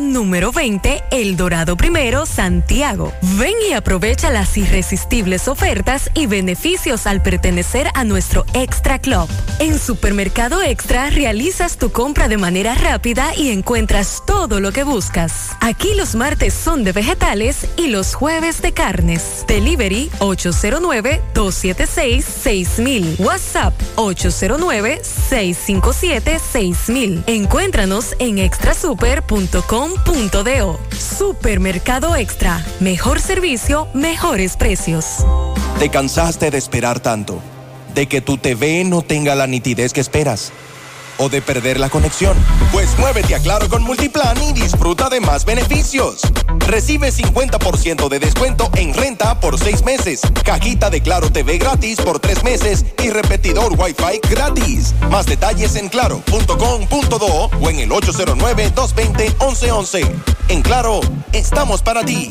Número 20, El Dorado Primero, Santiago. Ven y aprovecha las irresistibles ofertas y beneficios al pertenecer a nuestro Extra Club. En Supermercado Extra realizas tu compra de manera rápida y encuentras todo lo que buscas. Aquí los martes son de vegetales y los jueves de carnes. Delivery 809-276-6000. WhatsApp 809-657-6000. Encuéntranos en extrasuper.com Supermercado Extra. Mejor servicio, mejores precios. ¿Te cansaste de esperar tanto? ¿De que tu TV no tenga la nitidez que esperas? O de perder la conexión? Pues muévete a Claro con Multiplan y disfruta de más beneficios. Recibe 50% de descuento en renta por seis meses, cajita de Claro TV gratis por tres meses y repetidor Wi-Fi gratis. Más detalles en claro.com.do o en el 809-220-1111. En Claro, estamos para ti.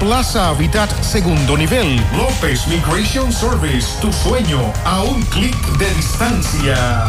Plaza Habitat, segundo nivel. López Migration Service, tu sueño a un clic de distancia.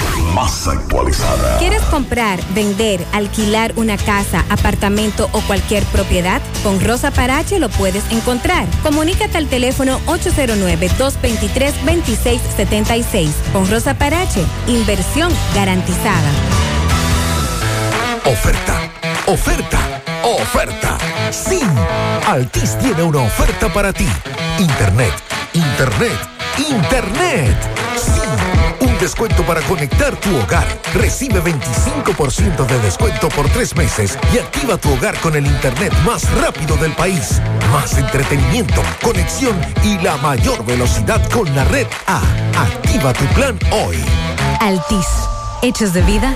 más actualizada. ¿Quieres comprar, vender, alquilar una casa, apartamento o cualquier propiedad? Con Rosa Parache lo puedes encontrar. Comunícate al teléfono 809-223-2676. Con Rosa Parache, inversión garantizada. Oferta, oferta, oferta. Sí, Altis tiene una oferta para ti. Internet, internet, internet. Sí descuento para conectar tu hogar. Recibe 25% de descuento por tres meses y activa tu hogar con el Internet más rápido del país. Más entretenimiento, conexión y la mayor velocidad con la red A. Activa tu plan hoy. Altis. Hechos de vida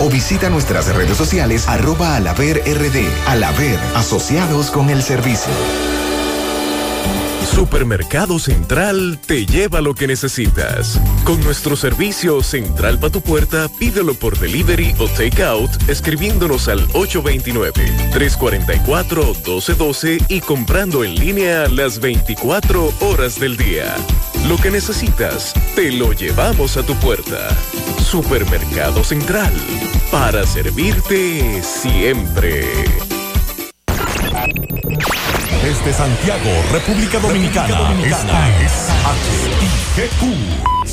o visita nuestras redes sociales arroba alaver rd. Asociados con el servicio. Supermercado Central te lleva lo que necesitas. Con nuestro servicio Central para tu puerta, pídelo por delivery o takeout escribiéndonos al 829-344-1212 y comprando en línea las 24 horas del día. Lo que necesitas, te lo llevamos a tu puerta. Supermercado Central, para servirte siempre. Desde Santiago, República Dominicana, esta es HIGQ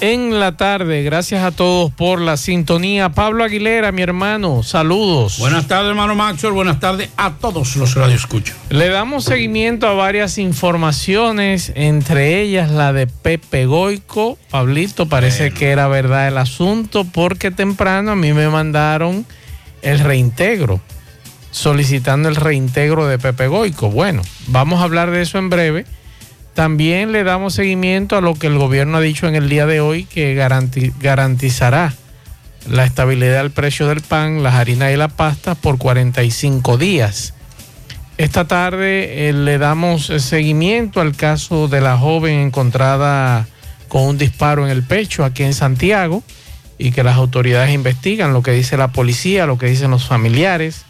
en la tarde. Gracias a todos por la sintonía. Pablo Aguilera, mi hermano, saludos. Buenas tardes, hermano Maxwell. Buenas tardes a todos los que escuchan. Le damos seguimiento a varias informaciones, entre ellas la de Pepe Goico. Pablito, parece que era verdad el asunto, porque temprano a mí me mandaron el reintegro, solicitando el reintegro de Pepe Goico. Bueno, vamos a hablar de eso en breve. También le damos seguimiento a lo que el gobierno ha dicho en el día de hoy que garantizará la estabilidad del precio del pan, las harinas y la pasta por 45 días. Esta tarde eh, le damos seguimiento al caso de la joven encontrada con un disparo en el pecho aquí en Santiago y que las autoridades investigan lo que dice la policía, lo que dicen los familiares.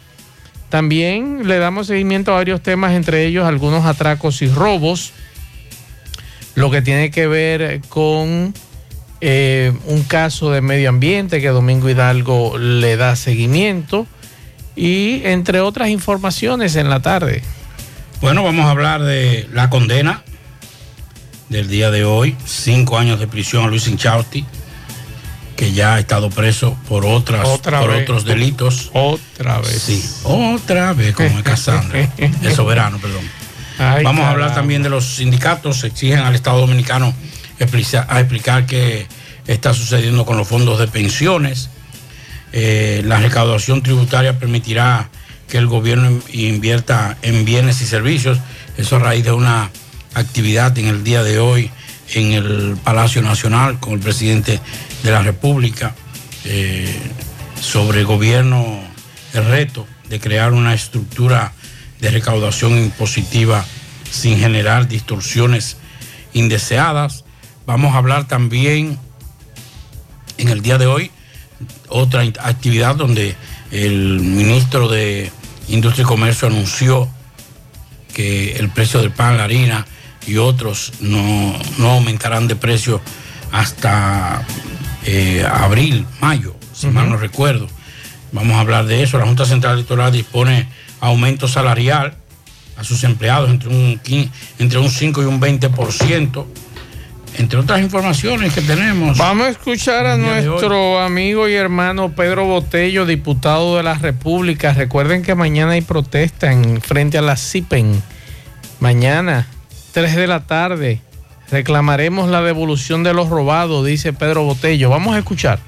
También le damos seguimiento a varios temas, entre ellos algunos atracos y robos lo que tiene que ver con eh, un caso de medio ambiente que Domingo Hidalgo le da seguimiento y entre otras informaciones en la tarde. Bueno, vamos a hablar de la condena del día de hoy, cinco años de prisión a Luis Inchausti, que ya ha estado preso por otras por otros delitos. Otra vez. Sí, otra vez, como Casandra, el soberano, perdón. Vamos a hablar también de los sindicatos, exigen al Estado Dominicano a explicar qué está sucediendo con los fondos de pensiones. Eh, la recaudación tributaria permitirá que el gobierno invierta en bienes y servicios. Eso a raíz de una actividad en el día de hoy en el Palacio Nacional con el presidente de la República eh, sobre el gobierno, el reto de crear una estructura de recaudación impositiva sin generar distorsiones indeseadas. Vamos a hablar también en el día de hoy otra actividad donde el ministro de Industria y Comercio anunció que el precio del pan, la harina y otros no, aumentarán de precio hasta eh, abril, mayo, si mal no recuerdo. Vamos a hablar de eso. La Junta Central Electoral dispone aumento salarial a sus empleados entre un, entre un 5 y un 20%, entre otras informaciones que tenemos. Vamos a escuchar a nuestro amigo y hermano Pedro Botello, diputado de la República. Recuerden que mañana hay protesta en frente a la CIPEN. Mañana, 3 de la tarde, reclamaremos la devolución de los robados, dice Pedro Botello. Vamos a escuchar.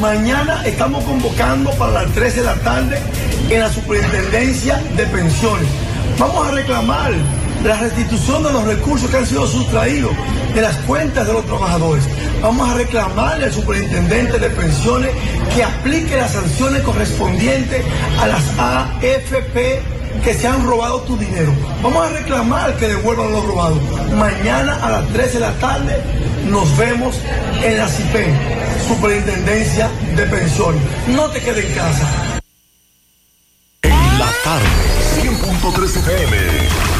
Mañana estamos convocando para las 13 de la tarde en la Superintendencia de Pensiones. Vamos a reclamar la restitución de los recursos que han sido sustraídos de las cuentas de los trabajadores. Vamos a reclamarle al superintendente de pensiones que aplique las sanciones correspondientes a las AFP que se han robado tu dinero. Vamos a reclamar que devuelvan los robados. Mañana a las 13 de la tarde nos vemos en la CIPEN, Superintendencia de Pensiones. No te quedes en casa. Tarde, 100.3 FM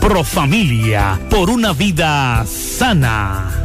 Pro Familia, por una vida sana.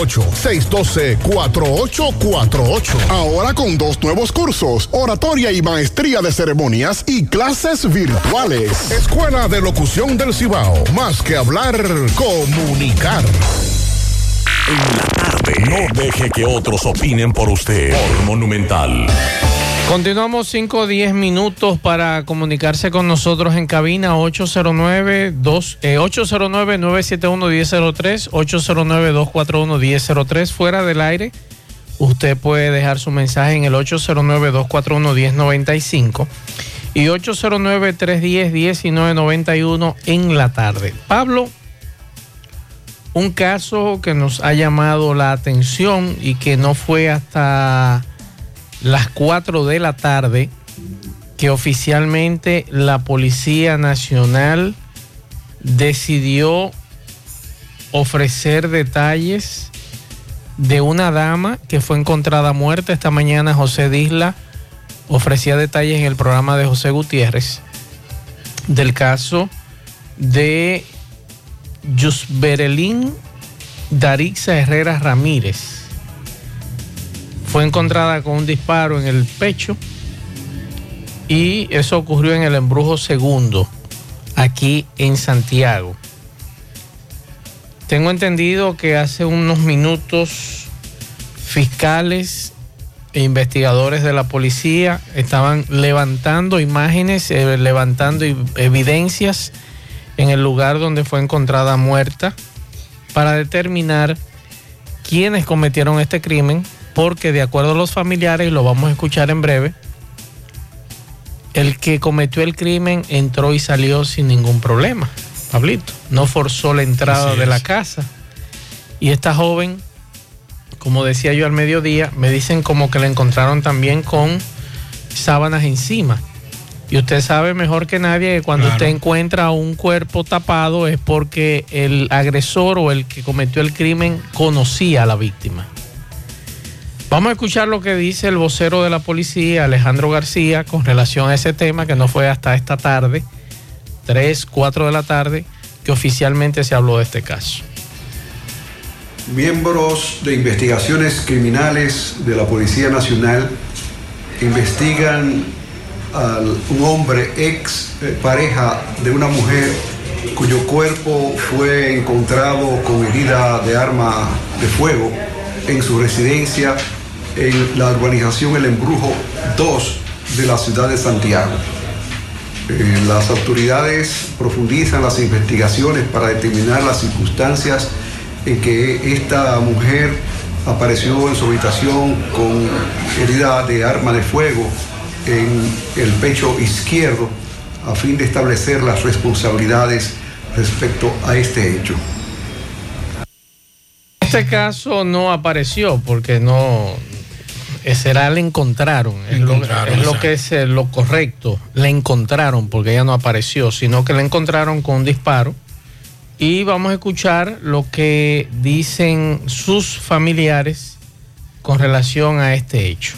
612-4848. Ahora con dos nuevos cursos, oratoria y maestría de ceremonias y clases virtuales. Escuela de Locución del Cibao. Más que hablar, comunicar. En la tarde. No deje que otros opinen por usted. Monumental. Continuamos 5 o 10 minutos para comunicarse con nosotros en cabina 809-971-1003, 809-241-1003. Eh, Fuera del aire, usted puede dejar su mensaje en el 809-241-1095 y 809-310-1991 en la tarde. Pablo, un caso que nos ha llamado la atención y que no fue hasta las 4 de la tarde que oficialmente la Policía Nacional decidió ofrecer detalles de una dama que fue encontrada muerta esta mañana. José Disla ofrecía detalles en el programa de José Gutiérrez del caso de Yusberelín Darixa Herrera Ramírez fue encontrada con un disparo en el pecho y eso ocurrió en el embrujo segundo, aquí en Santiago. Tengo entendido que hace unos minutos fiscales e investigadores de la policía estaban levantando imágenes, eh, levantando evidencias en el lugar donde fue encontrada muerta para determinar quiénes cometieron este crimen porque de acuerdo a los familiares, y lo vamos a escuchar en breve, el que cometió el crimen entró y salió sin ningún problema, Pablito. No forzó la entrada de la casa. Y esta joven, como decía yo al mediodía, me dicen como que la encontraron también con sábanas encima. Y usted sabe mejor que nadie que cuando usted encuentra un cuerpo tapado es porque el agresor o el que cometió el crimen conocía a la víctima. Vamos a escuchar lo que dice el vocero de la policía, Alejandro García, con relación a ese tema que no fue hasta esta tarde, 3, 4 de la tarde, que oficialmente se habló de este caso. Miembros de investigaciones criminales de la Policía Nacional investigan a un hombre ex eh, pareja de una mujer cuyo cuerpo fue encontrado con herida de arma de fuego en su residencia en la urbanización El Embrujo 2 de la ciudad de Santiago. Eh, las autoridades profundizan las investigaciones para determinar las circunstancias en que esta mujer apareció en su habitación con herida de arma de fuego en el pecho izquierdo a fin de establecer las responsabilidades respecto a este hecho. Este caso no apareció porque no será le encontraron, es, lo, es lo, que es eh, lo correcto, le encontraron porque ella no apareció, sino que le encontraron con un disparo. Y vamos a escuchar lo que dicen sus familiares con relación a este hecho.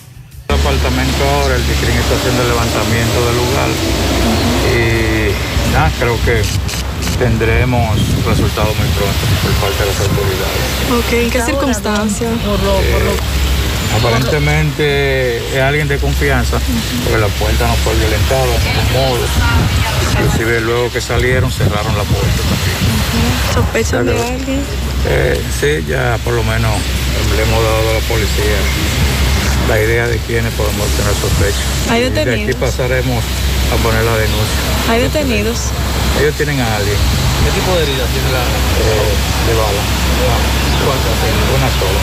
Apartamento ahora, el DICRIN está haciendo el levantamiento del lugar. Y nada, creo que tendremos resultados muy pronto por parte de las autoridades. Ok, ¿en qué circunstancias? Eh, aparentemente es alguien de confianza, porque la puerta no fue violentada de ningún modo. Inclusive luego que salieron cerraron la puerta también. ¿Sospechan de alguien? Eh, sí, ya por lo menos le hemos dado a la policía la idea de quiénes podemos tener sospecha. ¿Hay detenidos? De aquí pasaremos a poner la denuncia. ¿Hay detenidos? Ellos tienen a alguien. ¿Qué tipo de herida tiene la...? Eh, de bala. ¿Cuántas? Una sola.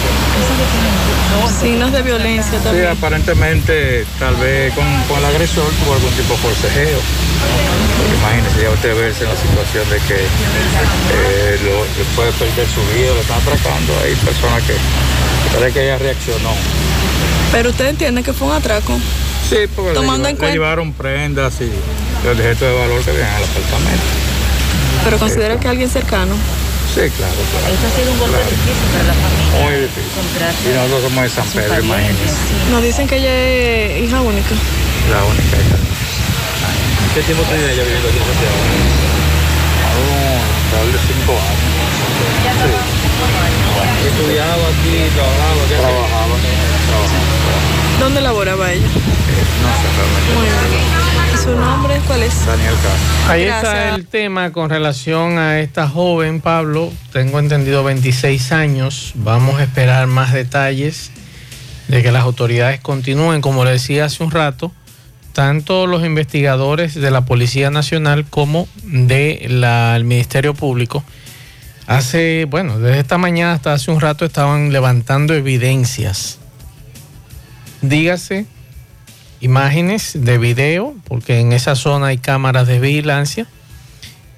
Signos de violencia también. Sí, aparentemente tal vez con, con el agresor tuvo algún tipo de forcejeo. Porque imagínese ya usted verse en la situación de que eh, lo, puede perder su vida, lo están atracando. Hay personas que parece que ella reaccionó. Pero usted entiende que fue un atraco. Sí, porque Tomando le, en le cuenta- llevaron prendas y los objetos de valor que vienen al apartamento. Pero considera que alguien cercano. Sí, claro, claro. Esto ha sido un golpe difícil para la familia. Muy difícil. Y nosotros somos de San Pedro, imagínense. Nos dicen que ella es hija única. La única hija. ¿Qué tiempo tiene ella viviendo aquí en Santiago? Alrededor de cinco años. Sí. ¿Estudiaba aquí, trabajaba? Trabajaba, trabajaba. ¿Dónde laboraba ella? No sé realmente. Muy bien. ¿Y su nombre cuál es? Daniel Castro. Ahí Gracias. está el tema con relación a esta joven, Pablo. Tengo entendido 26 años. Vamos a esperar más detalles de que las autoridades continúen, como le decía hace un rato, tanto los investigadores de la Policía Nacional como del Ministerio Público. Hace, bueno, desde esta mañana hasta hace un rato estaban levantando evidencias. Dígase, imágenes de video, porque en esa zona hay cámaras de vigilancia.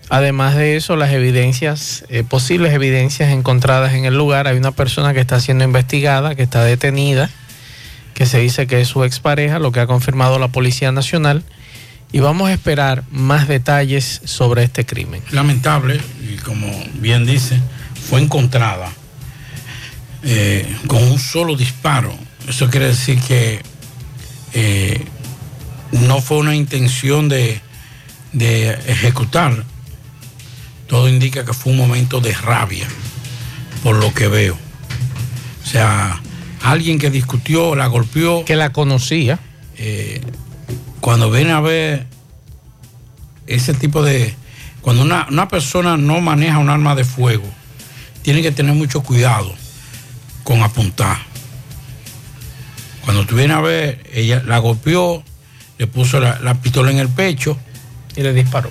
Además de eso, las evidencias, eh, posibles evidencias encontradas en el lugar. Hay una persona que está siendo investigada, que está detenida, que se dice que es su expareja, lo que ha confirmado la Policía Nacional. Y vamos a esperar más detalles sobre este crimen. lamentable, y como bien dice, fue encontrada eh, con un solo disparo. Eso quiere decir que eh, no fue una intención de, de ejecutar. Todo indica que fue un momento de rabia, por lo que veo. O sea, alguien que discutió, la golpeó. Que la conocía. eh, cuando ven a ver ese tipo de... Cuando una, una persona no maneja un arma de fuego, tiene que tener mucho cuidado con apuntar. Cuando tú vienes a ver, ella la golpeó, le puso la, la pistola en el pecho. Y le disparó.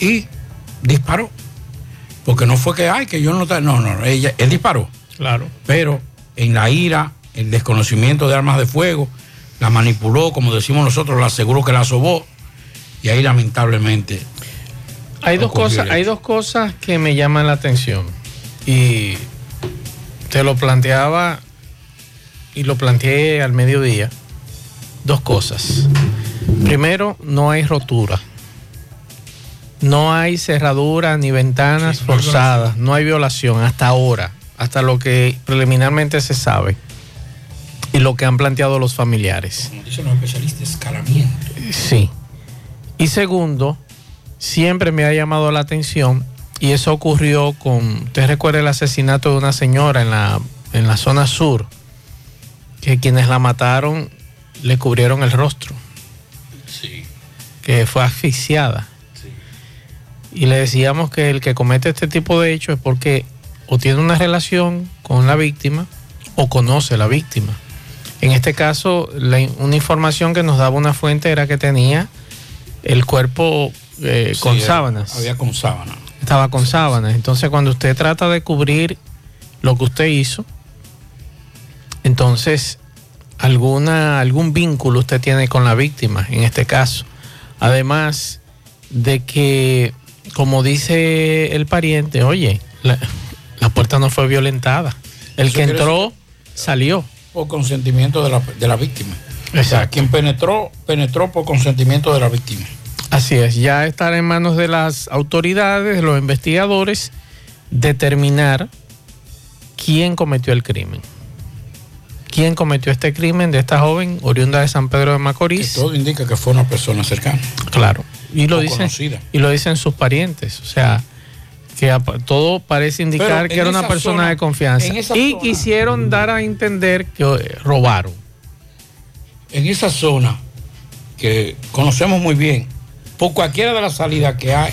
Y disparó. Porque no fue que, ay, que yo no... ta-". No, no, ella, él disparó. Claro. Pero en la ira el desconocimiento de armas de fuego, la manipuló, como decimos nosotros, la aseguró que la sobó y ahí lamentablemente hay dos cosas, hay dos cosas que me llaman la atención y te lo planteaba y lo planteé al mediodía. Dos cosas. Primero, no hay rotura. No hay cerradura ni ventanas forzadas, no hay violación hasta ahora, hasta lo que preliminarmente se sabe y lo que han planteado los familiares. Como dicen los especialistas, escalamiento. Sí. Y segundo, siempre me ha llamado la atención y eso ocurrió con, usted recuerda el asesinato de una señora en la, en la zona sur, que quienes la mataron le cubrieron el rostro. Sí. Que fue asfixiada. Y le decíamos que el que comete este tipo de hechos es porque o tiene una relación con la víctima o conoce a la víctima. En este caso, la, una información que nos daba una fuente era que tenía el cuerpo eh, Sí, con sábanas. Había con sábanas. Estaba con sábanas. Entonces, cuando usted trata de cubrir lo que usted hizo, entonces alguna, algún vínculo usted tiene con la víctima, en este caso. Además de que, como dice el pariente, oye, la, la puerta no fue violentada. El Eso que entró salió. Por consentimiento de la, de la víctima. O sea, Exacto. quien penetró, penetró por consentimiento de la víctima. Así es, ya estará en manos de las autoridades, de los investigadores, determinar quién cometió el crimen. ¿Quién cometió este crimen de esta joven oriunda de San Pedro de Macorís? Todo indica que fue una persona cercana. Claro. Y lo dicen conocida. y lo dicen sus parientes, o sea, que todo parece indicar que era una persona zona- de confianza y zona- quisieron dar a entender que eh, robaron. En esa zona que conocemos muy bien, por cualquiera de las salidas que hay,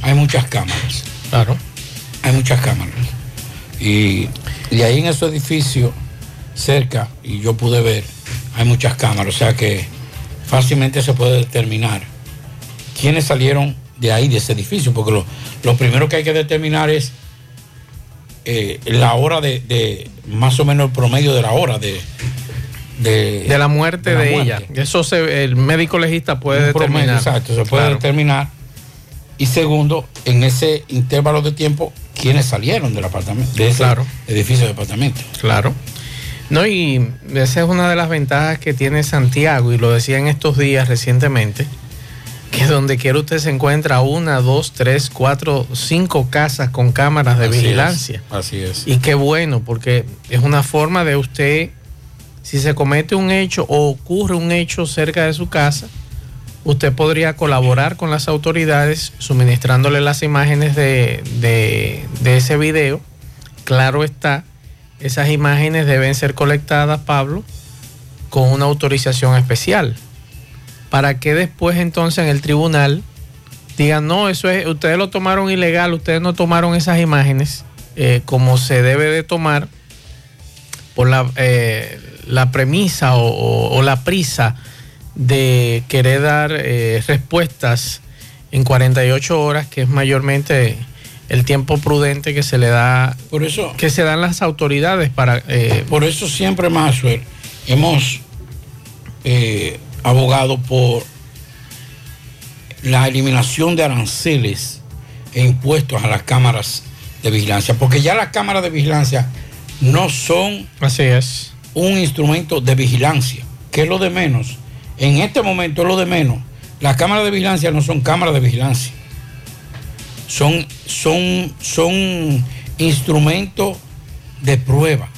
hay muchas cámaras. Claro. Hay muchas cámaras. Y, y ahí en ese edificio, cerca, y yo pude ver, hay muchas cámaras. O sea que fácilmente se puede determinar quiénes salieron de ahí, de ese edificio, porque lo, lo primero que hay que determinar es eh, la hora de, de- más o menos el promedio de la hora de, de, De la muerte de de, la ella. Eso se, el médico legista puede promedio, determinar. exacto, se puede Claro. determinar. Y segundo, en ese intervalo de tiempo, quiénes salieron del apartamento, de ese Claro. edificio de apartamento. Claro. No, y esa es una de las ventajas que tiene Santiago, y lo decía en estos días recientemente, que donde quiera usted se encuentra una, dos, tres, cuatro, cinco casas con cámaras de Así es, vigilancia. así es. Y qué bueno, porque es una forma de usted, si se comete un hecho o ocurre un hecho cerca de su casa, usted podría colaborar con las autoridades suministrándole las imágenes de, de- de ese video. Claro está, esas imágenes deben ser colectadas, Pablo, con una autorización especial. Para que después entonces en el tribunal digan, no, eso es, ustedes lo tomaron ilegal, ustedes no tomaron esas imágenes eh, como se debe de tomar por la, eh, la premisa o, la prisa de querer dar eh, respuestas en 48 horas, que es mayormente el tiempo prudente que se le da, Por eso, que se dan las autoridades para... eh, por eso siempre, Maxwell, hemos eh, abogado por la eliminación de aranceles e impuestos a las cámaras de vigilancia, porque ya las cámaras de vigilancia no son Así es. un instrumento de vigilancia, que es lo de menos. En este momento es lo de menos. Las cámaras de vigilancia no son cámaras de vigilancia. Son, son, son instrumentos de prueba.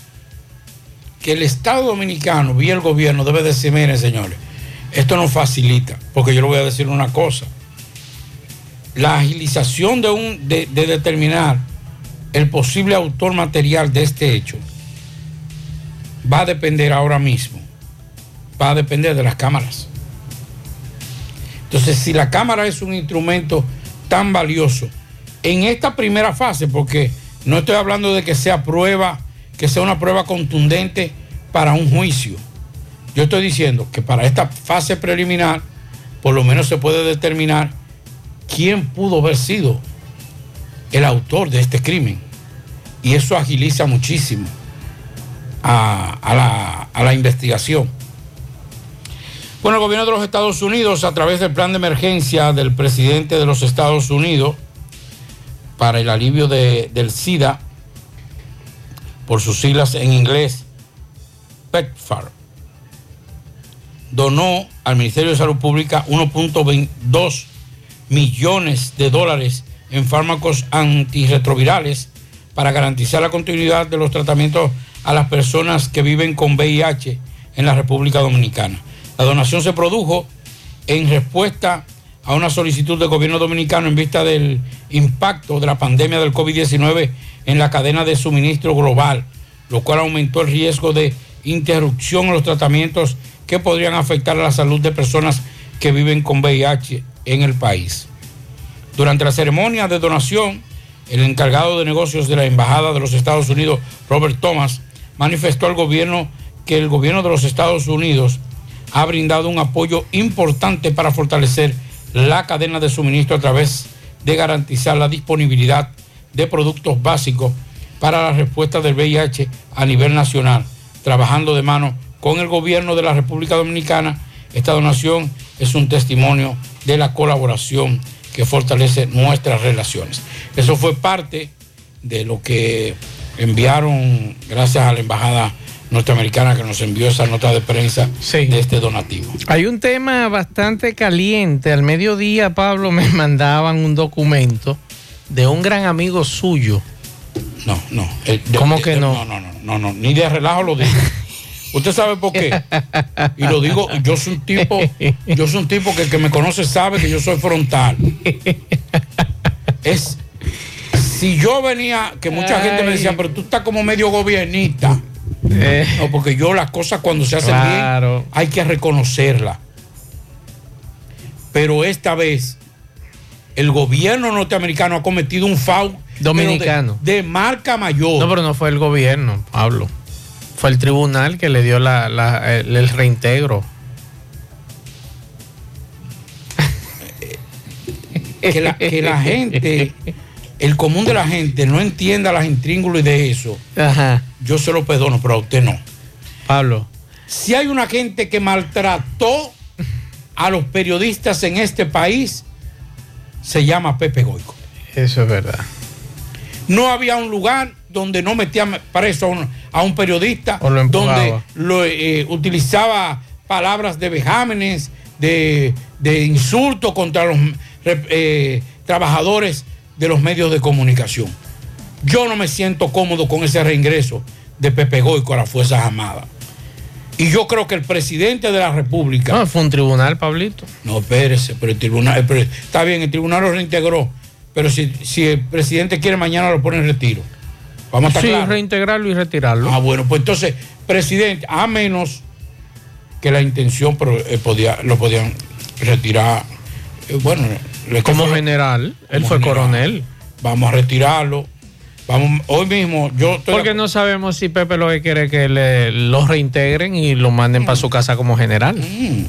Que el Estado Dominicano, vía el gobierno, debe decir, miren señores, esto nos facilita, porque yo le voy a decir una cosa. La agilización de, un, de, de determinar el posible autor material de este hecho va a depender ahora mismo, va a depender de las cámaras. Entonces, si la cámara es un instrumento tan valioso, en esta primera fase, porque no estoy hablando de que sea prueba, que sea una prueba contundente para un juicio. Yo estoy diciendo que para esta fase preliminar, por lo menos se puede determinar quién pudo haber sido el autor de este crimen. Y eso agiliza muchísimo a, la, a la investigación. Bueno, el gobierno de los Estados Unidos, a través del plan de emergencia del presidente de los Estados Unidos para el alivio de- del SIDA, por sus siglas en inglés, PEPFAR, donó al Ministerio de Salud Pública 1.22 millones de dólares en fármacos antirretrovirales para garantizar la continuidad de los tratamientos a las personas que viven con VIH en la República Dominicana. La donación se produjo en respuesta a una solicitud del gobierno dominicano en vista del impacto de la pandemia del COVID-19 en la cadena de suministro global, lo cual aumentó el riesgo de interrupción en los tratamientos que podrían afectar a la salud de personas que viven con VIH en el país. Durante la ceremonia de donación, el encargado de negocios de la Embajada de los Estados Unidos, Robert Thomas, manifestó al gobierno que el gobierno de los Estados Unidos ha brindado un apoyo importante para fortalecer la cadena de suministro a través de garantizar la disponibilidad de productos básicos para la respuesta del VIH a nivel nacional, trabajando de mano con el gobierno de la República Dominicana. Esta donación es un testimonio de la colaboración que fortalece nuestras relaciones. Eso fue parte de lo que enviaron, gracias a la Embajada norteamericana que nos envió esa nota de prensa de este donativo. Hay un tema bastante caliente. Al mediodía, Pablo, me mandaban un documento de un gran amigo suyo. No, no. eh, de- ¿Cómo de- que de- no? No, no, no, no, no, ni de relajo lo digo. Usted sabe por qué. Y lo digo, yo soy un tipo, yo soy un tipo que el que me conoce sabe que yo soy frontal. Es si yo venía, que mucha gente me decía, pero tú estás como medio gobiernista. No, porque yo las cosas cuando se hacen Claro. bien hay que reconocerlas. Pero esta vez el gobierno norteamericano ha cometido un FAU Dominicano. de, de marca mayor. No, pero no fue el gobierno, Pablo. Fue el tribunal que le dio la- la- el, el reintegro. que la, que la gente, el común de la gente no entienda las intríngulis de eso, Ajá. yo se lo perdono, pero a usted no. Pablo. Si hay una gente que maltrató a los periodistas en este país, se llama Pepe Goico. Eso es verdad. No había un lugar donde no metían preso a un, a un periodista, lo donde lo, eh, utilizaba palabras de vejámenes, de, de insultos contra los eh, trabajadores de los medios de comunicación. Yo no me siento cómodo con ese reingreso de Pepe Goico a las Fuerzas Armadas. Y yo creo que el presidente de la República. No, fue un tribunal, Pablito. No, espérese, pero el tribunal, pero está bien, el tribunal lo reintegró, pero si, si el presidente quiere mañana lo pone en retiro. Vamos a estar Sí, claros. reintegrarlo y retirarlo. Ah, bueno, pues entonces, presidente, a menos que la intención, pero eh, podía, lo podían retirar. eh, bueno, Como general, él fue coronel. Vamos a retirarlo. Vamos, hoy mismo, yo estoy Porque no sabemos si Pepe lo que quiere que le, lo reintegren y lo manden para su casa como general. Mm.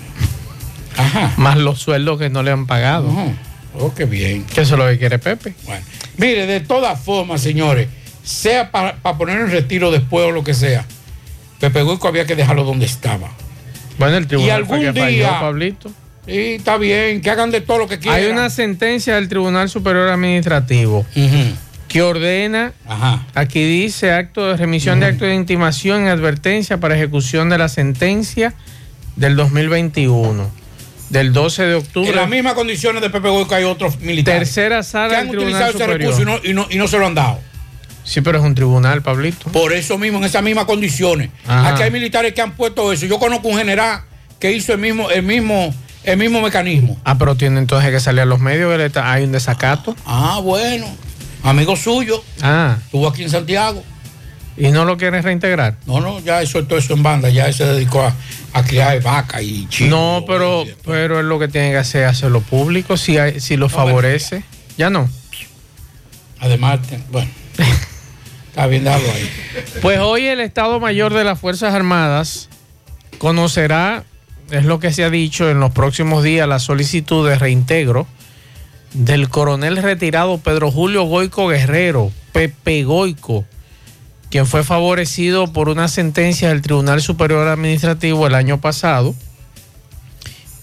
Ajá. Más los sueldos que no le han pagado. Oh, qué bien. Que eso es lo que quiere Pepe. Bueno, mire, de todas formas, señores, sea para poner en retiro después o lo que sea, Pepe Goico había que dejarlo donde estaba. Bueno, el Y tribunal algún fue que falló, día- Pablito. Sí, está bien, que hagan de todo lo que quieran. Hay una sentencia del Tribunal Superior Administrativo que ordena, aquí dice, acto de remisión de acto de intimación y advertencia para ejecución de la sentencia del 2021, del 12 de octubre. En las mismas condiciones de Pepe Goico hay otros militares. Tercera sala que han utilizado ese Superior. recurso y no, y no- y no se lo han dado. Sí, pero es un tribunal, Pablito. Por eso mismo, en esas mismas condiciones. Ajá. Aquí hay militares que han puesto eso. Yo conozco un general que hizo el mismo, el mismo, el mismo mecanismo. Ah, pero tiene entonces que salir a los medios, hay un desacato. Ah, bueno. Amigo suyo. Ah. Estuvo aquí en Santiago. ¿Y no lo quieren reintegrar? No, no, ya eso todo eso en banda. Ya se dedicó a, a criar vacas y chicos. No, pero, pero es lo que tiene que hacer, hacerlo público, si, hay- si lo favorece. Ya no. Además, bueno. Está bien, déjalo ahí. Pues hoy el Estado Mayor de las Fuerzas Armadas conocerá, es lo que se ha dicho en los próximos días, la solicitud de reintegro del coronel retirado Pedro Julio Goico Guerrero, Pepe Goico, quien fue favorecido por una sentencia del Tribunal Superior Administrativo el año pasado.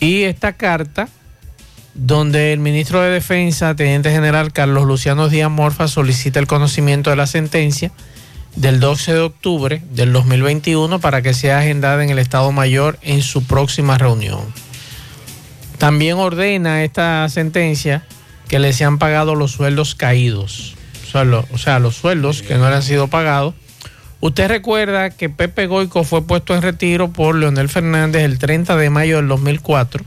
Y esta carta, donde el ministro de Defensa, Teniente General Carlos Luciano Díaz Morfa, solicita el conocimiento de la sentencia del 12 de octubre del 2021 para que sea agendada en el Estado Mayor en su próxima reunión. También ordena esta sentencia que le sean pagados los sueldos caídos, o sea, lo- o sea, los sueldos que no le han sido pagados. Usted recuerda que Pepe Goico fue puesto en retiro por Leonel Fernández el 30 de mayo del 2004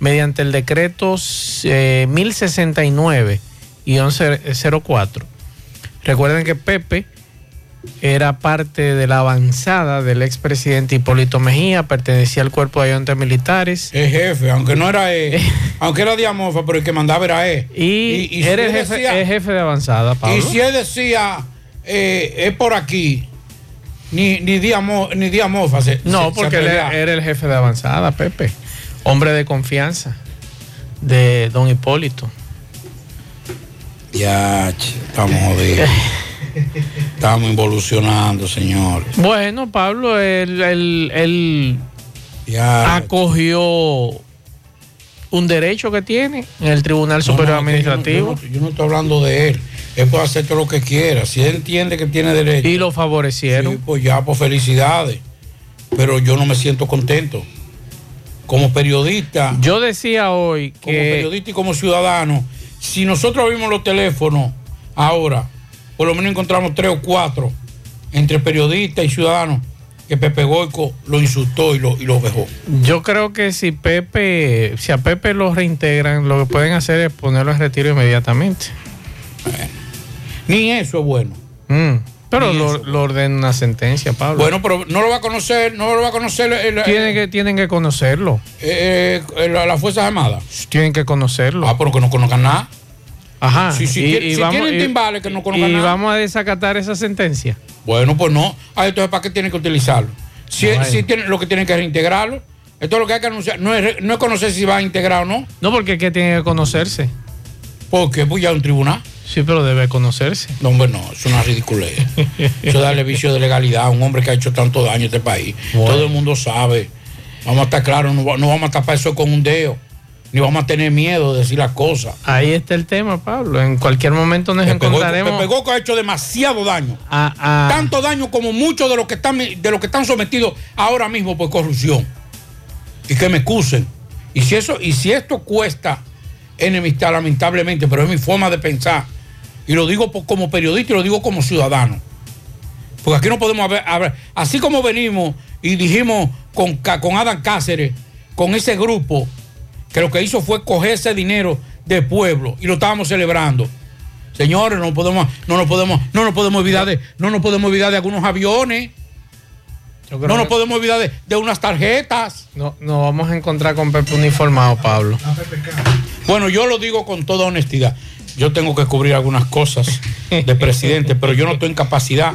mediante el decreto eh, 1069 y 1104. Recuerden que Pepe era parte de la avanzada del expresidente Hipólito Mejía, pertenecía al cuerpo de ayudantes militares. Es jefe, aunque no era él, aunque era Diamofa, pero el que mandaba era él. Y, era el él jefe, decía- es jefe de avanzada, Pablo. Y si él decía, eh, es por aquí, ni, ni Diamo- ni Diamofa se No, se- se porque él era, era el jefe de avanzada, Pepe. Hombre de confianza de don Hipólito. Ya, estamos jodidos. estamos involucionando, señor. Bueno, Pablo, él, él- él acogió un derecho que tiene en el Tribunal Superior No, no, Administrativo. Yo no, yo no estoy hablando de él. Él puede hacer todo lo que quiera. Si él entiende que tiene derecho. Y lo favorecieron. Sí, pues ya, pues felicidades. Pero yo no me siento contento. Como periodista. Yo decía hoy Como que periodista y como ciudadano, si nosotros vimos los teléfonos ahora, por lo menos encontramos tres o cuatro entre periodistas y ciudadanos que Pepe Goico lo insultó y lo, y lo vejó. yo creo que si Pepe, si a Pepe lo reintegran, lo que pueden hacer es ponerlo en retiro inmediatamente. Ni eso es bueno. Mm, Pero lo, lo ordena una sentencia, Pablo. Bueno, pero no lo va a conocer, no lo va a conocer el- el- tienen que, tienen que conocerlo. eh, eh, la- las Fuerzas Armadas. Tienen que conocerlo. Ah, pero que no conozcan nada. Ajá. Si, si, tiene- si tienen timbales que no conozcan y nada. vamos a desacatar esa sentencia. Bueno, pues no. Ah, entonces, ¿para qué tienen que utilizarlo? Si, si tienen, lo que tienen que reintegrarlo. Esto es lo que hay que anunciar. No es, no es conocer si va a integrar o no. No, porque es que tiene que conocerse. Porque pues ya un tribunal. Sí, pero debe conocerse. No, hombre, no, es una ridiculez. Eso es darle vicio de legalidad a un hombre que ha hecho tanto daño a este país. Bueno. Todo el mundo sabe. Vamos a estar claros, no, no vamos a tapar eso con un dedo. Ni vamos a tener miedo de decir las cosas. Ahí está el tema, Pablo. En cualquier momento nos Pepe encontraremos Pepe Goico ha hecho demasiado daño. a, a- Tanto daño como muchos de los que están de los que están sometidos ahora mismo por corrupción. Y que me excusen. Y si eso, y si esto cuesta enemistad, lamentablemente, pero es mi forma de pensar. Y lo digo por- como periodista y lo digo como ciudadano. Porque aquí no podemos haber, haber- así como venimos y dijimos con, con Adam Cáceres, con ese grupo, que lo que hizo fue coger ese dinero del pueblo y lo estábamos celebrando. Señores, no podemos, no nos podemos, no nos podemos olvidar de, no nos podemos olvidar de algunos aviones. No nos podemos olvidar de, de unas tarjetas. no, nos vamos a encontrar con Pepe uniformado, Pablo. Bueno, yo lo digo con toda honestidad. Yo tengo que cubrir algunas cosas de presidente, pero yo no estoy en capacidad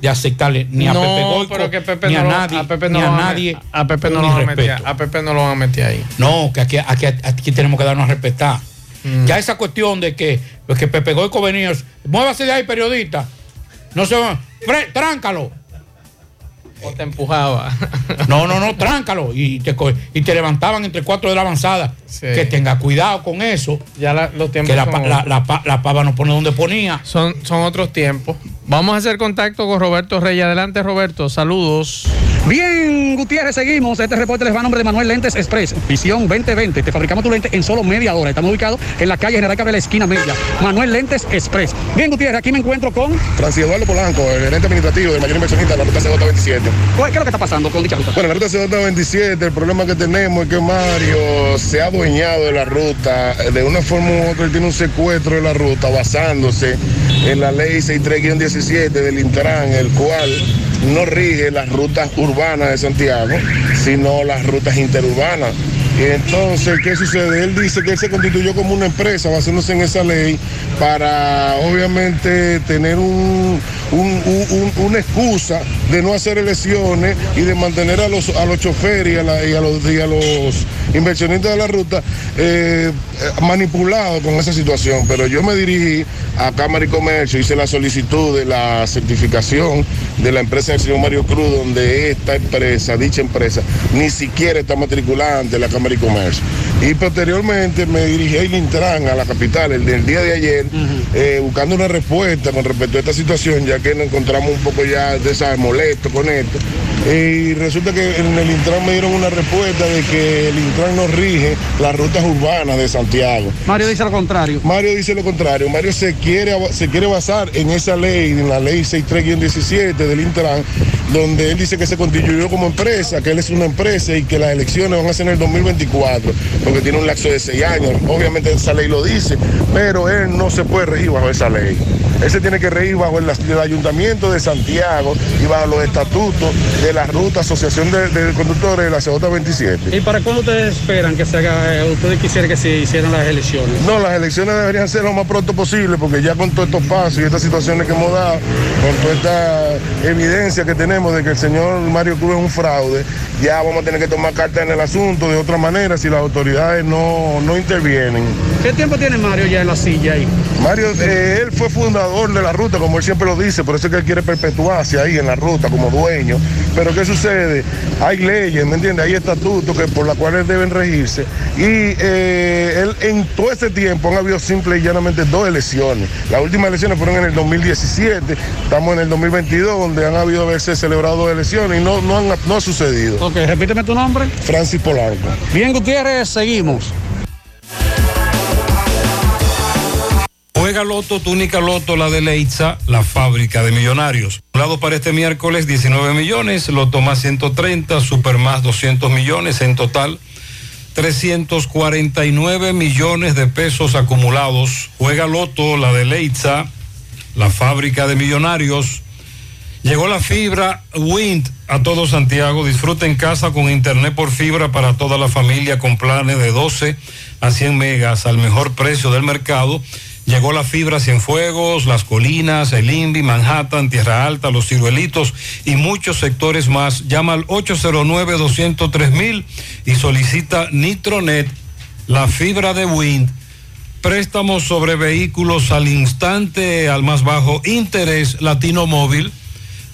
de aceptarle ni a no, Pepe Goico, pero que Pepe ni no a nadie, a Pepe no ni lo a van nadie. A Pepe no lo van a meter, a Pepe no lo van a meter ahí. No, que aquí, aquí, aquí tenemos que darnos a respetar. Mm. Ya esa cuestión de que, de que Pepe Goico venía, muévase de ahí, periodista. No se va, tráncalo. O te empujaba. No, no, no, tráncalo. Y te, y te levantaban entre cuatro de la avanzada. Que tenga cuidado con eso. Ya la- los tiempos Que la, son la, la pava no pone donde ponía. Son, son otros tiempos. Vamos a hacer contacto con Roberto Reyes. Adelante, Roberto. Saludos. Bien, Gutiérrez, seguimos. Este reporte les va a nombre de Manuel Lentes Express. Visión 2020. Te fabricamos tu lente en solo media hora. Estamos ubicados en la calle General Cabrera, esquina media. Manuel Lentes Express. Bien, Gutiérrez, aquí me encuentro con. Francis Eduardo Polanco, el gerente administrativo del mayor inversionista de la ruta CJ27. ¿Qué es lo que está pasando con dicha ruta? Bueno, la ruta CJ27, el problema que tenemos es que Mario se ha adueñado de la ruta. De una forma u otra, él tiene un secuestro de la ruta basándose en la ley 63-17 del Intran, el cual no rige las rutas urbanas de Santiago, sino las rutas interurbanas. Entonces, ¿qué sucede? Él dice que él se constituyó como una empresa basándose en esa ley para, obviamente, tener un, un- un- un- una excusa de no hacer elecciones y de mantener a los, a los choferes y a, los, a los inversionistas de la ruta eh, eh, manipulados con esa situación, pero yo me dirigí a Cámara y Comercio, hice la solicitud de la certificación de la empresa del señor Mario Cruz, donde esta empresa, dicha empresa, ni siquiera está matriculada ante la Cámara y Comercio. Y posteriormente me dirigí a Intran, a la capital, el del día de ayer, eh, buscando una respuesta con respecto a esta situación, ya que nos encontramos un poco ya de esa molesto con esto. Y resulta que en el Intran me dieron una respuesta de que el Intran no rige las rutas urbanas de Santiago. Mario dice lo contrario. Mario dice lo contrario. Mario se quiere, se quiere basar en esa ley, en la ley 63-17 del Intran, donde él dice que se constituyó como empresa, que él es una empresa y que las elecciones van a ser en el 2024, porque tiene un lapso de seis años. Obviamente esa ley lo dice, pero él no se puede regir bajo esa ley. Él se tiene que regir bajo el, el ayuntamiento de Santiago y bajo los estatutos de la ruta Asociación de, de Conductores de la CJ 27. ¿Y para cuándo ustedes esperan que se haga, eh, ustedes quisieran que se hicieran las elecciones? No, las elecciones deberían ser lo más pronto posible, porque ya con todos estos pasos y estas situaciones que hemos dado, con toda esta evidencia que tenemos de que el señor Mario Cruz es un fraude, ya vamos a tener que tomar carta en el asunto de otra manera si las autoridades no, no intervienen. ¿Qué tiempo tiene Mario ya en la silla ahí? Mario, eh, él fue fundador de la ruta, como él siempre lo dice, por eso es que él quiere perpetuarse ahí en la ruta como dueño. Pero ¿qué sucede? Hay leyes, ¿me entiendes? Hay estatutos que, por las cuales deben regirse. Y eh, él, en todo este tiempo han habido simple y llanamente dos elecciones. Las últimas elecciones fueron en el 2017, estamos en el 2022, donde han habido veces celebrado dos elecciones y no, no, han, no ha sucedido. Ok, repíteme tu nombre. Francis Polanco. Bien, Gutiérrez, seguimos. Juega Loto, túnica Loto, la de Leitza, la fábrica de millonarios. Lado para este miércoles 19 millones, Loto más 130, Super más 200 millones, en total 349 millones de pesos acumulados. Juega Loto, la de Leitza, la fábrica de millonarios. Llegó la fibra Wind a todo Santiago. Disfruta en casa con internet por fibra para toda la familia con planes de 12 a 100 megas al mejor precio del mercado. Llegó la fibra Cienfuegos, Las Colinas, El Invi, Manhattan, Tierra Alta, Los Ciruelitos y muchos sectores más. Llama al 809-203 y solicita Nitronet, la fibra de Wind. Préstamos sobre vehículos al instante, al más bajo interés, Latino Móvil,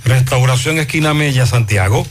Restauración Esquina Mella, Santiago.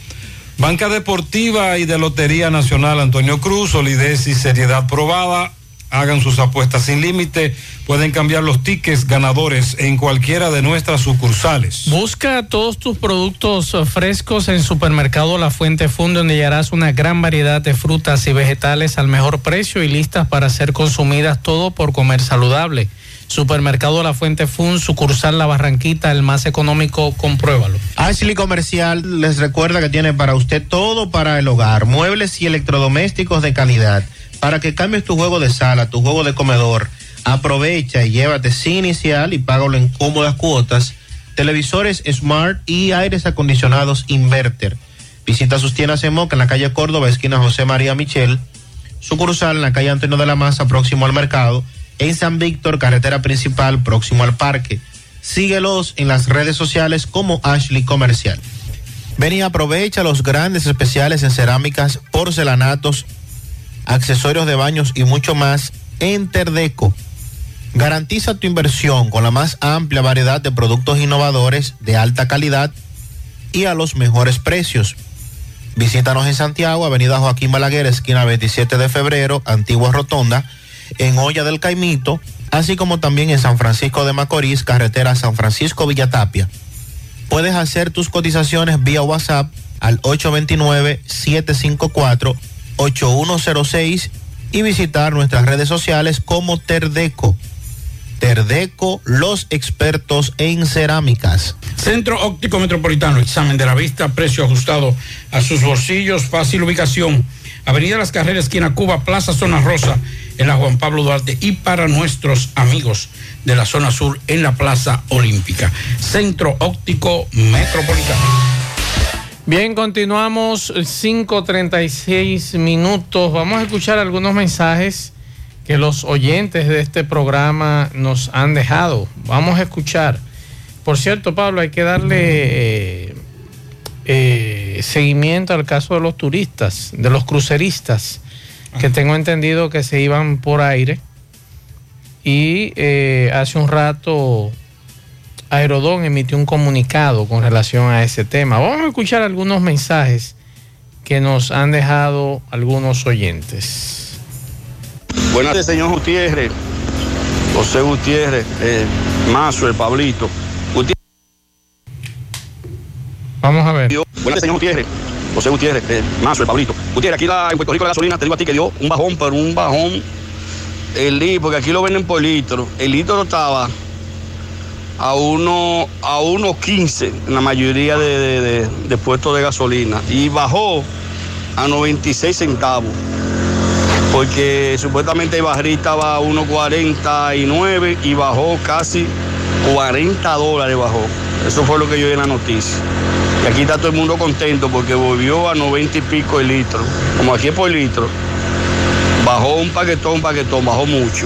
Banca Deportiva y de Lotería Nacional Antonio Cruz, solidez y seriedad probada. Hagan sus apuestas sin límite. Pueden cambiar los tickets ganadores en cualquiera de nuestras sucursales. Busca todos tus productos eh, frescos en Supermercado La Fuente Fund, donde hallarás una gran variedad de frutas y vegetales al mejor precio y listas para ser consumidas todo por comer saludable. Supermercado La Fuente Fun, sucursal La Barranquita, el más económico, compruébalo. Ashley Comercial les recuerda que tiene para usted todo para el hogar, muebles y electrodomésticos de calidad. Para que cambies tu juego de sala, tu juego de comedor, aprovecha y llévate sin inicial y págalo en cómodas cuotas. Televisores Smart y aires acondicionados Inverter. Visita sus tiendas en Moca en la calle Córdoba, esquina José María Michel. Sucursal en la calle Antonio de la Maza, próximo al mercado en San Víctor, carretera principal, próximo al parque. Síguelos en las redes sociales como Ashley Comercial. Ven y aprovecha los grandes especiales en cerámicas, porcelanatos, accesorios de baños y mucho más en Terdeco. Garantiza tu inversión con la más amplia variedad de productos innovadores de alta calidad y a los mejores precios. Visítanos en Santiago, Avenida Joaquín Balaguer, esquina 27 de febrero, Antigua Rotonda en Olla del Caimito, así como también en San Francisco de Macorís, carretera San Francisco Villatapia. Puedes hacer tus cotizaciones vía WhatsApp al 829-754-8106 y visitar nuestras redes sociales como Terdeco. Terdeco, los expertos en cerámicas. Centro Óptico Metropolitano, examen de la vista, precio ajustado a sus bolsillos, fácil ubicación. Avenida Las Carreras, esquina Cuba, Plaza Zona Rosa, en la Juan Pablo Duarte y para nuestros amigos de la zona sur en la Plaza Olímpica. Centro Óptico Metropolitano. Bien, continuamos 5.36 minutos. Vamos a escuchar algunos mensajes que los oyentes de este programa nos han dejado. Vamos a escuchar. Por cierto, Pablo, hay que darle eh, eh, seguimiento al caso de los turistas, de los cruceristas que tengo entendido que se iban por aire. Y eh, hace un rato Aerodón emitió un comunicado con relación a ese tema. Vamos a escuchar algunos mensajes que nos han dejado algunos oyentes. Buenas tardes, señor Gutiérrez. José Gutiérrez, eh, Mazo, el Pablito. Gutiérrez. Vamos a ver. Buenas tardes, señor Gutiérrez. José Gutiérrez, eh, Mazo, el Pablito. Gutiérrez, aquí la, en Puerto Rico la gasolina, te digo a ti que dio un bajón, pero un bajón. El litro, porque aquí lo venden por litro. El litro estaba a uno a 1.15 en la mayoría de, de- de- puestos de gasolina. Y bajó a 96 centavos. Porque supuestamente el barril estaba a 1.49 y bajó casi 40 dólares bajó. Eso fue lo que yo vi en la noticia. Y aquí está todo el mundo contento porque volvió a 90 y pico el litro. Como aquí es por litro. Bajó un paquetón un paquetón bajó mucho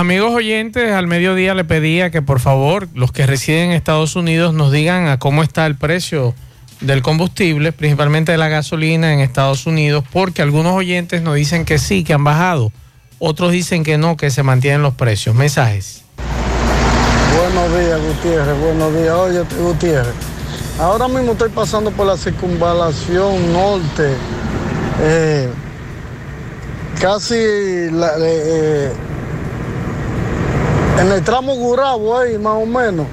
amigos oyentes al mediodía le pedía que por favor los que residen en Estados Unidos nos digan a cómo está el precio del combustible, principalmente de la gasolina en Estados Unidos, porque algunos oyentes nos dicen que sí, que han bajado, otros dicen que no, que se mantienen los precios. Mensajes. Buenos días, Gutiérrez. Buenos días. Oye, Gutiérrez. Ahora mismo estoy pasando por la circunvalación norte. eh, casi la- eh, eh, en el tramo Gurabo ahí, más o menos.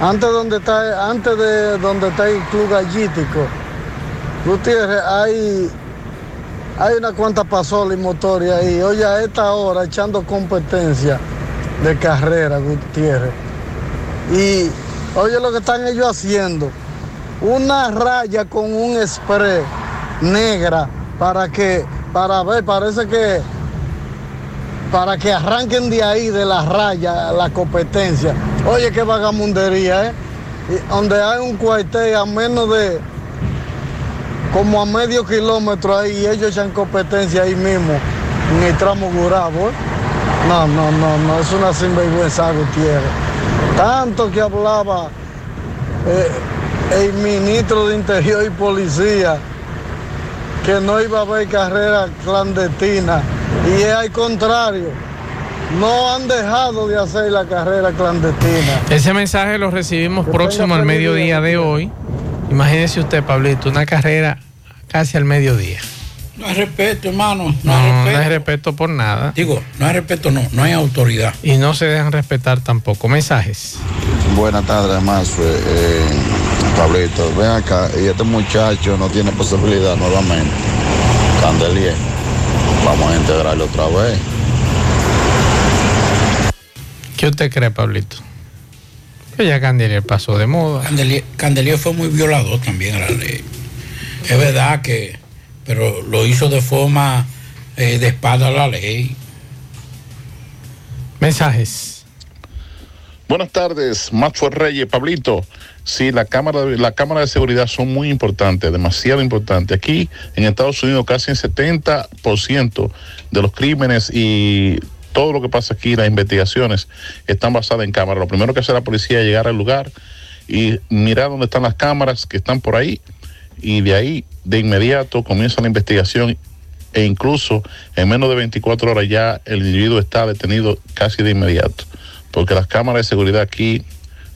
Antes donde está, antes de donde está el club gallítico. Gutiérrez, hay, hay una cuanta pasola y motores ahí. Oye, a esta hora echando competencia de carrera, Gutiérrez. Y oye lo que están ellos haciendo. Una raya con un spray negra para que, para ver, parece que, para que arranquen de ahí, de la raya, la competencia. Oye, qué vagamundería, ¿eh? Donde hay un cuartel a menos de, como a medio kilómetro ahí, y ellos echan competencia ahí mismo, en el tramo Gurabo, ¿eh? No, no, no, no, es una sinvergüenza, Gutiérrez. Tanto que hablaba eh, el ministro de Interior y Policía que no iba a haber carrera clandestina y es al contrario, no han dejado de hacer la carrera clandestina. Ese mensaje lo recibimos Que próximo al mediodía de hoy. Imagínese usted, Pablito, una carrera casi al mediodía. No hay respeto, hermano. No, No, hay no respeto. hay respeto por nada. Digo, no hay respeto, no, no hay autoridad. Y no se dejan respetar tampoco. Mensajes. Buenas tardes, más eh, Pablito. Ven acá, y este muchacho no tiene posibilidad nuevamente. Candelier. Vamos a integrarlo otra vez. ¿Qué usted cree, Pablito? Que ya Candelier pasó de moda. Candelier, Candelier fue muy violador también a la ley. Es verdad que, pero lo hizo de forma eh, de espalda a la ley. Mensajes. Buenas tardes, Maxwell Reyes, Pablito. Sí, la cámara, la cámara de seguridad son muy importantes, demasiado importantes. Aquí en Estados Unidos casi el 70% de los crímenes y todo lo que pasa aquí, las investigaciones, están basadas en cámaras. Lo primero que hace la policía es llegar al lugar y mirar dónde están las cámaras que están por ahí y de ahí de inmediato comienza la investigación e incluso en menos de 24 horas ya el individuo está detenido casi de inmediato, porque las cámaras de seguridad aquí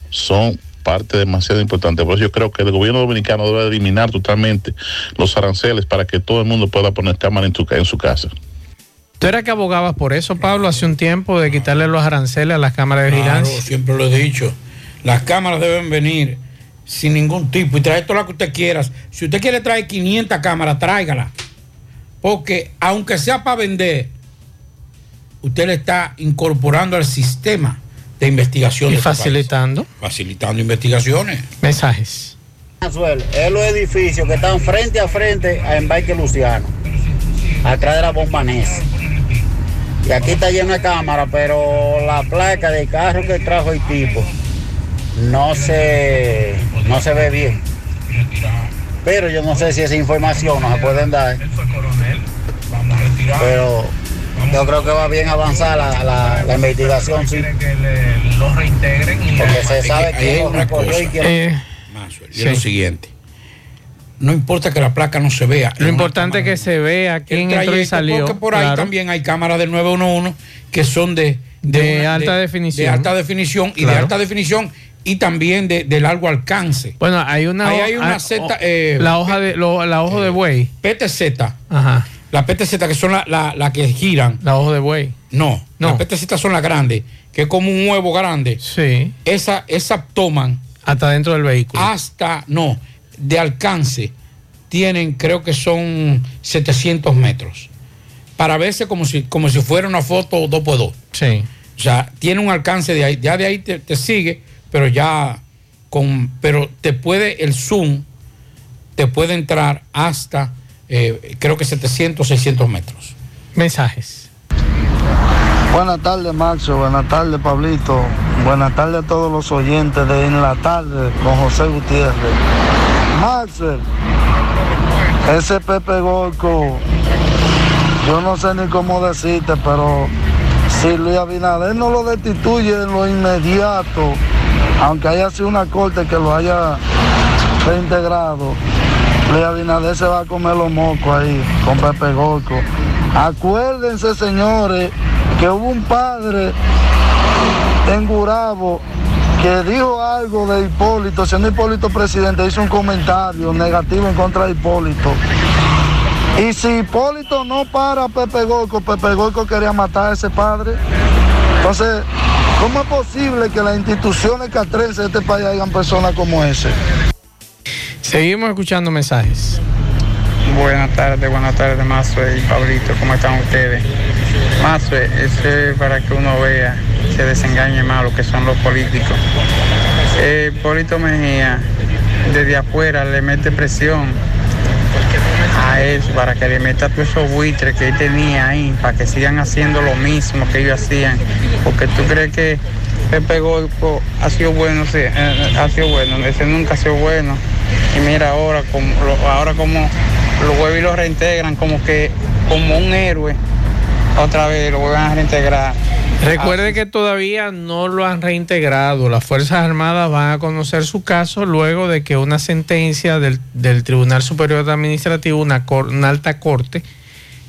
son parte demasiado importante. Por eso yo creo que el gobierno dominicano debe eliminar totalmente los aranceles para que todo el mundo pueda poner cámara en, tu ca- en su casa. ¿Tú era que abogabas por eso, Pablo, hace un tiempo de quitarle los aranceles a las cámaras de Claro, vigilancia? siempre lo he dicho. Las cámaras deben venir sin ningún tipo y traer todo lo que usted quiera. Si usted quiere traer 500 cámaras, tráigala. Porque aunque sea para vender, usted le está incorporando al sistema de investigación. Y de este país. facilitando. Facilitando investigaciones. Mensajes. Es los edificios que están frente a frente a Embarque Luciano, atrás de la bomba NES. Y aquí está lleno de cámara, pero la placa del carro que trajo el tipo no se, no se ve bien. Pero yo no sé si esa información nos la pueden dar. Pero yo creo que va bien avanzar la, la- la investigación, sí. Porque se sabe hay quién lo una y cosa. Eh, es sí. lo siguiente. no importa que la placa no se vea. Lo importante es que se vea quién el entró y salió. Porque por ahí también hay cámaras del 911 que son de, De alta definición. De alta definición y de alta definición y también de, de largo alcance. Bueno, hay una, Ahí hay una ah, Z, eh, la hoja de lo- la hoja de buey. PTZ. Ajá. La PTZ que son las la, la que giran. La hoja de buey. No, No. las PTZ son las grandes, que es como un huevo grande. Sí. Esa, esa toman Hasta dentro del vehículo. hasta, no, de alcance, tienen, creo que son 700 metros. Para verse como si, como si fuera una foto 2x2. Sí. O sea, tiene un alcance de ahí, ya de ahí te, te sigue, pero ya con, pero te puede, el zoom, te puede entrar hasta, eh, creo que 700, 600 metros. Mensajes. Buenas tardes, Maxo. Buenas tardes, Pablito. Buenas tardes a todos los oyentes de En la Tarde con José Gutiérrez. Maxwell, ese Pepe Gorco, yo no sé ni cómo decirte, pero si Luis Abinader no lo destituye en lo inmediato, aunque haya sido una corte que lo haya reintegrado, Luis Abinader se va a comer los mocos ahí con Pepe Gorco. Acuérdense, señores, que hubo un padre en Gurabo que dijo algo de Hipólito, siendo Hipólito presidente, hizo un comentario negativo en contra de Hipólito. Y si Hipólito no para a Pepe Gorco, Pepe Gorco quería matar a ese padre. Entonces, ¿cómo es posible que las instituciones castrenses de este país hayan personas como ese? Seguimos escuchando mensajes. Buenas tardes, buenas tardes, Mazue y Pablito, ¿cómo están ustedes? Mazue, eso es para que uno vea, se desengañe más lo que son los políticos. Eh, Mejía, desde afuera le mete presión a eso, para que le meta todos esos buitres que él tenía ahí, para que sigan haciendo lo mismo que ellos hacían. Porque tú crees que Pepe Golpo ha sido bueno, sí, eh, ha sido bueno, ese nunca ha sido bueno. Y mira ahora como lo- ahora como lo vuelven y lo reintegran como que como un héroe. Otra vez lo vuelven a reintegrar. Recuerde que todavía no lo han reintegrado. Las Fuerzas Armadas van a conocer su caso luego de que una sentencia del, del Tribunal Superior Administrativo, una, cor- una alta corte,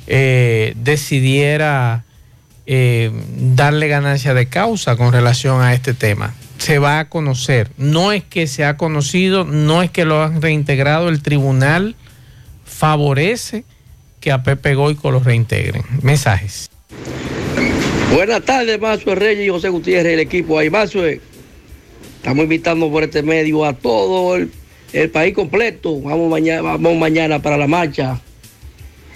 eh, decidiera eh, darle ganancia de causa con relación a este tema. Se va a conocer. No es que se ha conocido, no es que lo han reintegrado. El tribunal favorece que a Pepe Goico lo reintegren. Mensajes. Buenas tardes, Mazue Reyes y José Gutiérrez, el equipo ahí. Mazue, estamos invitando por este medio a todo el, país completo. Vamos mañana para la marcha.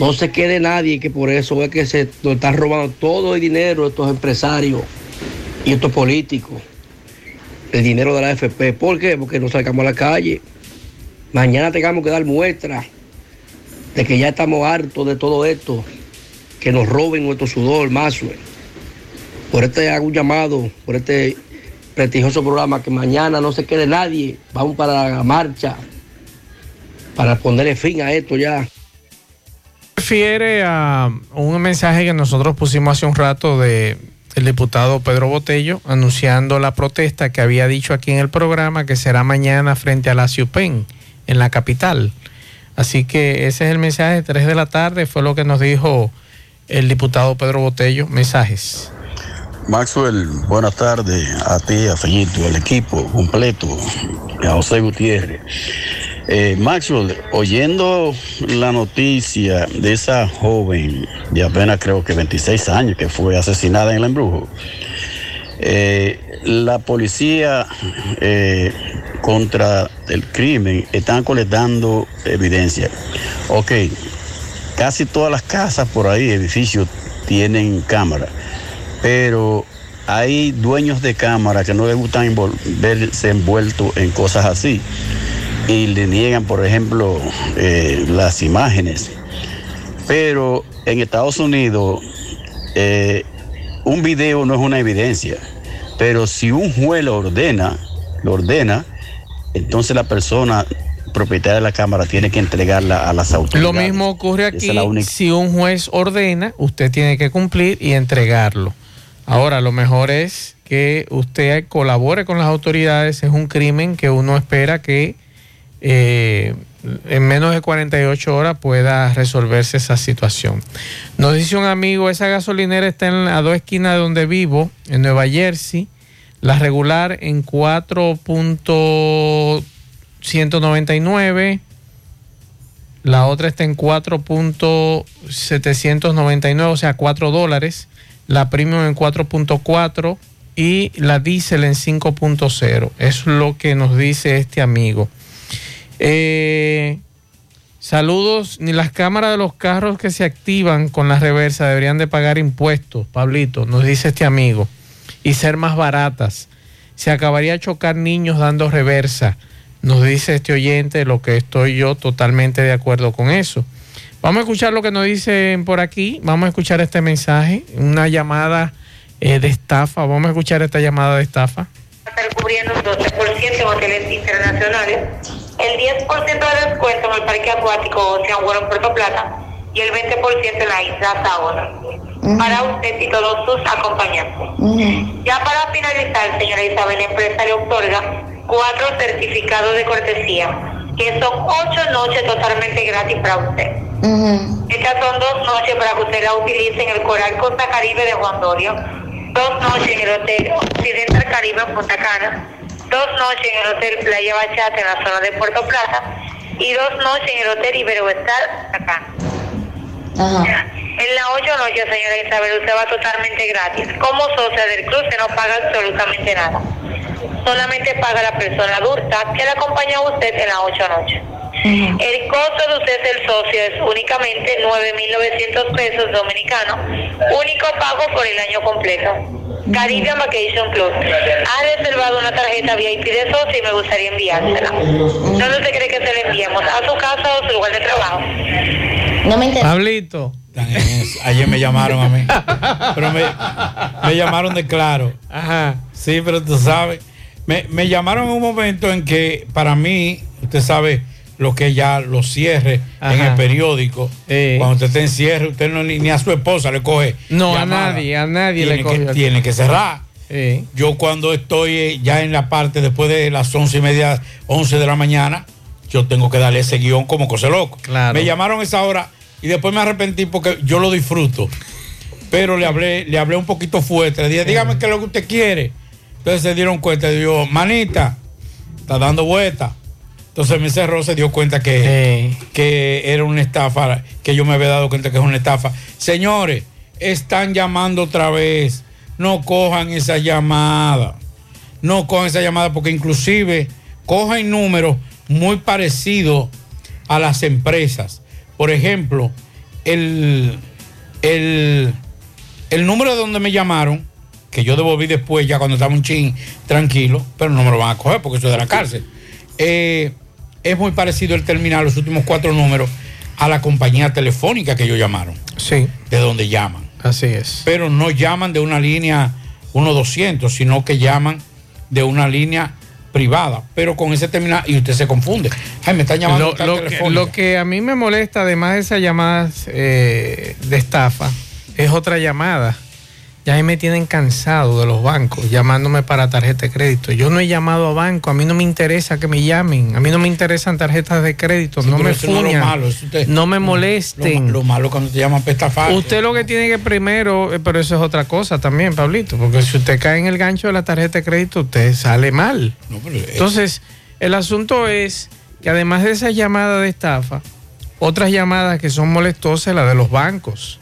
No se quede nadie, que por eso es que se nos están robando todo el dinero estos empresarios y estos políticos. El dinero de la AFP. ¿Por qué? Porque no salgamos a la calle. Mañana tengamos que dar muestra de que ya estamos hartos de todo esto. Que nos roben nuestro sudor, Mazue por este hago un llamado, por este prestigioso programa, que mañana no se quede nadie, vamos para la marcha, para ponerle fin a esto ya. Refiere a un mensaje que nosotros pusimos hace un rato de el diputado Pedro Botello anunciando la protesta que había dicho aquí en el programa que será mañana frente a la CIUPEN en la capital. Así que ese es el mensaje, 3 de la tarde fue lo que nos dijo el diputado Pedro Botello. Mensajes. Maxwell, buenas tardes a ti, a Feñito, al equipo completo, a José Gutiérrez. Eh, Maxwell, oyendo la noticia de esa joven de apenas creo que 26 años que fue asesinada en el embrujo, eh, la policía eh, contra el crimen están colectando evidencia. Ok, casi todas las casas por ahí, edificios, tienen cámara pero hay dueños de cámara que no les gusta envol- verse envueltos en cosas así y le niegan, por ejemplo, eh, las imágenes. Pero en Estados Unidos, eh, un video no es una evidencia, pero si un juez lo ordena, lo ordena, entonces la persona propietaria de la cámara tiene que entregarla a las autoridades. Lo mismo ocurre aquí. es la única- Si un juez ordena, usted tiene que cumplir y entregarlo. Ahora, lo mejor es que usted colabore con las autoridades. Es un crimen que uno espera que eh, en menos de 48 horas pueda resolverse esa situación. Nos dice un amigo, esa gasolinera está en, a dos esquinas de donde vivo, en Nueva Jersey, la regular en 4.199, la otra está en 4.799, o sea, 4 dólares, la premium en 4.4 y la diésel en 5.0. Es lo que nos dice este amigo. Eh, saludos, ni las cámaras de los carros que se activan con la reversa deberían de pagar impuestos, Pablito, nos dice este amigo, y ser más baratas. Se acabaría chocar niños dando reversa, nos dice este oyente, lo que estoy yo totalmente de acuerdo con eso. Vamos a escuchar lo que nos dicen por aquí, vamos a escuchar este mensaje, una llamada eh, de estafa, vamos a escuchar esta llamada de estafa. Estar cubriendo un 12% en hoteles internacionales, el 10% de descuento en el parque acuático Ocean World en Puerto Plata y el 20% en la isla Saona. Para usted y todos sus acompañantes. Ya para finalizar, señora Isabel, la empresa le otorga cuatro certificados de cortesía, que son ocho noches totalmente gratis para usted. Estas son dos noches para que usted la utilice en el Coral Costa Caribe de Juan Dorio, dos noches en el Hotel Occidental Caribe en Punta Cana, dos noches en el Hotel Playa Bachata en la zona de Puerto Plata y dos noches en el Hotel Iberoestar Punta Cana. En las ocho noches, señora Isabel, usted va totalmente gratis. Como socia del club, se no paga absolutamente nada. Solamente paga la persona adulta que le acompaña a usted en las ocho noches. El costo de usted ser socio es únicamente 9.900 pesos dominicanos, único pago por el año completo. Caribbean Vacation Club. Ha reservado una tarjeta VIP de socio y me gustaría enviársela. ¿Dónde usted cree que se la enviemos? ¿A su casa o a su lugar de trabajo? No me interesa. Pablito. Ayer me llamaron a mí. Pero me, me llamaron de claro. Ajá. Sí, pero tú sabes. Me, me llamaron en un momento en que para mí, usted sabe lo que ya lo cierre en el periódico. Cuando usted está en cierre, usted no, ni, a su esposa le coge. No, llamada. a nadie, a nadie tiene le coge. que, tiene que cerrar. Yo cuando estoy eh, ya en la parte después de las once y media, once de la mañana, yo tengo que darle ese guion como cosa loco. Claro. Me llamaron esa hora y después me arrepentí porque yo lo disfruto. Pero le hablé, le hablé un poquito fuerte. Le dije, dígame qué es lo que usted quiere. Entonces se dieron cuenta y digo, manita, está dando vuelta. Entonces me cerró, se dio cuenta que, que era una estafa, que yo me había dado cuenta que es una estafa. Señores, están llamando otra vez. No cojan esa llamada. No cojan esa llamada porque inclusive cogen números muy parecidos a las empresas. Por ejemplo, el, el, el número de donde me llamaron, que yo devolví después ya cuando estaba un chin tranquilo, pero no me lo van a coger porque eso es de la cárcel. Eh, es muy parecido el terminal, los últimos cuatro números, a la compañía telefónica que ellos llamaron. Sí. De donde llaman. Así es. Pero no llaman de una línea 1200, sino que llaman de una línea privada, pero con ese terminal y usted se confunde. Ay, me están llamando Lo, que, lo que a mí me molesta, además de esas llamadas eh, de estafa, es otra llamada. Ya me tienen cansado de los bancos llamándome para tarjeta de crédito. Yo no he llamado a banco, a mí no me interesa que me llamen, a mí no me interesan tarjetas de crédito, Sí, no me eso no fuñan, malo, usted- no me molesten. lo malo cuando te llaman para estafar. Usted lo que tiene que primero, eh, pero eso es otra cosa también, Pablito, porque si usted cae en el gancho de la tarjeta de crédito, usted sale mal. Entonces, el asunto es que además de esas llamadas de estafa, otras llamadas que son molestosas, las de los bancos,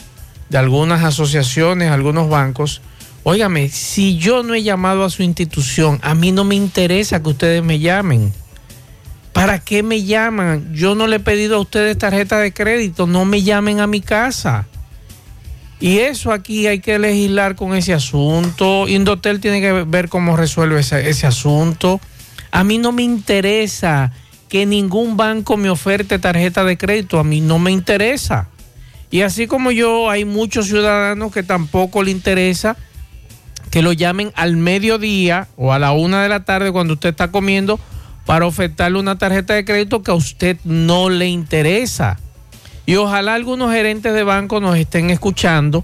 de algunas asociaciones, algunos bancos. Óigame, si yo no he llamado a su institución, a mí no me interesa que ustedes me llamen. ¿Para qué me llaman? Yo no le he pedido a ustedes tarjeta de crédito, no me llamen a mi casa. Y eso aquí hay que legislar con ese asunto. Indotel tiene que ver cómo resuelve ese, ese asunto. A mí no me interesa que ningún banco me oferte tarjeta de crédito. A mí no me interesa. Y así como yo, hay muchos ciudadanos que tampoco le interesa que lo llamen al mediodía o a la una de la tarde cuando usted está comiendo para ofertarle una tarjeta de crédito que a usted no le interesa. Y ojalá algunos gerentes de banco nos estén escuchando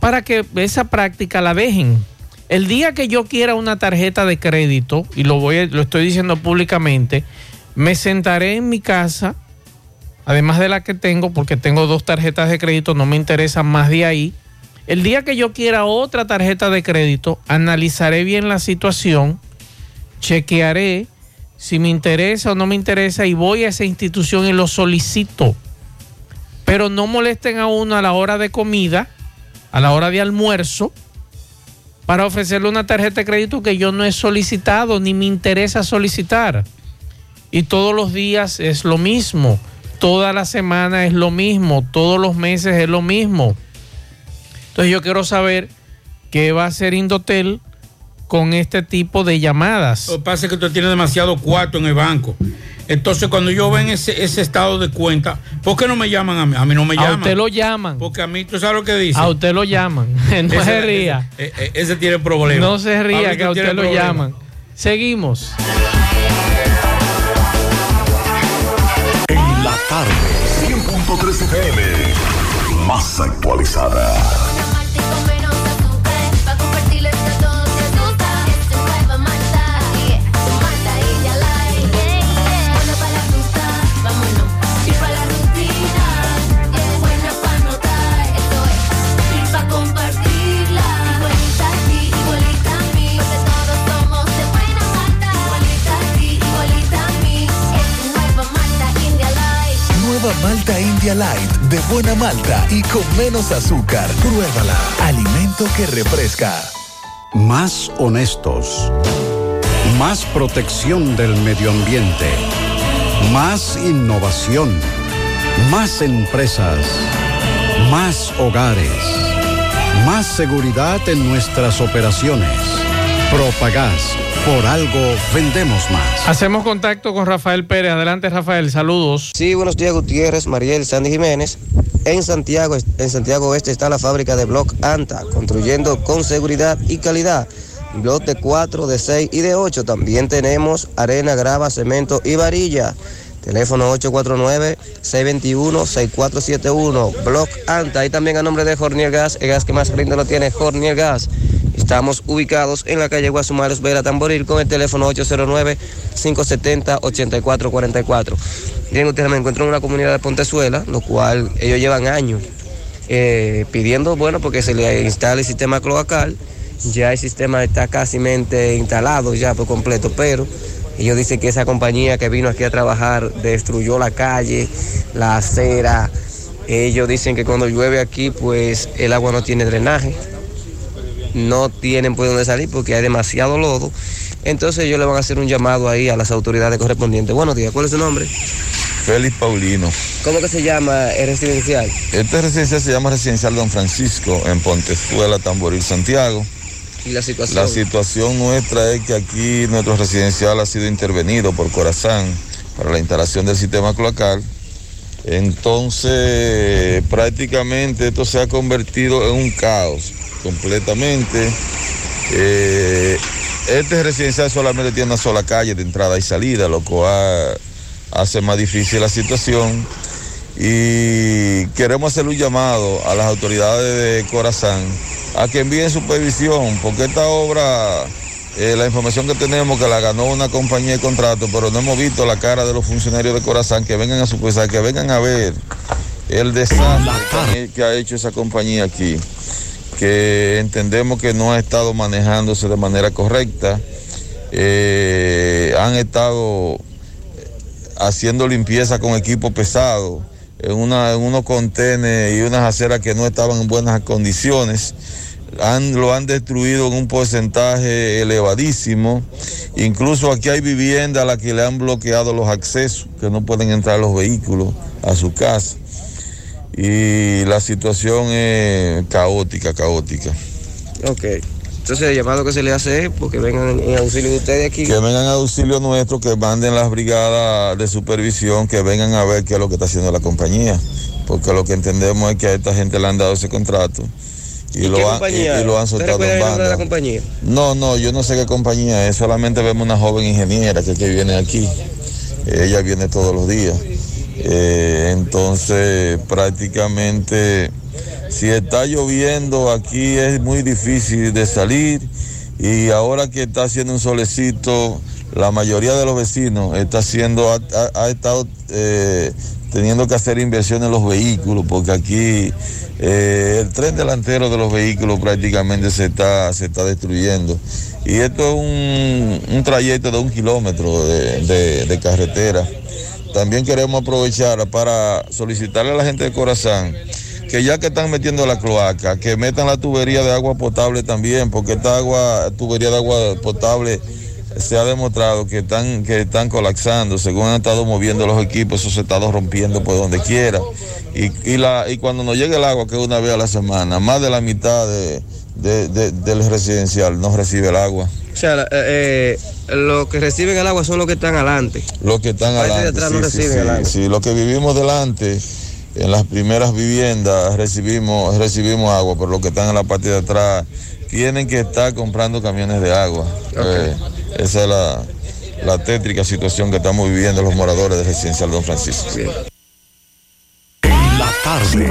para que esa práctica la dejen. El día que yo quiera una tarjeta de crédito, y lo, voy, lo estoy diciendo públicamente, Me sentaré en mi casa, además de la que tengo, porque tengo dos tarjetas de crédito, no me interesa más de ahí. El día que yo quiera otra tarjeta de crédito, analizaré bien la situación, chequearé si me interesa o no me interesa y voy a esa institución y lo solicito. Pero no molesten a uno a la hora de comida, a la hora de almuerzo, para ofrecerle una tarjeta de crédito que yo no he solicitado ni me interesa solicitar. Y todos los días es lo mismo, toda la semana es lo mismo, todos los meses es lo mismo. Entonces yo quiero saber qué va a hacer Indotel con este tipo de llamadas. Lo que pasa es que tú tienes demasiado cuarto en el banco. Entonces, cuando yo ven ese, ese estado de cuenta, ¿por qué no me llaman a mí? A mí no me llaman. A usted lo llaman. Porque a mí, ¿tú sabes lo que dice? A usted lo llaman. No Ese- se ría. Ese, ese- ese tiene problema. No se ría que a usted tiene lo problema. llaman. Seguimos. Tarde, 100.3 FM. Más actualizada. Light de buena malta y con menos azúcar. Pruébala. Alimento que refresca. Más honestos. Más protección del medio ambiente. Más innovación. Más empresas. Más hogares. Más seguridad en nuestras operaciones. Propagás. Por algo vendemos más. Hacemos contacto con Rafael Pérez. Adelante, Rafael. Saludos. Sí, buenos días, Gutiérrez, Mariel, Sandy Jiménez. En Santiago, en Santiago Oeste está la fábrica de Block Anta, construyendo con seguridad y calidad. Block de 4, de 6 y de 8. También tenemos arena, grava, cemento y varilla. Teléfono 849-621-6471. Block Anta. Y también a nombre de Jornier Gas, el gas que más rinde lo tiene Jornier Gas. Estamos ubicados en la calle Guasumaros Vera Tamboril con el teléfono 809-570-8444. Bien, ustedes me encuentro en una comunidad de Pontezuela, lo cual ellos llevan años eh, pidiendo, bueno, porque se le instale el sistema cloacal. Ya el sistema está casi instalado ya por completo, pero ellos dicen que esa compañía que vino aquí a trabajar destruyó la calle, la acera. Ellos dicen que cuando llueve aquí, pues el agua no tiene drenaje no tienen por dónde salir porque hay demasiado lodo. Entonces ellos le van a hacer un llamado ahí a las autoridades correspondientes. Buenos días, ¿cuál es su nombre? Félix Paulino. ¿Cómo que se llama el residencial? Este residencial se llama Residencial Don Francisco en Pontezuela, Tamboril, Santiago. Y la situación. La situación nuestra es que aquí nuestro residencial ha sido intervenido por Corazán para la instalación del sistema cloacal. Entonces, prácticamente esto se ha convertido en un caos completamente. Eh, este residencial solamente tiene una sola calle de entrada y salida, lo cual hace más difícil la situación. Y queremos hacer un llamado a las autoridades de Corazán a que envíen supervisión, porque esta obra, eh, la información que tenemos que la ganó una compañía de contrato, pero no hemos visto la cara de los funcionarios de Corazán que vengan a supervisar, que vengan a ver el desastre que ha hecho esa compañía aquí, que entendemos que no ha estado manejándose de manera correcta. Eh, han estado haciendo limpieza con equipo pesado en, una, unos contenedores y unas aceras que no estaban en buenas condiciones. Lo han destruido en un porcentaje elevadísimo. Incluso aquí hay viviendas a las que le han bloqueado los accesos, que no pueden entrar los vehículos a su casa. Y la situación es caótica, caótica. Ok. Entonces el llamado que se le hace es porque vengan en auxilio de ustedes aquí. Que vengan a auxilio nuestro, que manden las brigadas de supervisión, que vengan a ver qué es lo que está haciendo la compañía. Porque lo que entendemos es que a esta gente le han dado ese contrato y, ¿Y lo, han, y- y lo han ¿Usted soltado en de la banda. compañía? No, no, yo no sé qué compañía es, solamente vemos una joven ingeniera que, que viene aquí. Ella viene todos los días. Eh, entonces, prácticamente, si está lloviendo aquí es muy difícil de salir y ahora que está haciendo un solecito, la mayoría de los vecinos está haciendo, ha, estado eh, teniendo que hacer inversión en los vehículos, porque aquí eh, el tren delantero de los vehículos prácticamente se está, se está destruyendo. Y esto es un, trayecto de un kilómetro de carretera. También queremos aprovechar para solicitarle a la gente de Corazán que ya que están metiendo la cloaca, que metan la tubería de agua potable también, porque esta agua, tubería de agua potable se ha demostrado que están, que están colapsando, según han estado moviendo los equipos, eso se ha estado rompiendo por donde quiera. Y, y la, y cuando nos llegue el agua, que es una vez a la semana, más de la mitad de- de- de- del residencial no recibe el agua. O sea, eh, eh, los que reciben el agua son los que están adelante. Los que están de adelante. no sí, sí, reciben sí, el agua. sí, los que vivimos delante, en las primeras viviendas recibimos, recibimos agua, pero los que están en la parte de atrás tienen que estar comprando camiones de agua. Eh, esa es la, la tétrica situación que estamos viviendo los moradores del residencial Don Francisco. La tarde.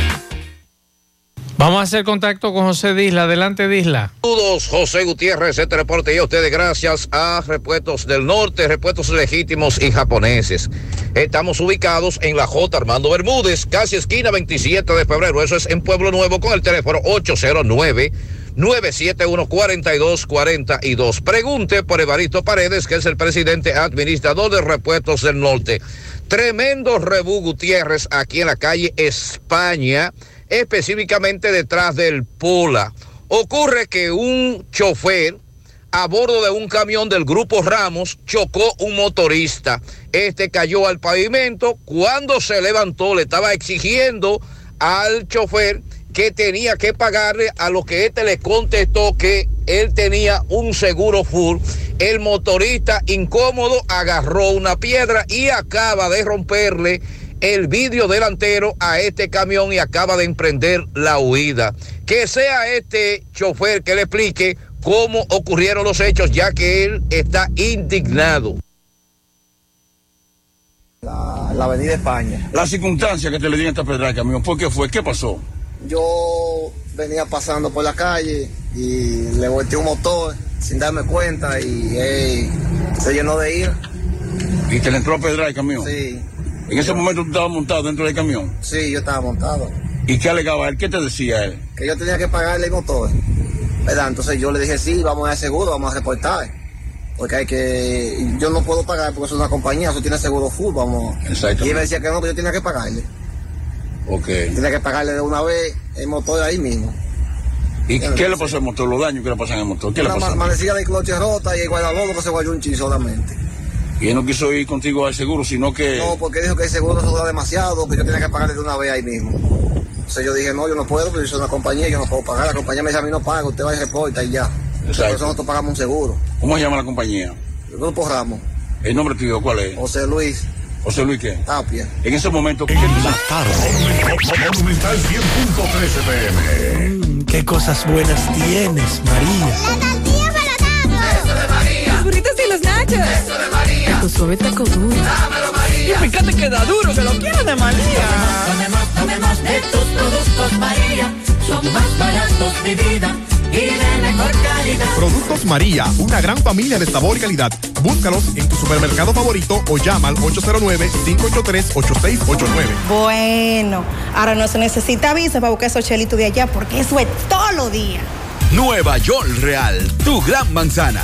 Vamos a hacer contacto con José Disla. Adelante, Disla. Saludos, José Gutiérrez, este reporte y a ustedes gracias a Repuestos del Norte, Repuestos Legítimos y Japoneses. Estamos ubicados en la J. Armando Bermúdez, casi esquina 27 de febrero. Eso es en Pueblo Nuevo con el teléfono 809 971-4242. Pregunte por Evaristo Paredes, que es el presidente administrador de Repuestos del Norte. Tremendo rebú Gutiérrez aquí en la calle España, específicamente detrás del Pola. Ocurre que un chofer a bordo de un camión del grupo Ramos chocó un motorista. Este cayó al pavimento. Cuando se levantó le estaba exigiendo al chofer que tenía que pagarle a lo que este le contestó que él tenía un seguro full. El motorista incómodo agarró una piedra y acaba de romperle el vidrio delantero a este camión y acaba de emprender la huida. Que sea este chofer que le explique cómo ocurrieron los hechos, ya que él está indignado. La, la avenida España. La circunstancia que te le di en esta pedra de camión, ¿por qué fue? ¿Qué pasó? Yo venía pasando por la calle y le volteé un motor sin darme cuenta y se llenó de ira. ¿Y te le entró a pedra el camión? Sí, En ese momento tú estabas montado dentro del camión. sí, yo estaba montado. ¿Y qué alegaba él? ¿Qué te decía él? Que yo tenía que pagarle el motor. ¿Verdad? Entonces yo le dije, sí, vamos a seguro, vamos a reportar. Porque hay que. Yo no puedo pagar porque es una compañía, eso tiene seguro full, vamos. Exactamente. Y él me decía que no, pero yo tenía que pagarle. Ok. Tenía que pagarle de una vez el motor ahí mismo. ¿Y qué le pasó al motor? ¿Los daños que le pasan al motor? ¿Qué le Una pasó? manecilla de cloche rota y el guardalodo que se guayó un chin solamente. Y él no quiso ir contigo al seguro, sino que... No, porque dijo que el seguro se dura demasiado, que yo tenía que pagarle de una vez ahí mismo. Entonces yo dije, no, yo no puedo, porque yo soy una compañía, yo no puedo pagar. La compañía me dice, a mí no paga, usted va y reporta y ya. Por eso nosotros pagamos un seguro. ¿Cómo se llama la compañía? El Grupo Ramos, ¿El nombre tuyo cuál es? José Luis José Luis qué? Tapia. En ese momento... ¿qué La tarde. Monumental 100.13 pm. Mm, qué cosas buenas tienes, María. Los burritos y los nachos. Taco suave, taco duro. Dámelo, María. Y fíjate que da duro, que lo quiero de María. Tomemos, tomemos de tus productos María. Son más baratos de vida y de mejor calidad. Productos María, una gran familia de sabor y calidad. Búscalos en tu supermercado favorito o llama al 809-583-8689. Bueno, ahora no se necesita visa para buscar esos chelitos de allá porque eso es todo lo día. Nueva York Real, tu gran manzana.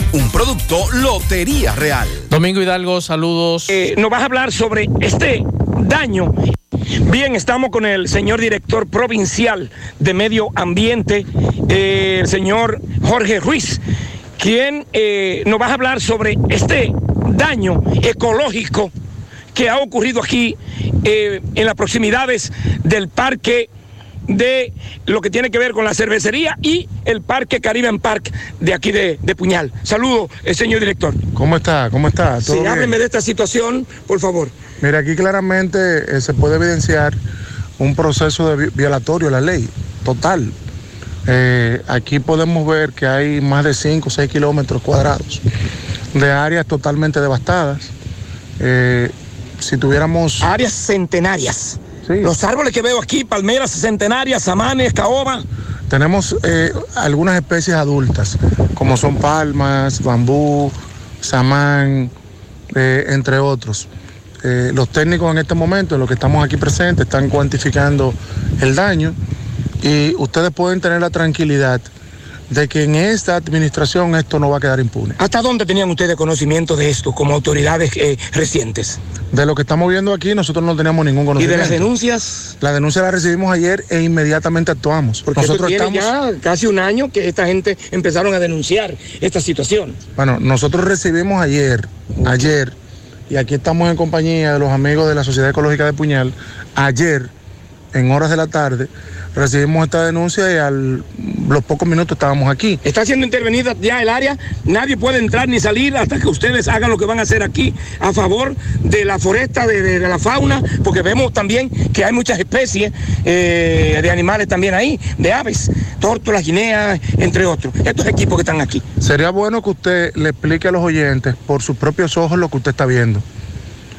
Un producto Lotería Real. Domingo Hidalgo, saludos. Eh, nos vas a hablar sobre este daño. Bien, estamos con el señor director provincial de Medio Ambiente, eh, el señor Jorge Ruiz, quien eh, nos va a hablar sobre este daño ecológico que ha ocurrido aquí eh, en las proximidades del parque de lo que tiene que ver con la cervecería y el Parque Caribbean Park de aquí de, de Puñal. Saludo, eh, señor director. ¿Cómo está? ¿Cómo está? Sí, ¿Todo bien? hábleme de esta situación, por favor. Mira, aquí claramente eh, se puede evidenciar un proceso de vi- violatorio a la ley, total. Eh, aquí podemos ver que hay más de 5 o 6 kilómetros cuadrados de áreas totalmente devastadas. Eh, si tuviéramos... Áreas centenarias. Los árboles que veo aquí, palmeras centenarias, samanes, caoba. Tenemos eh, algunas especies adultas, como son palmas, bambú, samán, eh, entre otros. Eh, los técnicos en este momento, en lo que estamos aquí presentes, están cuantificando el daño y ustedes pueden tener la tranquilidad de que en esta administración esto no va a quedar impune. ¿Hasta dónde tenían ustedes conocimiento de esto como autoridades eh, recientes? De lo que estamos viendo aquí, nosotros no teníamos ningún ¿Y conocimiento. de las denuncias? La denuncia la recibimos ayer e inmediatamente actuamos. Porque nosotros tiene estamos... ya casi un año que esta gente empezaron a denunciar esta situación. Bueno, nosotros recibimos ayer, ayer, y aquí estamos en compañía de los amigos de la Sociedad Ecológica de Puñal, ayer, en horas de la tarde, recibimos esta denuncia y a los pocos minutos estábamos aquí. Está siendo intervenida ya el área, nadie puede entrar ni salir hasta que ustedes hagan lo que van a hacer aquí a favor de la foresta, de, de- de la fauna, porque vemos también que hay muchas especies eh, de animales también ahí, de aves, tórtolas, guineas, entre otros. Estos equipos que están aquí. Sería bueno que usted le explique a los oyentes por sus propios ojos lo que usted está viendo.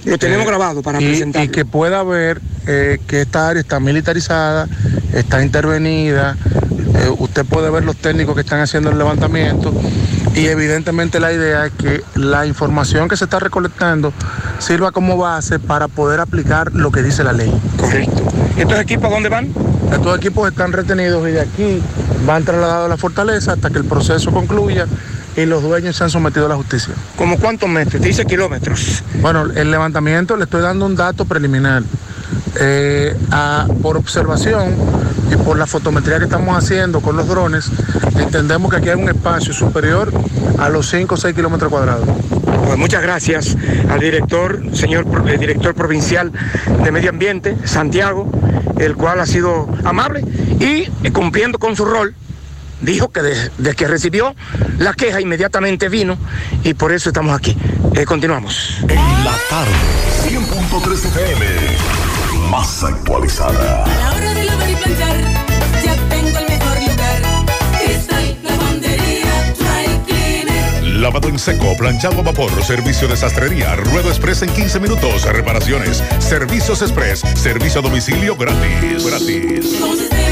Lo tenemos Eh, grabado para y, presentarlo. y que pueda ver eh, que esta área está militarizada, está intervenida, eh, usted puede ver los técnicos que están haciendo el levantamiento y evidentemente la idea es que la información que se está recolectando sirva como base para poder aplicar lo que dice la ley. Correcto. ¿Estos equipos dónde van? Estos equipos están retenidos y de aquí van trasladados a la fortaleza hasta que el proceso concluya y los dueños sean sometidos a la justicia. ¿Como cuántos metros? Dice kilómetros. Bueno, el levantamiento le estoy dando un dato preliminar. Eh, a- por observación y por la fotometría que estamos haciendo con los drones, entendemos que aquí hay un espacio superior a los 5 o 6 kilómetros cuadrados. Pues muchas gracias al director, señor eh, director provincial de Medio Ambiente, Santiago, el cual ha sido amable y cumpliendo con su rol. Dijo que desde que recibió la queja inmediatamente vino y por eso estamos aquí. Eh, continuamos. La tarde, 100.3 FM, más actualizada. A la hora de lavar y planchar, ya tengo el mejor lugar. Cristal, lavandería, dry cleaner. Lavado en seco, planchado a vapor, servicio de sastrería, ruedo express en 15 minutos, reparaciones, servicios express, servicio a domicilio gratis. Gratis.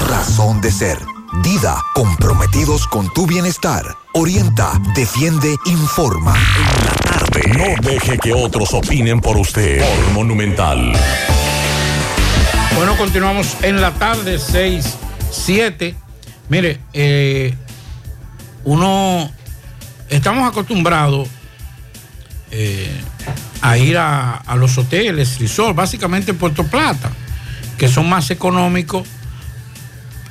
razón de ser. Dida, comprometidos con tu bienestar. Orienta, defiende, informa. No deje que otros opinen por usted. Por Monumental. Bueno, continuamos en la tarde, 6, 7. Mire, eh, uno, estamos acostumbrados eh, a ir a, a los hoteles, resort, básicamente en Puerto Plata, que son más económicos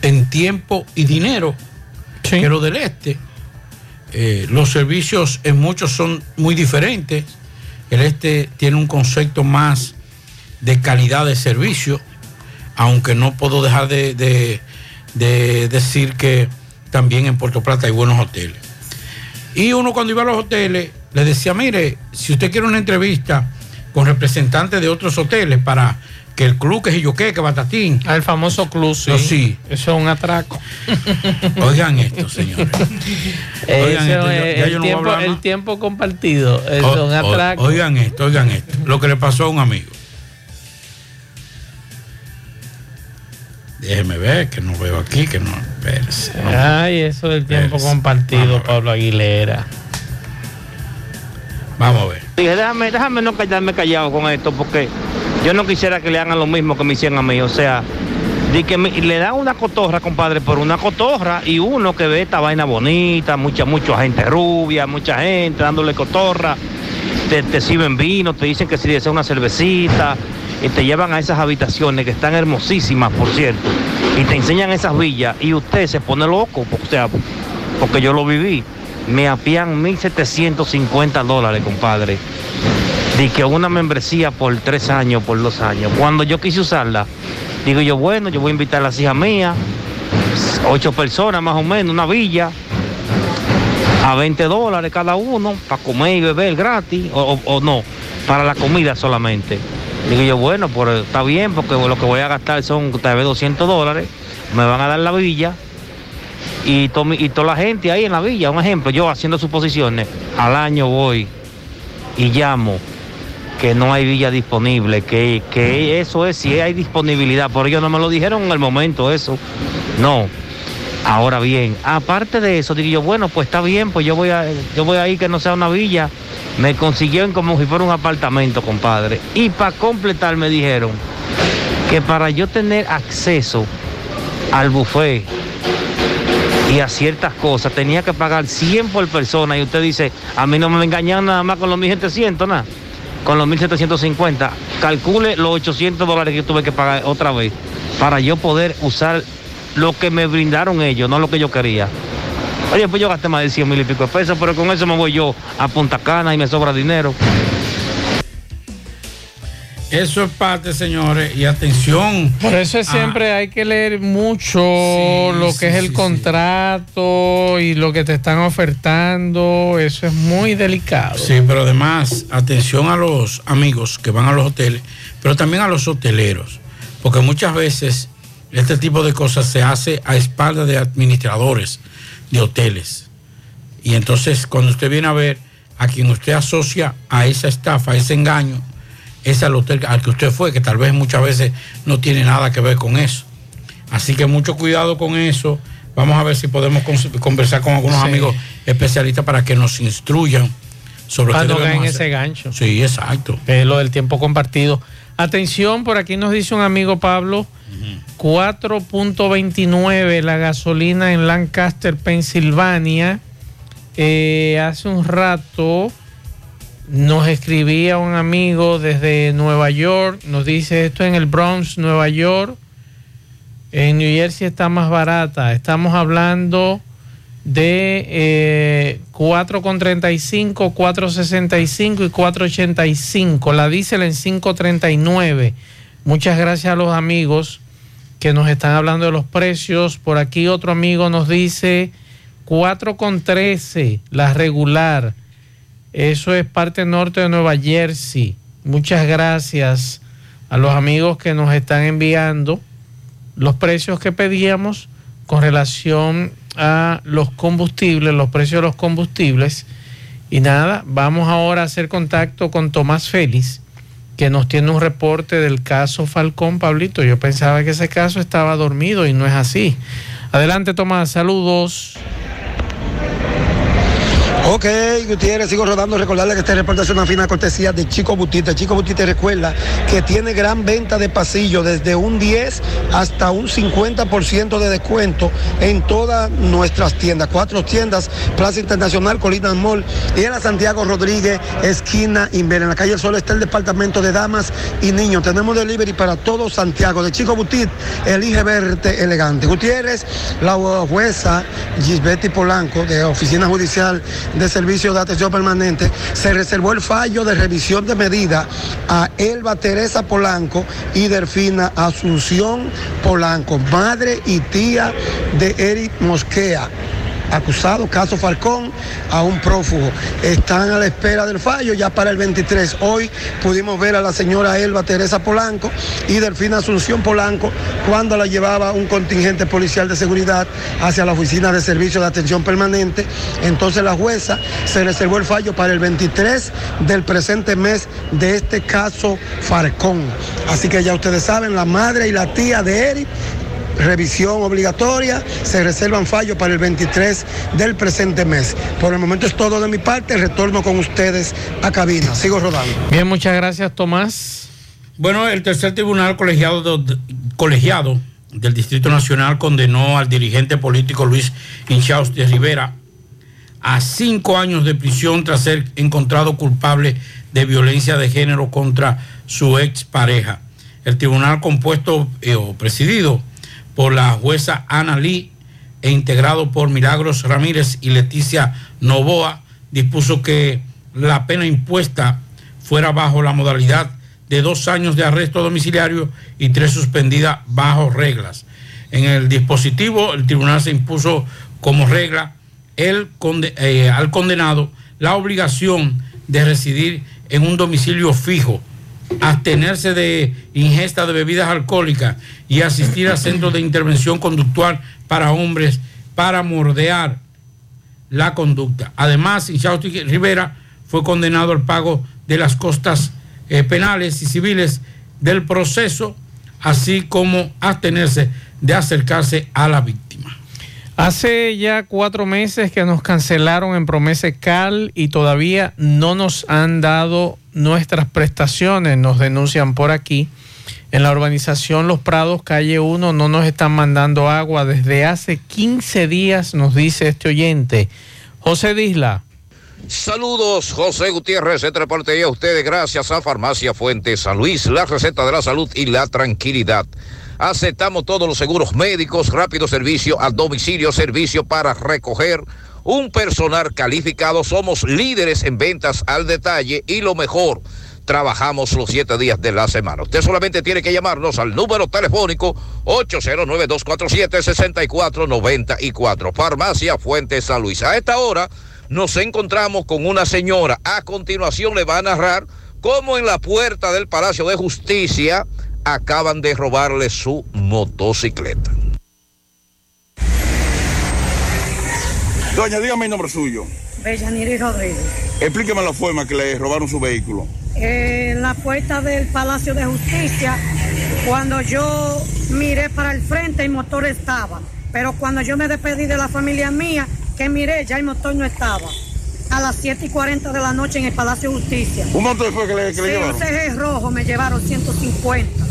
en tiempo y dinero que los del este. Eh, los servicios en muchos son muy diferentes. El este tiene un concepto más de calidad de servicio, aunque no puedo dejar de, de- de decir que también en Puerto Plata hay buenos hoteles. Y uno cuando iba a los hoteles le decía, mire, si usted quiere una entrevista con representantes de otros hoteles para que el club que yo qué, que batatín. El famoso club, sí. No, sí. Eso es un atraco. Oigan esto, señores. Oigan Eso esto, ya- es ya el, yo tiempo, el compartido. Es O- un atraco. oigan esto, oigan esto. Lo que le pasó a un amigo. Déjeme ver, que no veo aquí, que no. espérese, no. Ay, eso del tiempo compartido, Pablo Aguilera. Vamos a ver. Dije, déjame, déjame no quedarme callado con esto, porque yo no quisiera que le hagan lo mismo que me hicieron a mí. O sea, de que le dan una cotorra, compadre, por una cotorra, y uno que ve esta vaina bonita, mucha, mucha gente rubia, mucha gente dándole cotorra, te, te sirven vino, te dicen que si deseas una cervecita, y te llevan a esas habitaciones que están hermosísimas, por cierto, y te enseñan esas villas, y usted se pone loco, o sea, porque yo lo viví. Me apían 1.750 dólares, compadre. De que una membresía por tres años, por dos años. Cuando yo quise usarla, digo yo, bueno, yo voy a invitar a las hijas mías, ocho personas más o menos, una villa, a 20 dólares cada uno, para comer y beber gratis, o no, para la comida solamente. Digo yo, bueno, pues está bien, porque lo que voy a gastar son tal vez 200 dólares, me van a dar la villa, y, to- y toda la gente ahí en la villa, un ejemplo, yo haciendo suposiciones, al año voy y llamo que no hay villa disponible, que, que eso es, si hay disponibilidad, por ellos no me lo dijeron en el momento eso, no. Ahora bien, aparte de eso, digo yo, bueno, pues está bien, pues yo voy a, yo voy a ir que no sea una villa, me consiguieron como si fuera un apartamento, compadre, y para completar me dijeron que para yo tener acceso al buffet y a ciertas cosas tenía que pagar 100 por persona y usted dice, a mí no me engañan nada más con los 1700, nada, con los 1750, calcule los 800 dólares que yo tuve que pagar otra vez para yo poder usar lo que me brindaron ellos, no lo que yo quería. Oye, pues yo gasté más de 100 mil y pico de pesos, pero con eso me voy yo a Punta Cana y me sobra dinero. Eso es parte, señores, y atención. Por eso es Ah, siempre hay que leer mucho lo que es el contrato y lo que te están ofertando. Eso es muy delicado. Sí, pero además, atención a los amigos que van a los hoteles, pero también a los hoteleros, porque muchas veces este tipo de cosas se hace a espaldas de administradores de hoteles. Y entonces, cuando usted viene a ver a quien usted asocia a esa estafa, a ese engaño, es al hotel al que usted fue, que tal vez muchas veces no tiene nada que ver con eso. Así que mucho cuidado con eso. Vamos a ver si podemos conversar con algunos Sí. amigos especialistas para que nos instruyan sobre qué no en ese gancho. Sí, exacto. Es lo del tiempo compartido. Atención, por aquí nos dice un amigo Pablo, 4.29 la gasolina en Lancaster, Pensilvania. Eh, hace un rato nos escribía un amigo desde Nueva York, nos dice esto en el Bronx, Nueva York. En New Jersey está más barata. Estamos hablando de eh, 4,35, 4,65 y 4,85. La diésel en 5,39. Muchas gracias a los amigos que nos están hablando de los precios. Por aquí otro amigo nos dice 4,13 la regular. Eso es parte norte de Nueva Jersey. Muchas gracias a los amigos que nos están enviando los precios que pedíamos con relación a los combustibles, los precios de los combustibles. Y nada, vamos ahora a hacer contacto con Tomás Félix, que nos tiene un reporte del caso Falcón, Pablito. Yo pensaba que ese caso estaba dormido y no es así. Adelante, Tomás, saludos. Ok, Gutiérrez, sigo rodando. Recordarle que este reporte es una fina cortesía de Chico Butita. Chico Butita recuerda que tiene gran venta de pasillo, desde un 10 hasta un 50% de descuento en todas nuestras tiendas. Cuatro tiendas, Plaza Internacional, Colina Mall y en la Santiago Rodríguez, esquina Inver. En la calle Sol está el departamento de damas y niños. Tenemos delivery para todo Santiago. De Chico Butit, elige verte elegante. Gutiérrez, la jueza Gisbetti Polanco, de Oficina Judicial de Servicio de Atención Permanente, se reservó el fallo de revisión de medida a Elba Teresa Polanco y Delfina Asunción Polanco, madre y tía de Eric Mosquea acusado, caso Falcón, a un prófugo. Están a la espera del fallo ya para el 23. Hoy pudimos ver a la señora Elba Teresa Polanco y Delfina Asunción Polanco cuando la llevaba un contingente policial de seguridad hacia la oficina de servicio de atención permanente. Entonces la jueza se reservó el fallo para el 23 del presente mes de este caso Falcón. Así que ya ustedes saben, la madre y la tía de Eric revisión obligatoria, se reservan fallos para el 23 del presente mes. Por el momento es todo de mi parte, retorno con ustedes a cabina. Sigo rodando. Bien, muchas gracias, Tomás. Bueno, el tercer tribunal colegiado, de- colegiado del Distrito Nacional condenó al dirigente político Luis Inchaus de Rivera a cinco años de prisión tras ser encontrado culpable de violencia de género contra su expareja. El tribunal compuesto eh, o presidido por la jueza Ana Lee e integrado por Milagros Ramírez y Leticia Novoa dispuso que la pena impuesta fuera bajo la modalidad de dos años de arresto domiciliario y tres suspendidas bajo reglas. En el dispositivo, el tribunal se impuso como regla eh, al condenado la obligación de residir en un domicilio fijo, abstenerse de ingesta de bebidas alcohólicas y asistir a centros de intervención conductual para hombres para mordear la conducta. Además, Inchausti Rivera fue condenado al pago de las costas eh, penales y civiles del proceso, así como abstenerse de acercarse a la víctima. Hace ya cuatro meses que nos cancelaron en Promese Cal y todavía no nos han dado nuestras prestaciones, nos denuncian por aquí. En la urbanización Los Prados, calle 1, no nos están mandando agua desde hace 15 días, nos dice este oyente. José Disla. Saludos, José Gutiérrez, se reportería a ustedes gracias a Farmacia Fuente San Luis, la receta de la salud y la tranquilidad. Aceptamos todos los seguros médicos, rápido servicio a domicilio, servicio para recoger, un personal calificado, somos líderes en ventas al detalle y lo mejor, trabajamos los siete días de la semana. Usted solamente tiene que llamarnos al número telefónico 809-247-6494. Farmacia Fuente San Luis. A esta hora nos encontramos con una señora. A continuación le va a narrar cómo en la puerta del Palacio de Justicia acaban de robarle su motocicleta. Doña, dígame el nombre suyo. Bellaniri Rodríguez. Explíqueme la forma que le robaron su vehículo. En la puerta del Palacio de Justicia, cuando yo miré para el frente, el motor estaba. Pero cuando yo me despedí de la familia mía, que miré, ya el motor no estaba. A las 7 y 40 de la noche en el Palacio de Justicia. ¿Un motor fue que le, que le Sí, llevaron? un CG rojo me llevaron 150.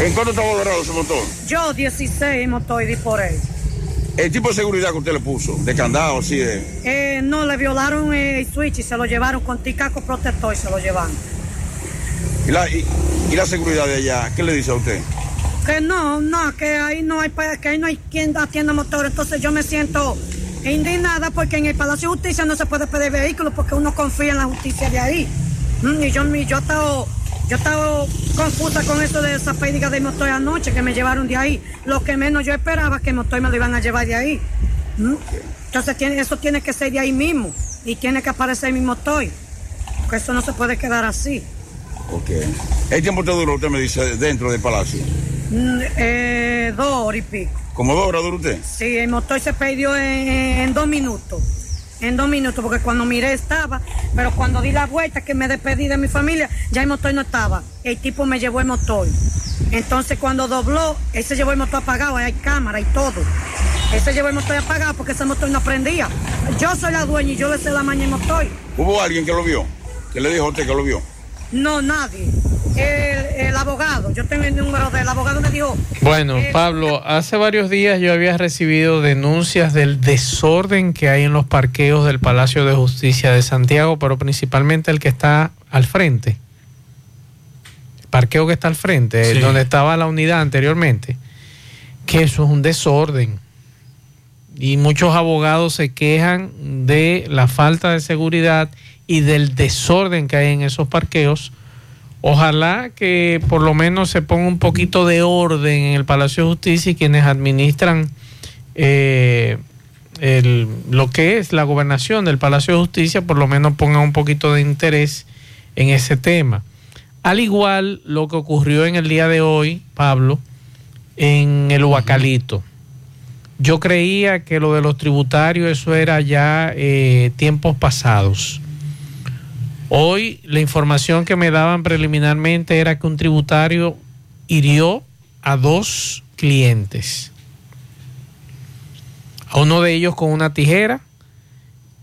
¿En cuánto estaba valorado ese motor? Yo 16 motor y di por él. El tipo de seguridad que usted le puso, de candado, así de... Eh, no, le violaron el switch y se lo llevaron con ticaco protector y se lo llevaron. ¿Y la, y, y la seguridad de allá, qué le dice a usted? Que no, no, que ahí no hay que ahí no hay quien atienda motor. Entonces yo me siento indignada porque en el Palacio de Justicia no se puede pedir vehículos porque uno confía en la justicia de ahí. Mm, y yo, y yo he estado, yo he estado confusa con eso de esa pérdida de motor anoche que me llevaron de ahí. Lo que menos yo esperaba que el motor me lo iban a llevar de ahí. Mm. Entonces tiene, eso tiene que ser de ahí mismo y tiene que aparecer mi motor. Porque eso no se puede quedar así. Ok. ¿El tiempo te duró, usted me dice, dentro del palacio? Mm, eh, dos horas y pico. ¿Como dos horas dura usted? Sí, el motor se perdió en, en dos minutos. En dos minutos, porque cuando miré estaba, pero cuando di la vuelta que me despedí de mi familia, ya el motor no estaba. El tipo me llevó el motor. Entonces cuando dobló, él se llevó el motor apagado, ahí hay cámara y todo. Él se llevó el motor apagado porque ese motor no prendía. Yo soy la dueña y yo le sé la mañana el motor. ¿Hubo alguien que lo vio? ¿Qué le dijo a usted que lo vio? No, nadie. El, el abogado, yo tengo el número del abogado, me dijo, Bueno, Pablo, hace varios días yo había recibido denuncias del desorden que hay en los parqueos del Palacio de Justicia de Santiago, pero principalmente el que está al frente. El parqueo que está al frente, Sí. donde estaba la unidad anteriormente, que eso es un desorden. Y muchos abogados se quejan de la falta de seguridad y del desorden que hay en esos parqueos. Ojalá que por lo menos se ponga un poquito de orden en el Palacio de Justicia y quienes administran eh, lo que es la gobernación del Palacio de Justicia, por lo menos pongan un poquito de interés en ese tema. Al igual lo que ocurrió en el día de hoy, Pablo, en el Huacalito. Yo creía que lo de los tributarios, eso era ya eh, tiempos pasados. Hoy la información que me daban preliminarmente era que un tributario hirió a dos clientes. A uno de ellos con una tijera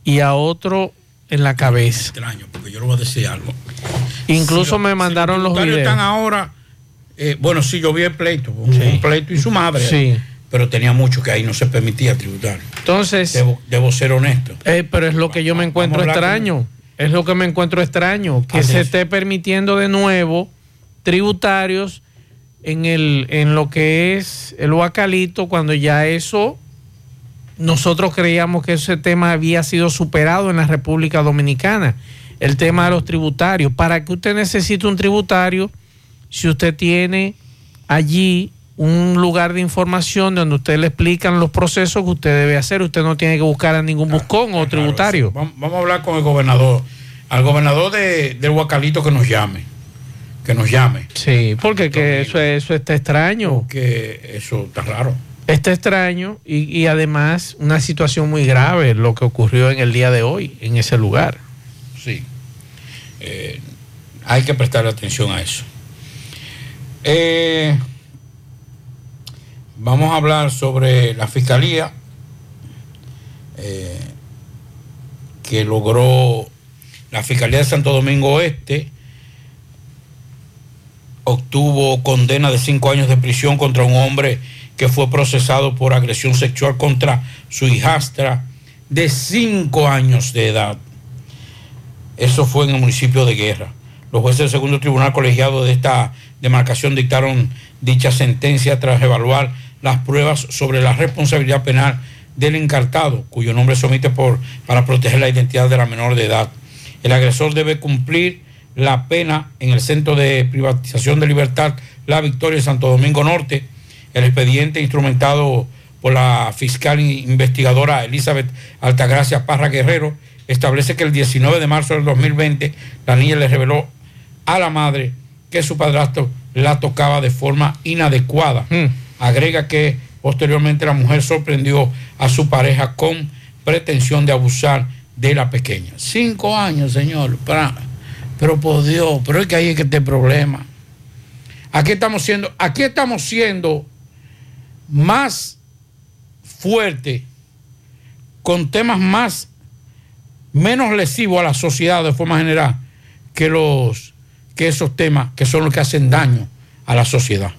y a otro en la cabeza. Extraño, porque yo le voy a decir algo. Incluso Si me los- mandaron si los videos. están ahora, eh, bueno, sí, yo vi el pleito, un, Sí. un pleito y su madre. Sí. Pero tenía mucho que ahí no se permitía tributar. Entonces, Debo, debo ser honesto. Eh, pero es lo que yo me encuentro extraño. Es lo que me encuentro extraño. Que Así se es. esté permitiendo de nuevo tributarios en, el, en lo que es el Huacalito, cuando ya eso, nosotros creíamos que ese tema había sido superado en la República Dominicana. El tema de los tributarios. ¿Para qué usted necesita un tributario si usted tiene allí un lugar de información donde usted le explican los procesos que usted debe hacer? Usted no tiene que buscar a ningún buscón o tributario. Vamos, vamos a hablar con el gobernador. Al gobernador de, del Huacalito que nos llame. Que nos llame. Sí, porque que eso, eso está extraño. Que eso está raro. Está extraño y, y además una situación muy grave lo que ocurrió en el día de hoy en ese lugar. Sí. Eh, hay que prestarle atención a eso. Eh, vamos a hablar sobre la fiscalía eh, que logró la fiscalía de Santo Domingo Oeste obtuvo condena de cinco años de prisión contra un hombre que fue procesado por agresión sexual contra su hijastra de cinco años de edad. Eso fue en el municipio de Guerra. Los jueces del segundo tribunal colegiado de esta demarcación dictaron dicha sentencia tras evaluar las pruebas sobre la responsabilidad penal del encartado, cuyo nombre se omite por, para proteger la identidad de la menor de edad. El agresor debe cumplir la pena en el Centro de Privatización de Libertad La Victoria de Santo Domingo Norte. El expediente instrumentado por la fiscal investigadora Elizabeth Altagracia Parra Guerrero establece que el 19 de marzo del 2020 la niña le reveló a la madre que su padrastro la tocaba de forma inadecuada. Agrega que posteriormente la mujer sorprendió a su pareja con pretensión de abusar de la pequeña. Cinco años, señor. Para, pero por Dios, pero es que ahí es que está el problema. Aquí estamos siendo, aquí estamos siendo más fuerte con temas más menos lesivos a la sociedad de forma general que los que esos temas que son los que hacen daño a la sociedad.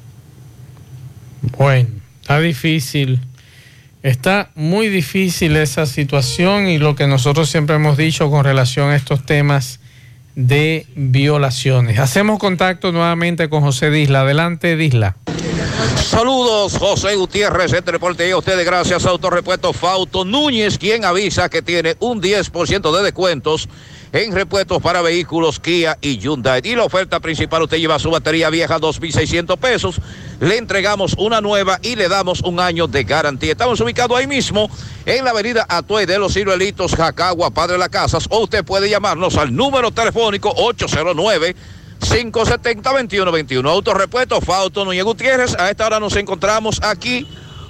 Bueno, está difícil. Está muy difícil esa situación y lo que nosotros siempre hemos dicho con relación a estos temas de violaciones. Hacemos contacto nuevamente con José Disla. Adelante, Disla. Saludos, José Gutiérrez, este reporte llega a ustedes gracias a Autorepuesto Fauto Núñez, quien avisa que tiene un 10% de descuentos en repuestos para vehículos Kia y Hyundai. Y la oferta principal, usted lleva su batería vieja 2.600 pesos, le entregamos una nueva y le damos un año de garantía. Estamos ubicados ahí mismo en la avenida Atuey de los Ciruelitos, Jacagua, Padre de las Casas, o usted puede llamarnos al número telefónico 809 570-2121. Autorepuesto Fauto Núñez Gutiérrez. A esta hora nos encontramos aquí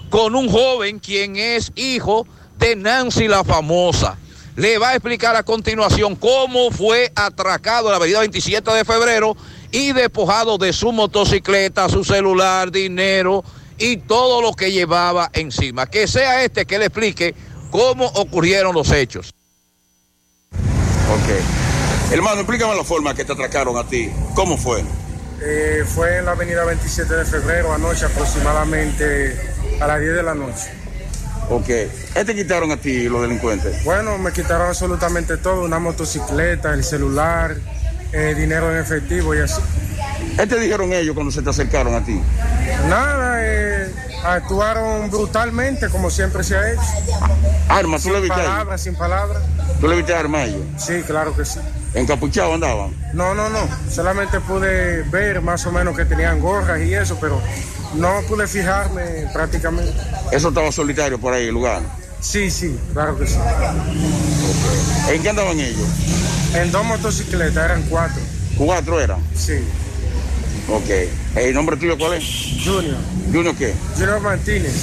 con un joven quien es hijo de Nancy la famosa. Le va a explicar a continuación cómo fue atracado en la avenida 27 de febrero y despojado de su motocicleta, su celular, dinero y todo lo que llevaba encima. Que sea este que le explique cómo ocurrieron los hechos. Ok. Hermano, explícame la forma que te atracaron a ti. ¿Cómo fue? Eh, fue en la avenida 27 de febrero anoche aproximadamente a las 10 de la noche. Ok. ¿Qué te quitaron a ti los delincuentes? Bueno, me quitaron absolutamente todo, una motocicleta, el celular, eh, dinero en efectivo y así. ¿Qué te dijeron ellos cuando se te acercaron a ti? Nada, eh, actuaron brutalmente como siempre se ha hecho. Armas, tú sin le viste ellos? palabras, sin palabras. ¿Tú le viste armas a ellos? Sí, claro que sí. ¿Encapuchados andaban? No, no, no. Solamente pude ver más o menos que tenían gorras y eso, pero no pude fijarme prácticamente. ¿Eso estaba solitario por ahí, el lugar? Sí, sí, claro que sí. ¿En qué andaban ellos? En dos motocicletas, eran cuatro. ¿Cuatro eran? Sí. Ok. ¿El nombre tuyo cuál es? Junior. ¿Junior qué? Junior Martínez.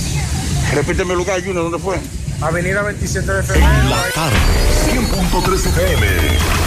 Repíteme el lugar, Junior, ¿dónde fue? Avenida 27 de febrero. Tarde, 100.3 FM.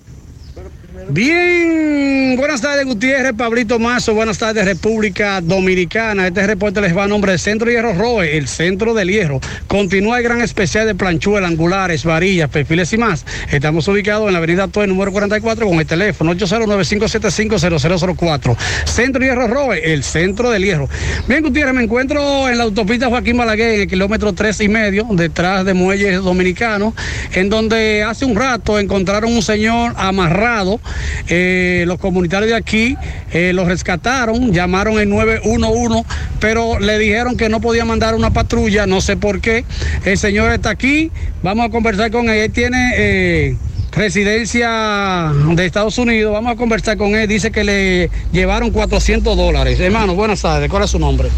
Bien, buenas tardes Gutiérrez, Pablito Mazo, buenas tardes República Dominicana. Este reporte les va a nombre del Centro Hierro Roe, el Centro del Hierro. Continúa el gran especial de planchuelas, angulares, varillas, perfiles y más. Estamos ubicados en la avenida Tue, número 44, con el teléfono 809-575-0004. Centro Hierro Roe, el Centro del Hierro. Bien, Gutiérrez, me encuentro en la autopista Joaquín Balaguer, en el kilómetro 3 y medio, detrás de Muelles Dominicanos, en donde hace un rato encontraron un señor amarrado. Eh, los comunitarios de aquí eh, lo rescataron, llamaron el 911, pero le dijeron que no podía mandar una patrulla, no sé por qué. El señor está aquí, vamos a conversar con él. Él tiene eh, residencia de Estados Unidos, vamos a conversar con él. Dice que le llevaron 400 dólares. Hermano, buenas tardes, ¿cuál es su nombre?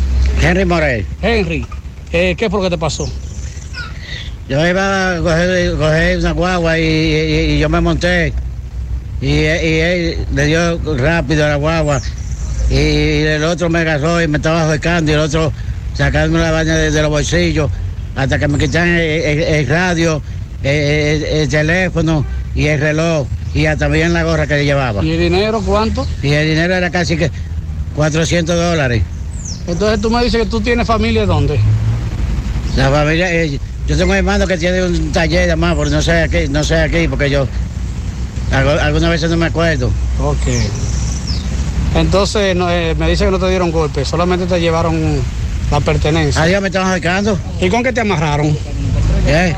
Henry Morel. Henry, eh, ¿qué fue lo que te pasó? Yo iba a coger, coger una guagua y, y- y yo me monté. Y, y él le dio rápido a la guagua. Y el otro me agarró y me estaba ahorcando. Y el otro sacándome la baña de, de los bolsillos. Hasta que me quitaron el, el- el radio, el, el- el teléfono y el reloj. Y hasta bien la gorra que le llevaba. ¿Y el dinero cuánto? Y el dinero era casi que 400 dólares. Entonces tú me dices que tú tienes familia dónde? La familia, eh, yo tengo un hermano que tiene un taller además, pero no sé aquí, no sé aquí, porque yo algunas veces no me acuerdo. Ok. Entonces no, eh, me dice que no te dieron golpe, solamente te llevaron la pertenencia. Adiós, me estaban acercando. ¿Y con qué te amarraron? ¿Eh?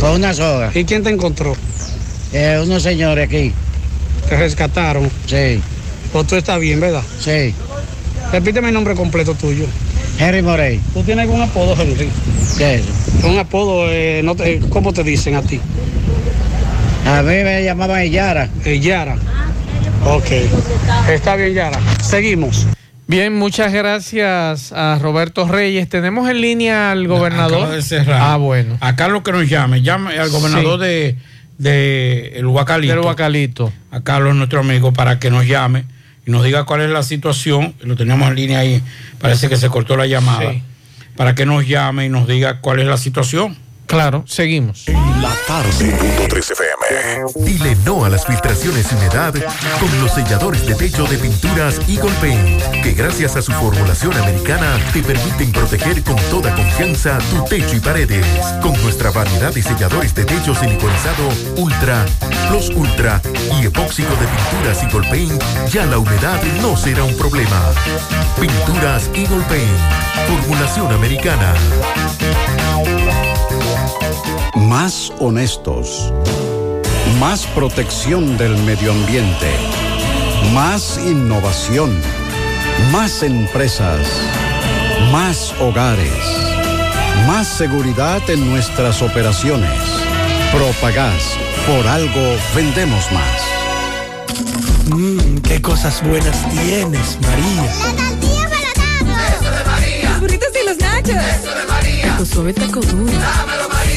Con una soga. ¿Y quién te encontró? Eh, unos señores aquí. ¿Te rescataron? Sí. Pues tú estás bien, ¿verdad? Sí. Repíteme el nombre completo tuyo. Henry Morey. ¿Tú tienes algún apodo, Henry? ¿Qué es? Un apodo, eh, no te- ¿cómo te dicen a ti? A mí me llamaban Yara. Yara. Ok. Está bien, Yara. Seguimos. Bien, muchas gracias a Roberto Reyes. Tenemos en línea al gobernador. Acaba de cerrar. Ah, bueno. A Carlos que nos llame. Llame al gobernador Sí. de, de el Huacalito. Del Huacalito. A Carlos, nuestro amigo, para que nos llame y nos diga cuál es la situación. Lo teníamos en línea ahí. Parece que se cortó la llamada. Sí. Para que nos llame y nos diga cuál es la situación. Claro, seguimos. La tarde. Punto 3 FM. Dile no a las filtraciones y humedad con los selladores de techo de pinturas Eagle Paint, que gracias a su formulación americana te permiten proteger con toda confianza tu techo y paredes. Con nuestra variedad de selladores de techo siliconizado Ultra, Plus Ultra y epóxico de pinturas Eagle Paint, ya la humedad no será un problema. Pinturas Eagle Paint, formulación americana. Más honestos. Más protección del medio ambiente. Más innovación. Más empresas. Más hogares. Más seguridad en nuestras operaciones. Propagás. Por algo vendemos más. Mmm, qué cosas buenas tienes, María. La tortilla para Eso de María. Los burritos y los nachos. Eso de María. Tu suave taco duro. Dámelo,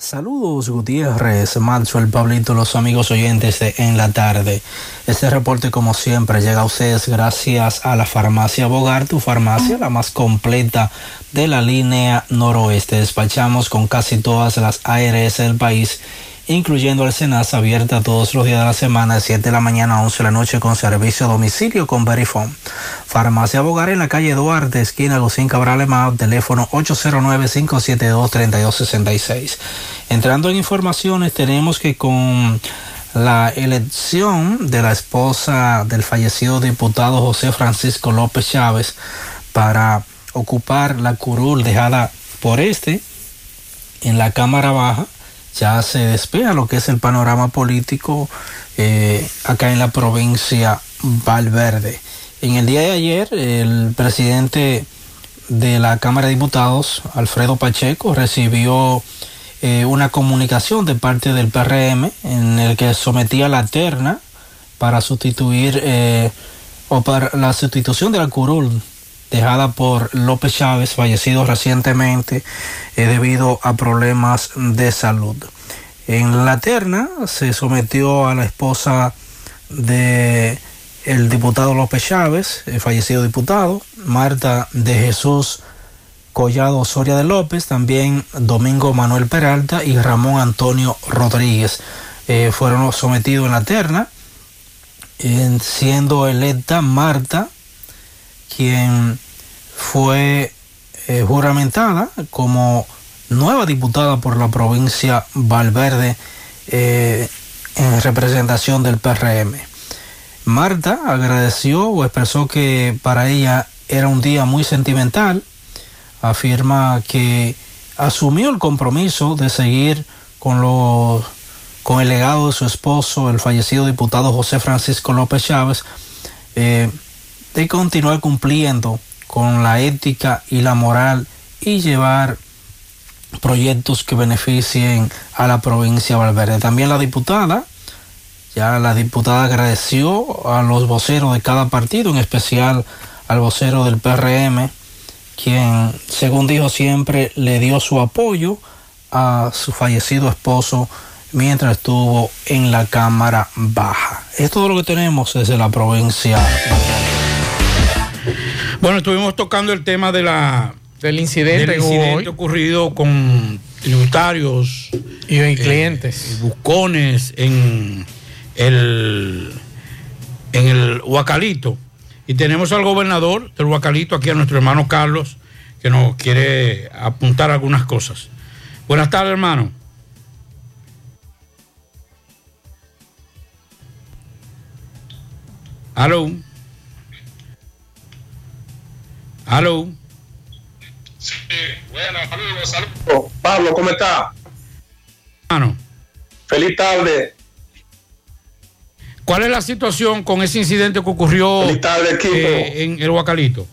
Saludos Gutiérrez, Manso, el Pablito, los amigos oyentes de En la Tarde. Este reporte como siempre llega a ustedes gracias a la farmacia Bogar, tu farmacia, la más completa de la línea noroeste. Despachamos con casi todas las ARS del país, incluyendo el Senasa, abierta todos los días de la semana de 7 de la mañana a 11 de la noche con servicio a domicilio con Verifone. Farmacia Bogar en la calle Duarte, esquina Lucín Cabral Emao, teléfono 809-572-3266. Entrando en informaciones, tenemos que con la elección de la esposa del fallecido diputado José Francisco López Chávez para ocupar la curul dejada por este en la Cámara Baja, ya se despega lo que es el panorama político eh, acá en la provincia Valverde. En el día de ayer, el presidente de la Cámara de Diputados, Alfredo Pacheco, recibió eh, una comunicación de parte del PRM en el que sometía la terna para sustituir eh, o para la sustitución de la curul dejada por López Chávez, fallecido recientemente eh, debido a problemas de salud. En la terna se sometió a la esposa de el diputado López Chávez, el fallecido diputado, Marta de Jesús Collado Soria de López, también Domingo Manuel Peralta y Ramón Antonio Rodríguez eh, fueron sometidos en la terna, eh, siendo electa Marta quien fue eh, juramentada como nueva diputada por la provincia Valverde eh, en representación del PRM. Marta agradeció o expresó que para ella era un día muy sentimental. Afirma que asumió el compromiso de seguir con los con el legado de su esposo, el fallecido diputado José Francisco López Chávez, eh, de continuar cumpliendo con la ética y la moral y llevar proyectos que beneficien a la provincia de Valverde. También la diputada, ya la diputada agradeció a los voceros de cada partido, en especial al vocero del PRM, quien, según dijo siempre, le dio su apoyo a su fallecido esposo mientras estuvo en la Cámara Baja. Es todo lo que tenemos desde la provincia. Bueno, estuvimos tocando el tema de la del incidente, del ocurrido con tributarios y eh, clientes. buscones en el en el Huacalito y tenemos al gobernador del Huacalito aquí a nuestro hermano Carlos que nos quiere apuntar algunas cosas. Buenas tardes, hermano. Aló. Aló. Bueno, saludos, saludos. Pablo, ¿cómo está? Hermano. Feliz tarde. ¿Cuál es la situación con ese incidente que ocurrió eh, en el Huacalito?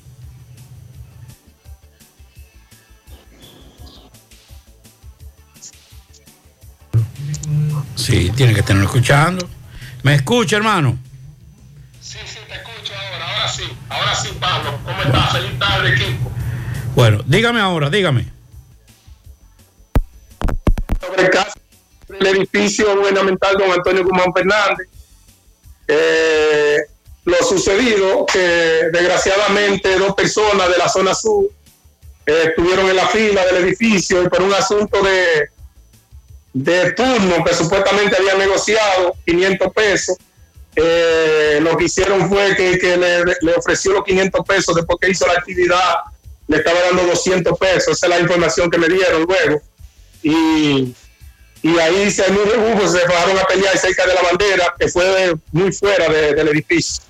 Sí, tiene que estarlo escuchando. ¿Me escucha, hermano? Ahora sí, Pablo. ¿Cómo estás? Feliz tarde, equipo. Bueno, dígame ahora, dígame. Sobre el caso del edificio gubernamental don Antonio Guzmán Fernández. Eh, lo sucedido, que desgraciadamente dos personas de la zona sur eh, estuvieron en la fila del edificio y por un asunto de, de turno que supuestamente habían negociado 500 pesos, eh, lo que hicieron fue que, que le, le ofreció los 500 pesos después que hizo la actividad, le estaba dando 200 pesos, esa es la información que me dieron luego. Y, y ahí se rebujo, se fueron a pelear cerca de la bandera, que fue muy fuera de- del edificio.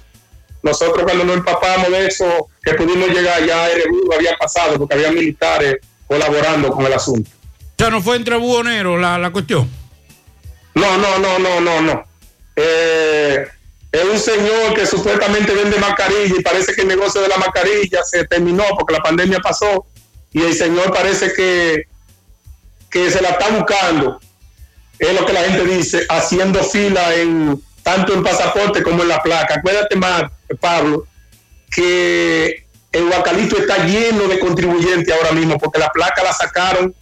Nosotros cuando nos empapamos de eso, que pudimos llegar, ya rebujo había pasado, porque había militares colaborando con el asunto. O sea, no fue entre buhoneros la, la cuestión. No, no, no, no, no, no. Eh, es un señor que supuestamente vende mascarilla y parece que el negocio de la mascarilla se terminó porque la pandemia pasó y el señor parece que, que se la está buscando. Es lo que la gente dice, haciendo fila en tanto en pasaporte como en la placa. Acuérdate más, Pablo, que el Huacalito está lleno de contribuyentes ahora mismo porque la placa la sacaron,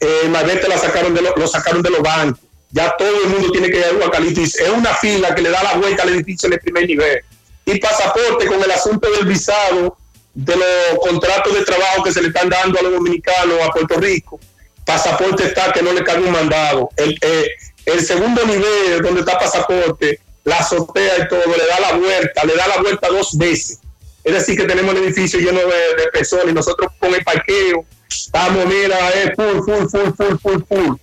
eh, malvete la sacaron de lo sacaron de los bancos. Ya todo el mundo tiene que ir al Huacalito y es una fila que le da la vuelta al edificio en el primer nivel. Y pasaporte con el asunto del visado, de los contratos de trabajo que se le están dando a los dominicanos a Puerto Rico. Pasaporte está que no le cabe un mandado. El, eh, segundo nivel donde está pasaporte, la azotea y todo, le da la vuelta, le da la vuelta dos veces. Es decir, que tenemos el edificio lleno de, de personas y nosotros con el parqueo estamos, mira, es full, full, full, full, full, full.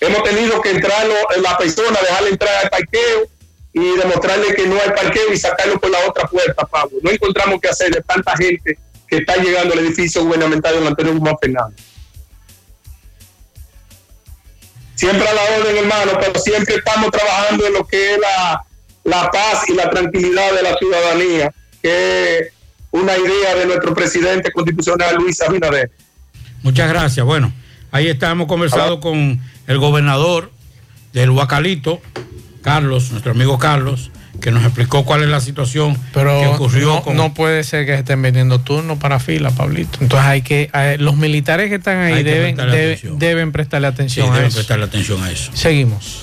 Hemos tenido que entrar la persona, dejarle entrar al parqueo y demostrarle que no hay parqueo y sacarlo por la otra puerta, Pablo. No encontramos qué hacer de tanta gente que está llegando al edificio gubernamental de don Antonio Guzmán Fernández. Siempre a la orden, hermano, pero siempre estamos trabajando en lo que es la, la paz y la tranquilidad de la ciudadanía, que es una idea de nuestro presidente constitucional, Luis Abinader. Muchas gracias. Bueno, ahí estamos conversando con el gobernador del Huacalito, Carlos, nuestro amigo Carlos, que nos explicó cuál es la situación Pero que ocurrió no, con no puede ser que estén vendiendo turnos para fila, Pablito. Entonces hay que, los militares que están ahí que deben, prestarle debe- atención. deben prestarle Sí, a deben eso. prestarle atención a eso. Seguimos.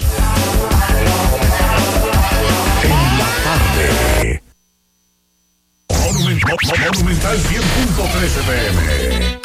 Monumental 100.13 pm.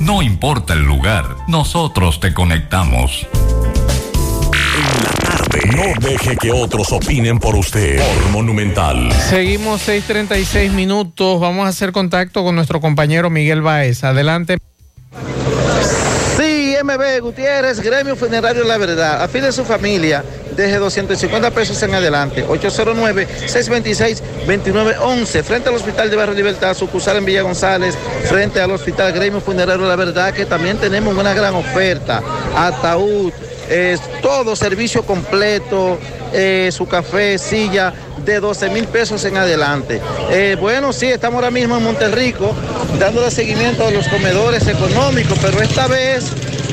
No importa el lugar, nosotros te conectamos. No deje que otros opinen por usted. Por Monumental. Seguimos 6:36 minutos. Vamos a hacer contacto con nuestro compañero Miguel Baez. Adelante. MB Gutiérrez, Gremio Funerario La Verdad, afile su familia desde 250 pesos en adelante. 809-626-2911, frente al Hospital de Barrio Libertad, sucursal en Villa González, frente al Hospital Gremio Funerario. La verdad que también tenemos una gran oferta. Ataúd, es todo servicio completo, eh, su café, silla, de 12 mil pesos en adelante. Eh, bueno, sí, estamos ahora mismo en Monterrico dándole seguimiento a los comedores económicos, pero esta vez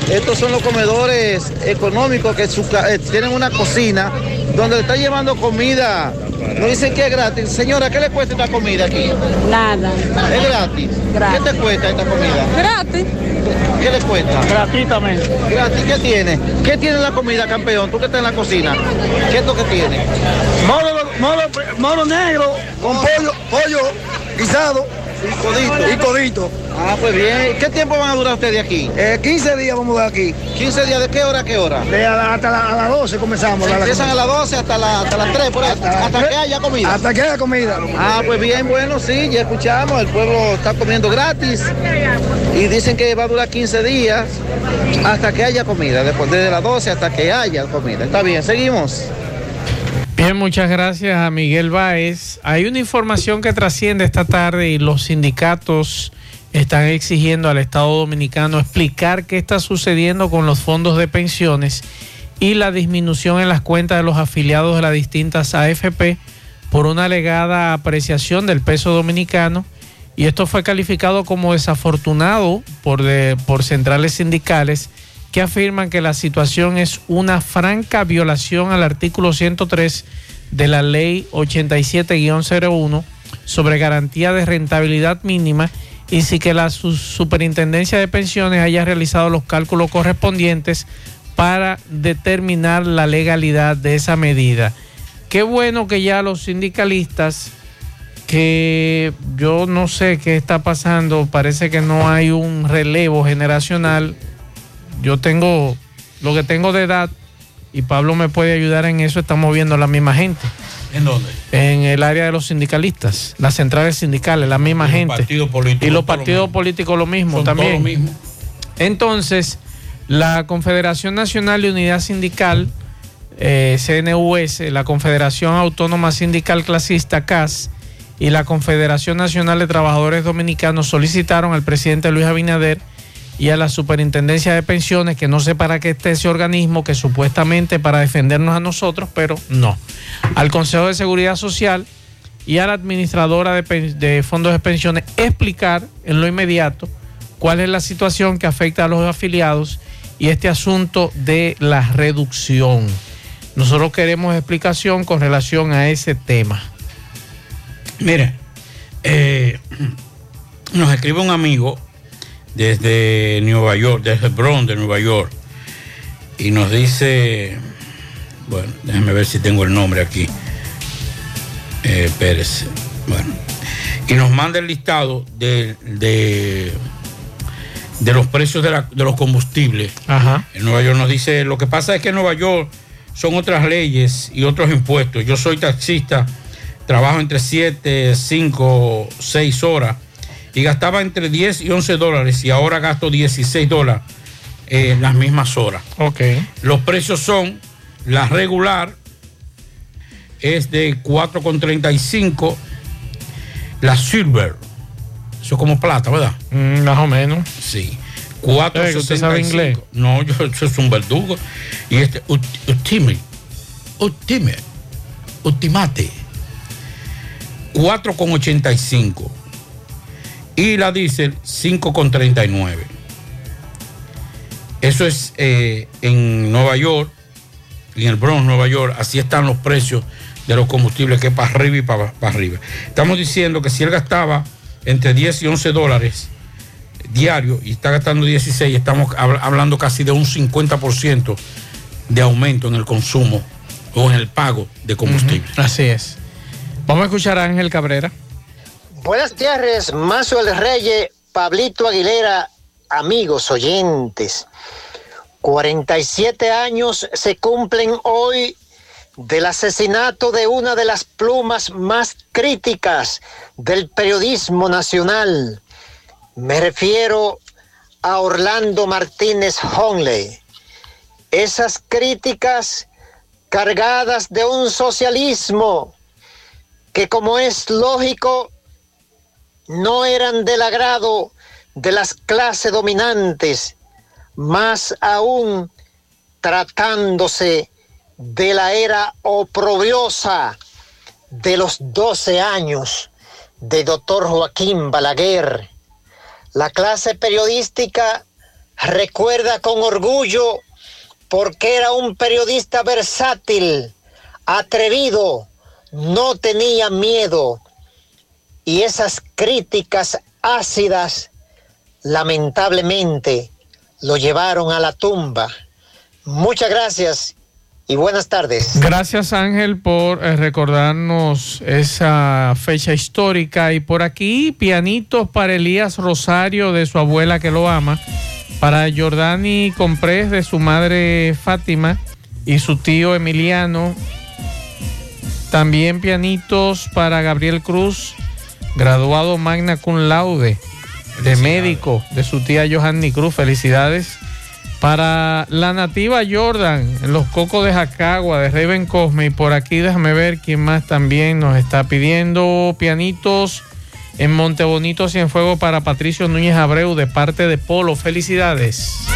estos son los comedores económicos que eh, tienen una cocina donde le está llevando comida. No dicen que es gratis. Señora, ¿qué le cuesta esta comida aquí? Nada. ¿Es gratis? ¿Qué te cuesta esta comida? Gratis. ¿Qué le cuesta? Gratuitamente. Gratis, ¿qué tiene? ¿Qué tiene la comida, campeón? Tú que estás en la cocina. ¿Qué es lo que tiene? Moro, moro, moro negro con pollo, pollo guisado y codito. Y codito. Ah, pues bien. ¿Qué tiempo van a durar ustedes aquí? Eh, 15 días vamos a durar aquí. 15 días, ¿de qué hora a qué hora? De a la- hasta la- a las 12 comenzamos. la- la Empiezan a las 12 hasta, la- hasta las 3, por ahí, hasta, que haya comida. Hasta que haya comida. Ah, pues bien, bueno, sí, ya escuchamos, el pueblo está comiendo gratis y dicen que va a durar 15 días hasta que haya comida, después desde las 12 hasta que haya comida. Está bien, seguimos. Bien, muchas gracias a Miguel Báez. Hay una información que trasciende esta tarde y los sindicatos están exigiendo al Estado Dominicano explicar qué está sucediendo con los fondos de pensiones y la disminución en las cuentas de los afiliados de las distintas AFP por una alegada apreciación del peso dominicano. Y esto fue calificado como desafortunado por, de- por centrales sindicales que afirman que la situación es una franca violación al artículo 103 de la ley 87-01 sobre garantía de rentabilidad mínima y si que la su- superintendencia de pensiones haya realizado los cálculos correspondientes para determinar la legalidad de esa medida. Qué bueno que ya los sindicalistas que yo no sé qué está pasando, parece que no hay un relevo generacional. Yo tengo lo que tengo de edad y Pablo me puede ayudar en eso, estamos viendo la misma gente. ¿En dónde? En el área de los sindicalistas, las centrales sindicales, la misma Y gente. y los partidos políticos lo mismo Son todo también. lo mismo. Entonces, la Confederación Nacional de Unidad Sindical, eh, CNUS, la Confederación Autónoma Sindical Clasista, CAS, y la Confederación Nacional de Trabajadores Dominicanos solicitaron al presidente Luis Abinader y a la Superintendencia de Pensiones, que no sé para qué esté ese organismo, que supuestamente para defendernos a nosotros, pero no. Al Consejo de Seguridad Social y a la administradora de, fondos de pensiones explicar en lo inmediato cuál es la situación que afecta a los afiliados y este asunto de la reducción. Nosotros queremos explicación con relación a ese tema. Mire, eh, nos escribe un amigo desde Nueva York, desde Bronx de Nueva York, y nos dice, bueno, déjame ver si tengo el nombre aquí, eh, Pérez, bueno, y nos manda el listado de, de, de los precios de, la- de los combustibles. Ajá. En Nueva York nos dice, lo que pasa es que en Nueva York son otras leyes y otros impuestos. Yo soy taxista, trabajo entre 7, 5, 6 horas y gastaba entre 10 y 11 dólares y ahora gasto 16 dólares en las mismas horas. Ok. Los precios son, la regular es de 4,35, la silver, eso es como plata, ¿verdad? Mm, más o menos. Sí. Eh, que usted sabe 4.65. inglés. No, yo, soy un verdugo. Y este, ultimate, ultimate, ultimate, 4,85. Y la diésel, 5,39. Eso es eh, en Nueva York en el Bronx, Nueva York. Así están los precios de los combustibles, que para arriba y para, para arriba. Estamos diciendo que si él gastaba entre 10 y 11 dólares diario y está gastando 16, estamos hab- hablando casi de un 50% de aumento en el consumo o en el pago de combustible. Así es. Vamos a escuchar a Ángel Cabrera. Buenas tardes, Mazo el Reyes, Pablito Aguilera, amigos oyentes. 47 años se cumplen hoy del asesinato de una de las plumas más críticas del periodismo nacional. Me refiero a Orlando Martínez Honley. Esas críticas cargadas de un socialismo que como es lógico, no eran del agrado de las clases dominantes, más aún tratándose de la era oprobiosa de los 12 años de doctor Joaquín Balaguer. La clase periodística recuerda con orgullo porque era un periodista versátil, atrevido, no tenía miedo y esas críticas ácidas lamentablemente lo llevaron a la tumba. Muchas gracias y buenas tardes. Gracias Ángel por eh, recordarnos esa fecha histórica y por aquí pianitos para Elías Rosario de su abuela que lo ama, para Jordani Comprés de su madre Fátima y su tío Emiliano. También pianitos para Gabriel Cruz, graduado magna cum laude de médico de su tía Johanny Cruz. Felicidades. Para la nativa Jordan, en los cocos de Jacagua, de Raven Cosme. Y por aquí déjame ver quién más también nos está pidiendo pianitos en Montebonito Cienfuegos para Patricio Núñez Abreu de parte de Polo. Felicidades.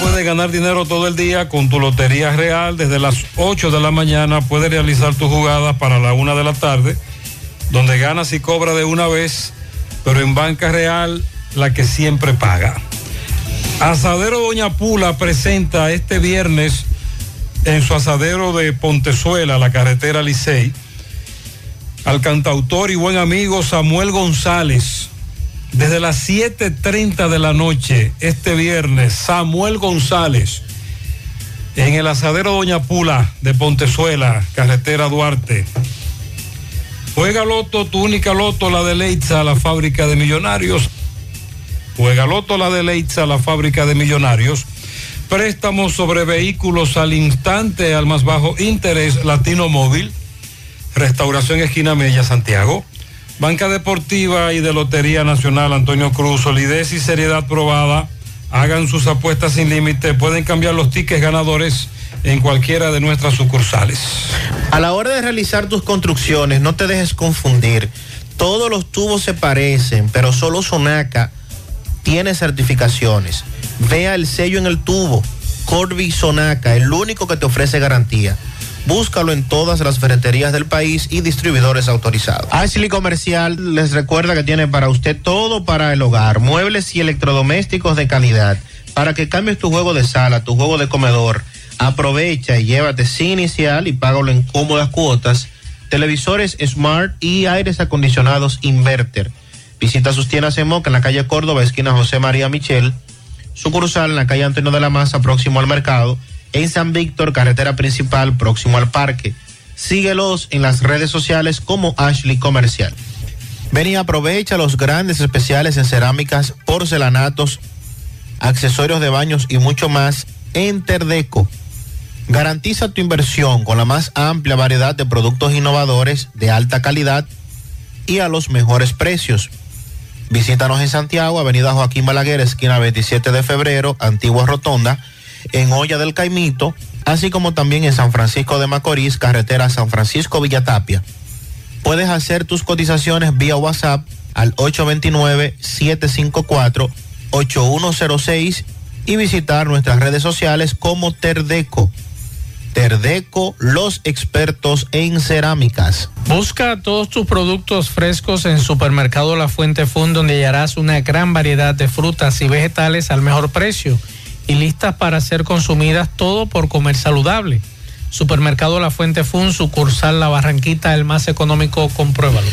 Puedes ganar dinero todo el día con tu Lotería Real. Desde las 8 de la mañana puedes realizar tus jugadas para la 1 de la tarde, donde ganas y cobras de una vez, pero en Banca Real la que siempre paga. Asadero Doña Pula presenta este viernes en su asadero de Pontezuela, la carretera Licey, al cantautor y buen amigo Samuel González. Desde las 7.30 de la noche, este viernes, Samuel González, en el asadero Doña Pula de Pontezuela, carretera Duarte. Juega Loto, tu única Loto, la de Leitza, la fábrica de millonarios. Juega Loto, la de Leitza, la fábrica de millonarios. Préstamos sobre vehículos al instante, al más bajo interés, Latino Móvil. Restauración Esquina Mella, Santiago. Banca Deportiva y de Lotería Nacional Antonio Cruz, solidez y seriedad probada. Hagan sus apuestas sin límite. Pueden cambiar los tickets ganadores en cualquiera de nuestras sucursales. A la hora de realizar tus construcciones, no te dejes confundir. Todos los tubos se parecen, pero solo Sonaca tiene certificaciones. Vea el sello en el tubo. Corby Sonaca, el único que te ofrece garantía. Búscalo en todas las ferreterías del país y distribuidores autorizados. Ashley Comercial les recuerda que tiene para usted todo para el hogar, muebles y electrodomésticos de calidad. Para que cambies tu juego de sala, tu juego de comedor, aprovecha y llévate sin inicial y págalo en cómodas cuotas. Televisores Smart y aires acondicionados Inverter. Visita sus tiendas en Moca en la calle Córdoba, esquina José María Michel. Sucursal en la calle Antonio de la Maza, próximo al mercado. En San Víctor, carretera principal, próximo al parque. Síguelos en las redes sociales como Ashley Comercial. Ven y aprovecha los grandes especiales en cerámicas, porcelanatos, accesorios de baños y mucho más en Terdeco. Garantiza tu inversión con la más amplia variedad de productos innovadores de alta calidad y a los mejores precios. Visítanos en Santiago, Avenida Joaquín Balaguer, esquina 27 de febrero, Antigua Rotonda, en Olla del Caimito, así como también en San Francisco de Macorís, carretera San Francisco Villatapia. Puedes hacer tus cotizaciones vía WhatsApp al 829-754-8106 y visitar nuestras redes sociales como Terdeco. Terdeco, los expertos en cerámicas. Busca todos tus productos frescos en Supermercado La Fuente Fund, donde hallarás una gran variedad de frutas y vegetales al mejor precio y listas para ser consumidas todo por comer saludable. Supermercado La Fuente Fun, sucursal La Barranquita, el más económico, compruébalo.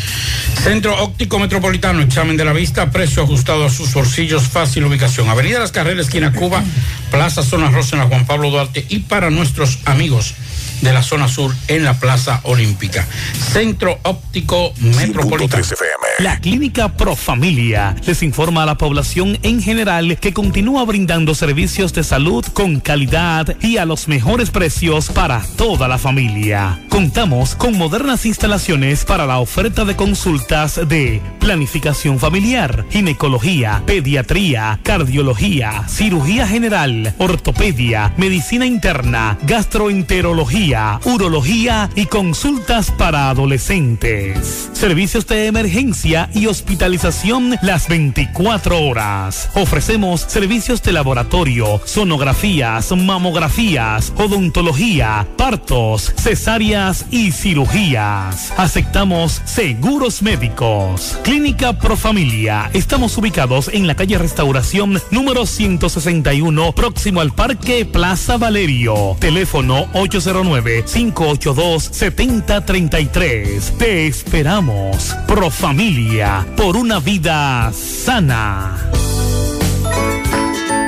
Centro Óptico Metropolitano, examen de la vista, precio ajustado a sus bolsillos, fácil ubicación. Avenida Las Carreras, esquina Cuba, Plaza Zona Rosa en la Juan Pablo Duarte y para nuestros amigos de la zona sur en la Plaza Olímpica. Centro Óptico Metropolitano. FM. La Clínica Profamilia les informa a la población en general que continúa brindando servicios de salud con calidad y a los mejores precios para toda la familia. Contamos con modernas instalaciones para la oferta de consultas de planificación familiar, ginecología, pediatría, cardiología, cirugía general, ortopedia, medicina interna, gastroenterología, urología y consultas para adolescentes. Servicios de emergencia y hospitalización las 24 horas. Ofrecemos servicios de laboratorio, sonografías, mamografías, odontología, partos, cesáreas y cirugías. Aceptamos seguros médicos. Clínica Profamilia. Estamos ubicados en la calle Restauración número 161, próximo al Parque Plaza Valerio. Teléfono 809-582-7033. Te esperamos. Profamilia, por una vida sana.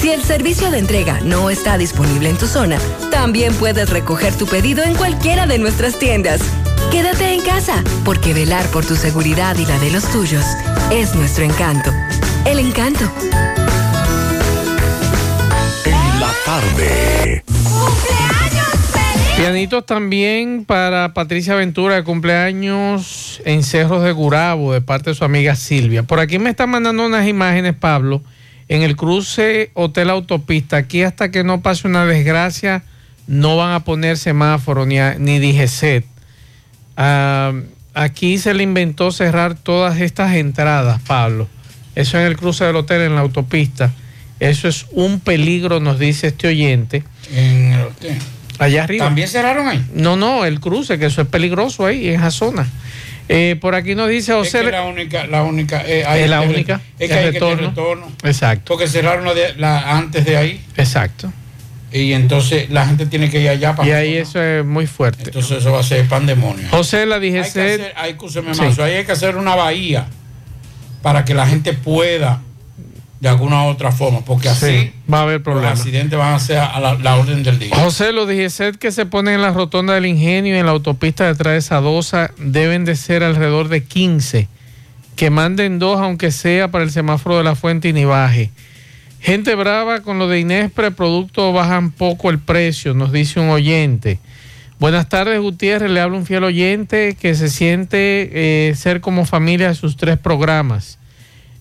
Si el servicio de entrega no está disponible en tu zona, también puedes recoger tu pedido en cualquiera de nuestras tiendas. Quédate en casa, porque velar por tu seguridad y la de los tuyos es nuestro encanto. El encanto. En la tarde. Pianitos también para Patricia Ventura de cumpleaños en Cerros de Gurabo de parte de su amiga Silvia. Por aquí me están mandando unas imágenes, Pablo, en el cruce Hotel Autopista. Aquí hasta que no pase una desgracia no van a poner semáforo ni, a- ni DGCET. Ah, aquí se le inventó cerrar todas estas entradas, Pablo. Eso en el cruce del hotel, en la autopista. Eso es un peligro, nos dice este oyente. En el hotel. Allá arriba. ¿También cerraron ahí? No, no, el cruce, que eso es peligroso ahí, en esa zona. Eh, por aquí nos dice Es José. que la única, la única. eh, ahí Es la el- única, Es que el hay que retorno. Exacto. Porque cerraron la de- la antes de ahí. Exacto. Y entonces la gente tiene que ir allá para. Y ahí eso es muy fuerte. Entonces eso va a ser pandemonio. José, la Hay que hacer, hay, Sí. Hay que hacer una bahía para que la gente pueda de alguna u otra forma, porque así Sí, va a haber los problemas. accidentes van a ser a la, la orden del día. José, los DGC que se ponen en la rotonda del ingenio y en la autopista detrás de Sadosa deben de ser alrededor de 15. Que manden dos, aunque sea para el semáforo de la fuente y ni baje. Gente brava con lo de Inespre, productos bajan poco el precio, nos dice un oyente. Buenas tardes, Gutiérrez. Le habla un fiel oyente que se siente eh, ser como familia de sus tres programas.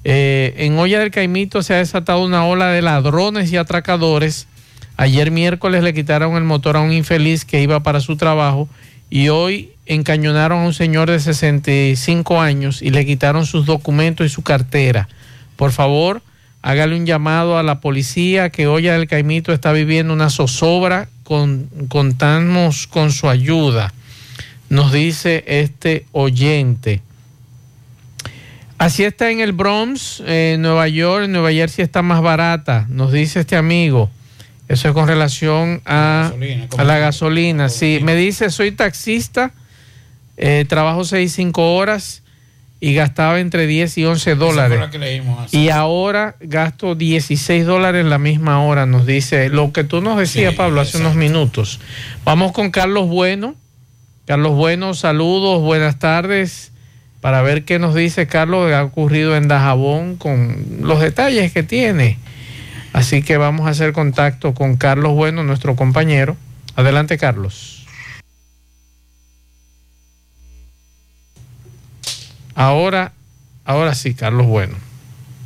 Eh, en Olla del Caimito se ha desatado una ola de ladrones y atracadores. Ayer miércoles le quitaron el motor a un infeliz que iba para su trabajo y hoy encañonaron a un señor de 65 años y le quitaron sus documentos y su cartera. Por favor, hágale un llamado a la policía que Olla del Caimito está viviendo una zozobra. Con, contamos con su ayuda, nos dice este oyente. Así está en el Bronx, en Nueva York, en Nueva Jersey está más barata, nos dice este amigo. Eso es con relación a, a la gasolina. Sí, me dice, soy taxista, eh, trabajo 6, 5 horas y gastaba entre 10 y 11 Esa fue dólares. leímos. Y ahora gasto 16 dólares la misma hora, nos dice lo que tú nos decías, Sí, Pablo, hace unos minutos. Vamos con Carlos Bueno. Carlos Bueno, saludos, buenas tardes. Para ver qué nos dice Carlos, que ha ocurrido en Dajabón con los detalles que tiene. Así que vamos a hacer contacto con Carlos Bueno, nuestro compañero. Adelante, Carlos. Ahora, ahora sí, Carlos Bueno.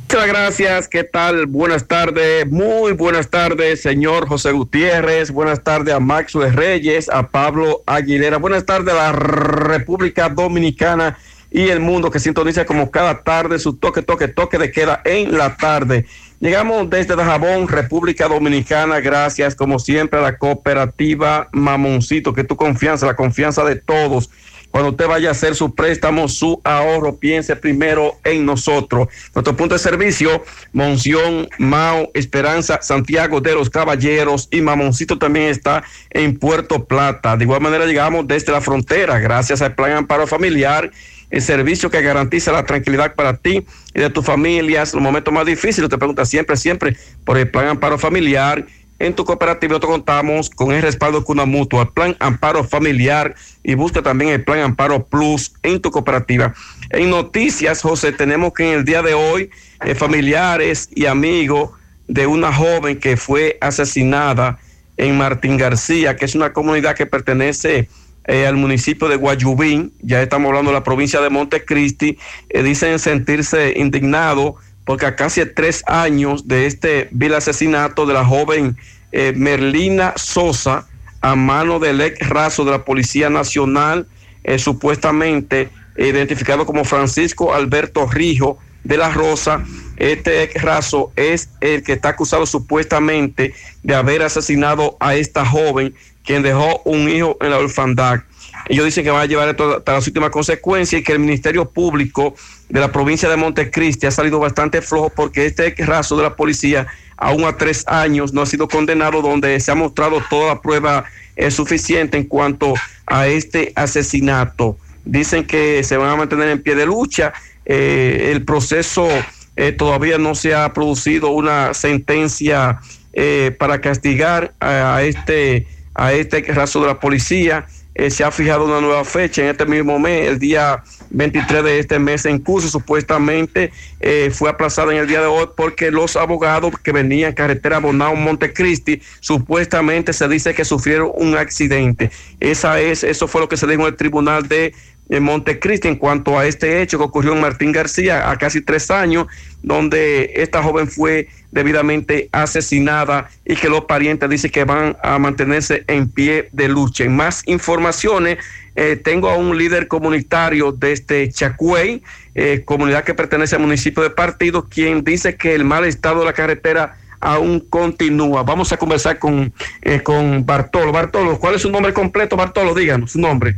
Muchas gracias, ¿qué tal? Buenas tardes, muy buenas tardes, señor José Gutiérrez, buenas tardes a Maxwell Reyes, a Pablo Aguilera, buenas tardes a la República Dominicana y el mundo que sintoniza como cada tarde su toque, toque, toque de queda en la tarde. Llegamos desde Dajabón, República Dominicana, gracias como siempre a la cooperativa Mamoncito, que tu confianza, la confianza de todos. cuando usted vaya a hacer su préstamo, su ahorro, piense primero en nosotros. Nuestro punto de servicio, Monción, Mao, Esperanza, Santiago de los Caballeros y Mamoncito también está en Puerto Plata. De igual manera llegamos desde la frontera, gracias al Plan Amparo Familiar el servicio que garantiza la tranquilidad para ti y de tus familias, los momentos más difíciles, te pregunta siempre, siempre por el plan amparo familiar. En tu cooperativa nosotros contamos con el respaldo de Cuna Mutua, plan amparo familiar y busca también el plan amparo plus en tu cooperativa. En noticias, José, tenemos que en el día de hoy eh, familiares y amigos de una joven que fue asesinada en Martín García, que es una comunidad que pertenece eh, al municipio de Guayubín, ya estamos hablando de la provincia de Montecristi, eh, dicen sentirse indignados porque a casi tres años de este vil asesinato de la joven eh, Merlina Sosa a mano del ex raso de la Policía Nacional, supuestamente identificado como Francisco Alberto Rijo de la Rosa, este ex raso es el que está acusado supuestamente de haber asesinado a esta joven quien dejó un hijo en la orfandad. Ellos dicen que van a llevar esto hasta las últimas consecuencias y que el Ministerio Público de la provincia de Montecristi ha salido bastante flojo porque este raso de la policía, aún a tres años, no ha sido condenado, donde se ha mostrado toda la prueba eh, suficiente en cuanto a este asesinato. Dicen que se van a mantener en pie de lucha. Eh, el proceso eh, todavía no se ha producido una sentencia eh, para castigar a, a este a este raso de la policía. Eh, se ha fijado una nueva fecha en este mismo mes, el día 23 de este mes en curso, supuestamente eh, fue aplazada en el día de hoy porque los abogados que venían en carretera Bonao Montecristi supuestamente se dice que sufrieron un accidente. Esa es, eso fue lo que se dijo en el tribunal de eh, Montecristi en cuanto a este hecho que ocurrió en Martín García a casi tres años, donde esta joven fue debidamente asesinada y que los parientes dicen que van a mantenerse en pie de lucha. En más informaciones, eh, tengo a un líder comunitario de este Chacuey, eh, comunidad que pertenece al municipio de Partido, quien dice que el mal estado de la carretera aún continúa. Vamos a conversar con, eh, con Bartolo. Bartolo, ¿cuál es su nombre completo? Bartolo, díganos su nombre.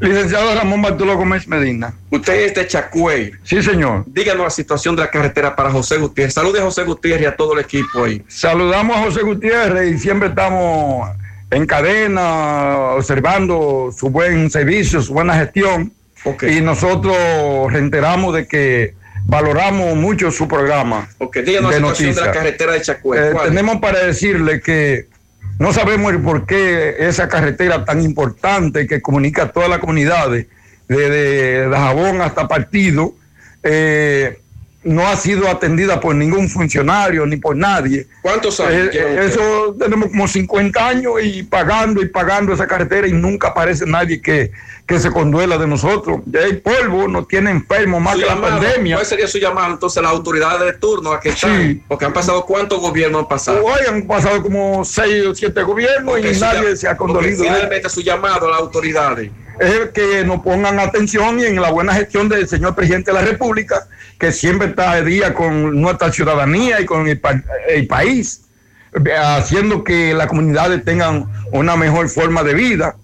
Licenciado Ramón Bartolo Gómez Medina. Usted es de Chacuey. Sí, señor. Díganos la situación de la carretera para José Gutiérrez. Salude a José Gutiérrez y a todo el equipo ahí. Saludamos a José Gutiérrez y siempre estamos en cadena observando su buen servicio, su buena gestión. Y nosotros reiteramos de que valoramos mucho su programa. Díganos la de situación de la noticias. carretera de Chacuey. Eh, tenemos para decirle que no sabemos el por qué esa carretera tan importante que comunica a todas las comunidades, desde Dajabón hasta Partido, eh, no ha sido atendida por ningún funcionario ni por nadie. ¿Cuántos años Eh, eh, eso tenemos como 50 años y pagando y pagando esa carretera y nunca aparece nadie que, que se conduela de nosotros. Ya hay polvo, nos tiene enfermos más Su que la pandemia. ¿Cuál sería su llamado entonces a las autoridades de turno a que están? Porque han pasado cuántos gobiernos han pasado. Hoy han pasado como seis o siete gobiernos Ok, y nadie se ha condolido. Finalmente su llamado a las autoridades. es que nos pongan atención y en la buena gestión del señor presidente de la República, que siempre está de día con nuestra ciudadanía y con el, el país, eh, haciendo que las comunidades tengan una mejor forma de vida,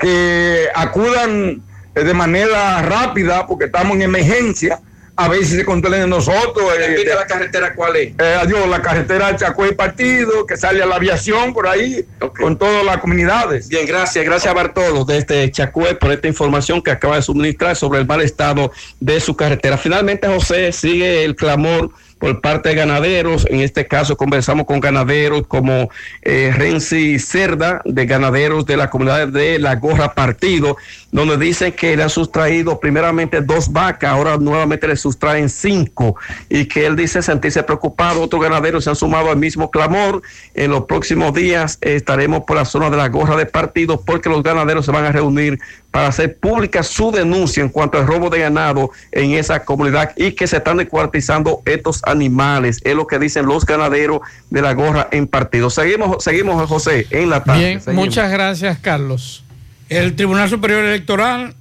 que acudan eh, de manera rápida, porque estamos en emergencia, a ver si se controlen de nosotros. eh, Repite la carretera cuál es. eh, adiós, la carretera Chacuey Partido, que sale a la aviación por ahí, con todas las comunidades. Bien, gracias, gracias a Bartolo de este Chacué por esta información que acaba de suministrar sobre el mal estado de su carretera. Finalmente, José, sigue el clamor por parte de ganaderos. En este caso, conversamos con ganaderos como eh, Renzi Cerda, de ganaderos de la comunidad de La Gorra Partido, donde dicen que le han sustraído primeramente dos vacas, ahora nuevamente le sustraen cinco, y que él dice sentirse preocupado. Otros ganaderos se han sumado al mismo clamor. En los próximos días estaremos por la zona de La Gorra de Partido porque los ganaderos se van a reunir para hacer pública su denuncia en cuanto al robo de ganado en esa comunidad y que se están descuartizando estos animales. Es lo que dicen los ganaderos de la gorra en partido. Seguimos, seguimos José, en la tarde. Bien, Seguimos. muchas gracias, Carlos. El Tribunal Superior Electoral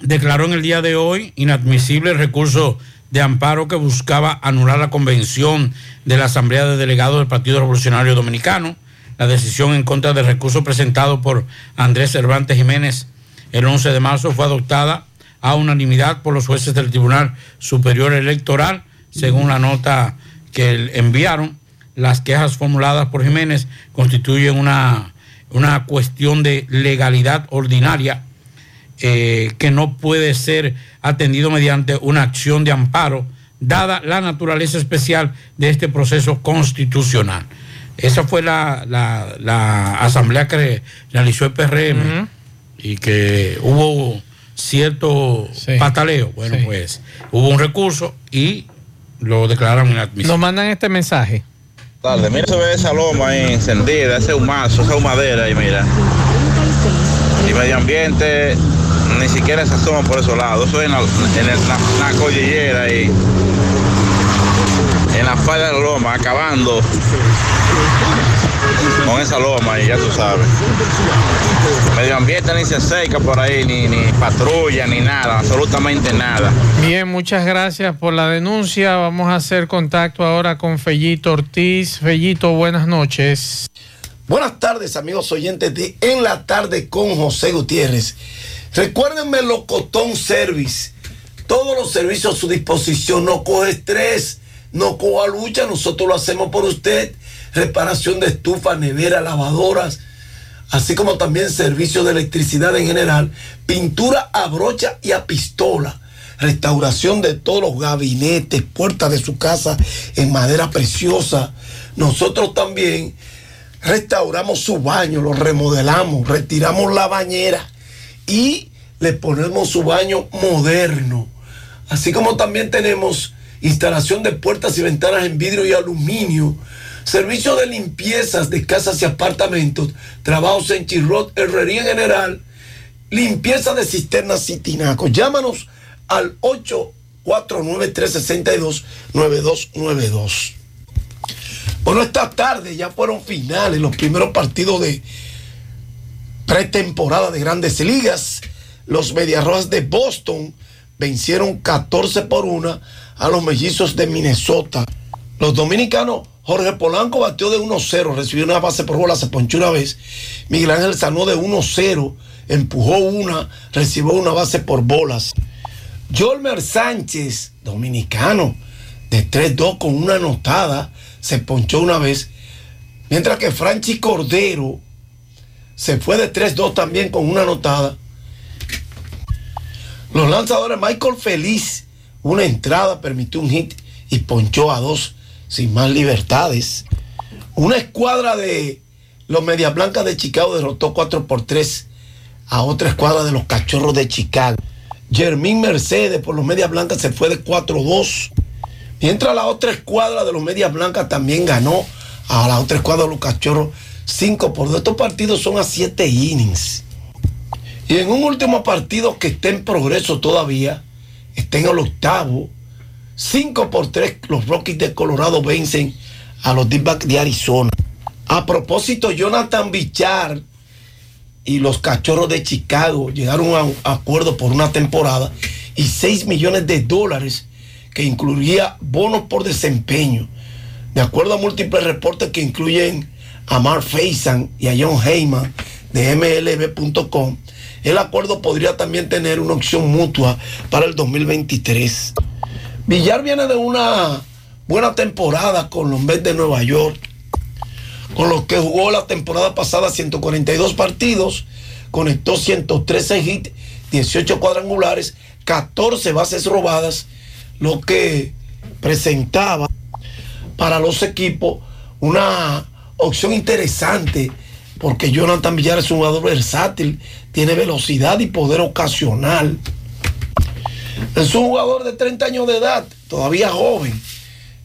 declaró en el día de hoy inadmisible el recurso de amparo que buscaba anular la convención de la Asamblea de Delegados del Partido Revolucionario Dominicano. La decisión en contra del recurso presentado por Andrés Cervantes Jiménez el 11 de marzo fue adoptada a unanimidad por los jueces del Tribunal Superior Electoral, según la nota que enviaron. Las quejas formuladas por Jiménez constituyen una, una cuestión de legalidad ordinaria eh, que no puede ser atendido mediante una acción de amparo, dada la naturaleza especial de este proceso constitucional. Esa fue la, la- la asamblea que realizó el PRM y que hubo cierto pataleo. Bueno, pues hubo un recurso y lo declararon inadmisible. Nos mandan este mensaje. Tarde, mira, se ve esa loma ahí encendida, ese humazo, esa humadera ahí, mira. Y medio ambiente ni siquiera se asoma por esos lados. Eso es en la, en el- la, la cordillera y en la falda de la loma, acabando con esa loma y ya tú sabes. Medio ambiente ni se seca por ahí, ni, ni patrulla, ni nada, absolutamente nada. Bien, muchas gracias por la denuncia. Vamos a hacer contacto ahora con Fellito Ortiz. Fellito, buenas noches. Buenas tardes, amigos oyentes de En la Tarde con José Gutiérrez. Recuérdenme Locotón Service. Todos los servicios a su disposición. No coge estrés, no coja lucha. Nosotros lo hacemos por usted. Reparación de estufa, nevera, lavadoras. Así como también servicio de electricidad en general. Pintura a brocha y a pistola. Restauración de todos los gabinetes, puertas de su casa en madera preciosa. Nosotros también restauramos su baño, lo remodelamos, retiramos la bañera y le ponemos su baño moderno. Así como también tenemos instalación de puertas y ventanas en vidrio y aluminio, servicio de limpiezas de casas y apartamentos, trabajos en chirrot, herrería en general, limpieza de cisternas y tinacos. Llámanos al 849-362-9292. Bueno, esta tarde ya fueron finales los primeros partidos de pretemporada de grandes ligas. Los Mediarrojas de Boston vencieron 14 por 1 a los mellizos de Minnesota. Los dominicanos, Jorge Polanco batió de 1-0, recibió una base por bola, se ponchó una vez. Miguel Ángel sanó de 1-0, empujó una, recibió una base por bolas. Jolmer Sánchez, dominicano, de 3-2 con una anotada, se ponchó una vez. Mientras que Franchi Cordero se fue de 3-2 también con una anotada. Los lanzadores Michael Feliz, una entrada, permitió un hit y ponchó a dos sin más libertades. Una escuadra de los Medias Blancas de Chicago derrotó 4 por 3 a otra escuadra de los Cachorros de Chicago. Jermín Mercedes por los Medias Blancas se fue de 4-2. Mientras la otra escuadra de los Medias Blancas también ganó a la otra escuadra de los Cachorros 5 por 2. Estos partidos son a 7 innings. Y en un último partido que está en progreso todavía, está en el octavo, 5 por 3 los Rockies de Colorado vencen a los D-Backs de Arizona. A propósito, Jonathan Bichar y los Cachorros de Chicago llegaron a un acuerdo por una temporada y 6 millones de dólares que incluiría bonos por desempeño. De acuerdo a múltiples reportes que incluyen a Mark Faison y a John Heyman de MLB.com, el acuerdo podría también tener una opción mutua para el 2023. Villar viene de una buena temporada con los Mets de Nueva York, con los que jugó la temporada pasada 142 partidos, conectó 113 hits, 18 cuadrangulares, 14 bases robadas, lo que presentaba para los equipos una opción interesante porque Jonathan Villar es un jugador versátil, tiene velocidad y poder ocasional. Es un jugador de 30 años de edad, todavía joven,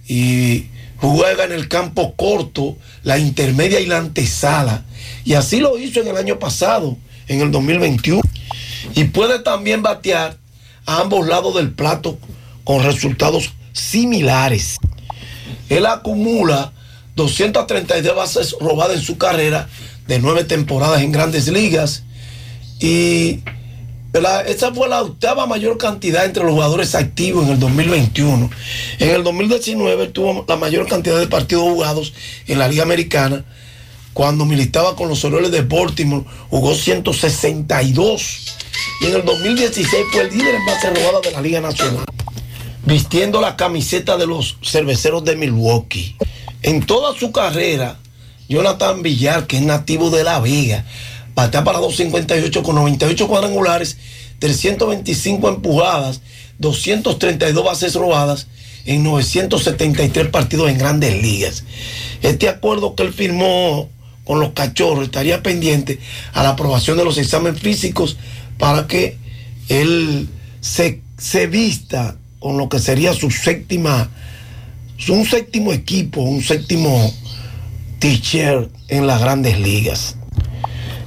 y juega en el campo corto, la intermedia y la antesala. Y así lo hizo en el año pasado, en el 2021. Y puede también batear a ambos lados del plato con resultados similares. Él acumula 232 bases robadas en su carrera de nueve temporadas en grandes ligas. Y la- esa fue la octava mayor cantidad entre los jugadores activos en el 2021. En el 2019 tuvo la mayor cantidad de partidos jugados en la Liga Americana cuando militaba con los Orioles de Baltimore, jugó 162. Y en el 2016 fue el líder en base robada de la Liga Nacional, vistiendo la camiseta de los cerveceros de Milwaukee. En toda su carrera, Jonathan Villar, que es nativo de La Vega, batea para 258 con 98 cuadrangulares, 325 empujadas, 232 bases robadas en 973 partidos en grandes ligas. Este acuerdo que él firmó con los cachorros estaría pendiente a la aprobación de los exámenes físicos para que él se, se vista con lo que sería su séptima, un séptimo equipo, un séptimo t-shirt en las grandes ligas.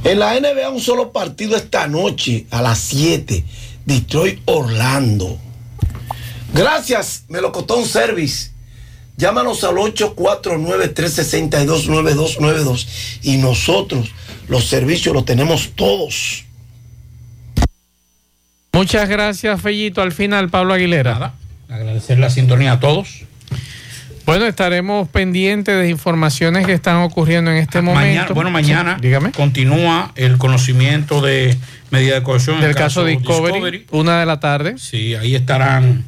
En la NBA un solo partido esta noche a las 7, Detroit Orlando. Gracias, Melocotón Service. Llámanos al 849-362-9292 y nosotros los servicios los tenemos todos. Muchas gracias, Fellito. Al final, Pablo Aguilera. Agradecer la sintonía a todos. Bueno, estaremos pendientes de informaciones que están ocurriendo en este momento. Mañana, bueno, mañana dígame. continúa el conocimiento de medida de cohesión. en Del el caso Discovery, una de la tarde. Sí, ahí estarán.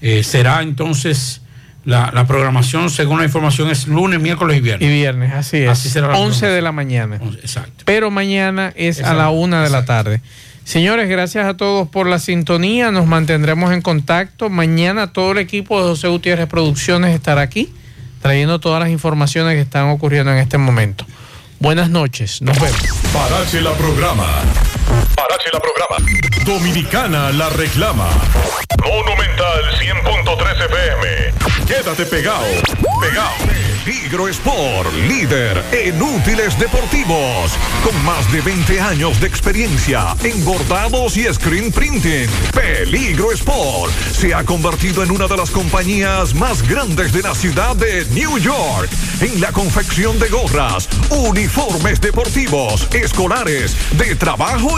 eh, será entonces la, la programación, según la información, es lunes, miércoles y viernes. Y viernes, así es. Así será la 11 de la mañana. Exacto. Pero mañana es a la una de la tarde. Señores, gracias a todos por la sintonía. Nos mantendremos en contacto. Mañana todo el equipo de José Gutiérrez Producciones estará aquí trayendo todas las informaciones que están ocurriendo en este momento. Buenas noches. Nos vemos. Parache la programa. Parache la programa. Dominicana la reclama. Monumental 100.13 FM. Quédate pegado. Pegado. Peligro Sport, líder en útiles deportivos. Con más de 20 años de experiencia en bordados y screen printing. Peligro Sport se ha convertido en una de las compañías más grandes de la ciudad de New York. En la confección de gorras, uniformes deportivos, escolares, de trabajo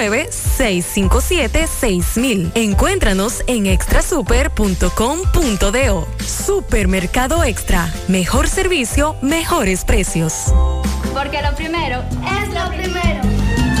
809-657-6000. Encuéntranos en extrasuper.com.do. Supermercado Extra. Mejor servicio, mejores precios. Porque lo primero es lo primero.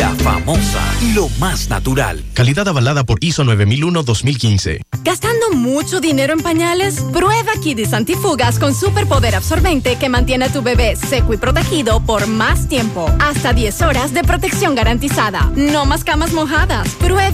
La famosa, lo más natural. Calidad avalada por ISO 9001-2015. ¿Gastando mucho dinero en pañales? Prueba Kidis Antifugas con superpoder absorbente que mantiene a tu bebé seco y protegido por más tiempo. Hasta 10 horas de protección garantizada. No más camas mojadas. Prueba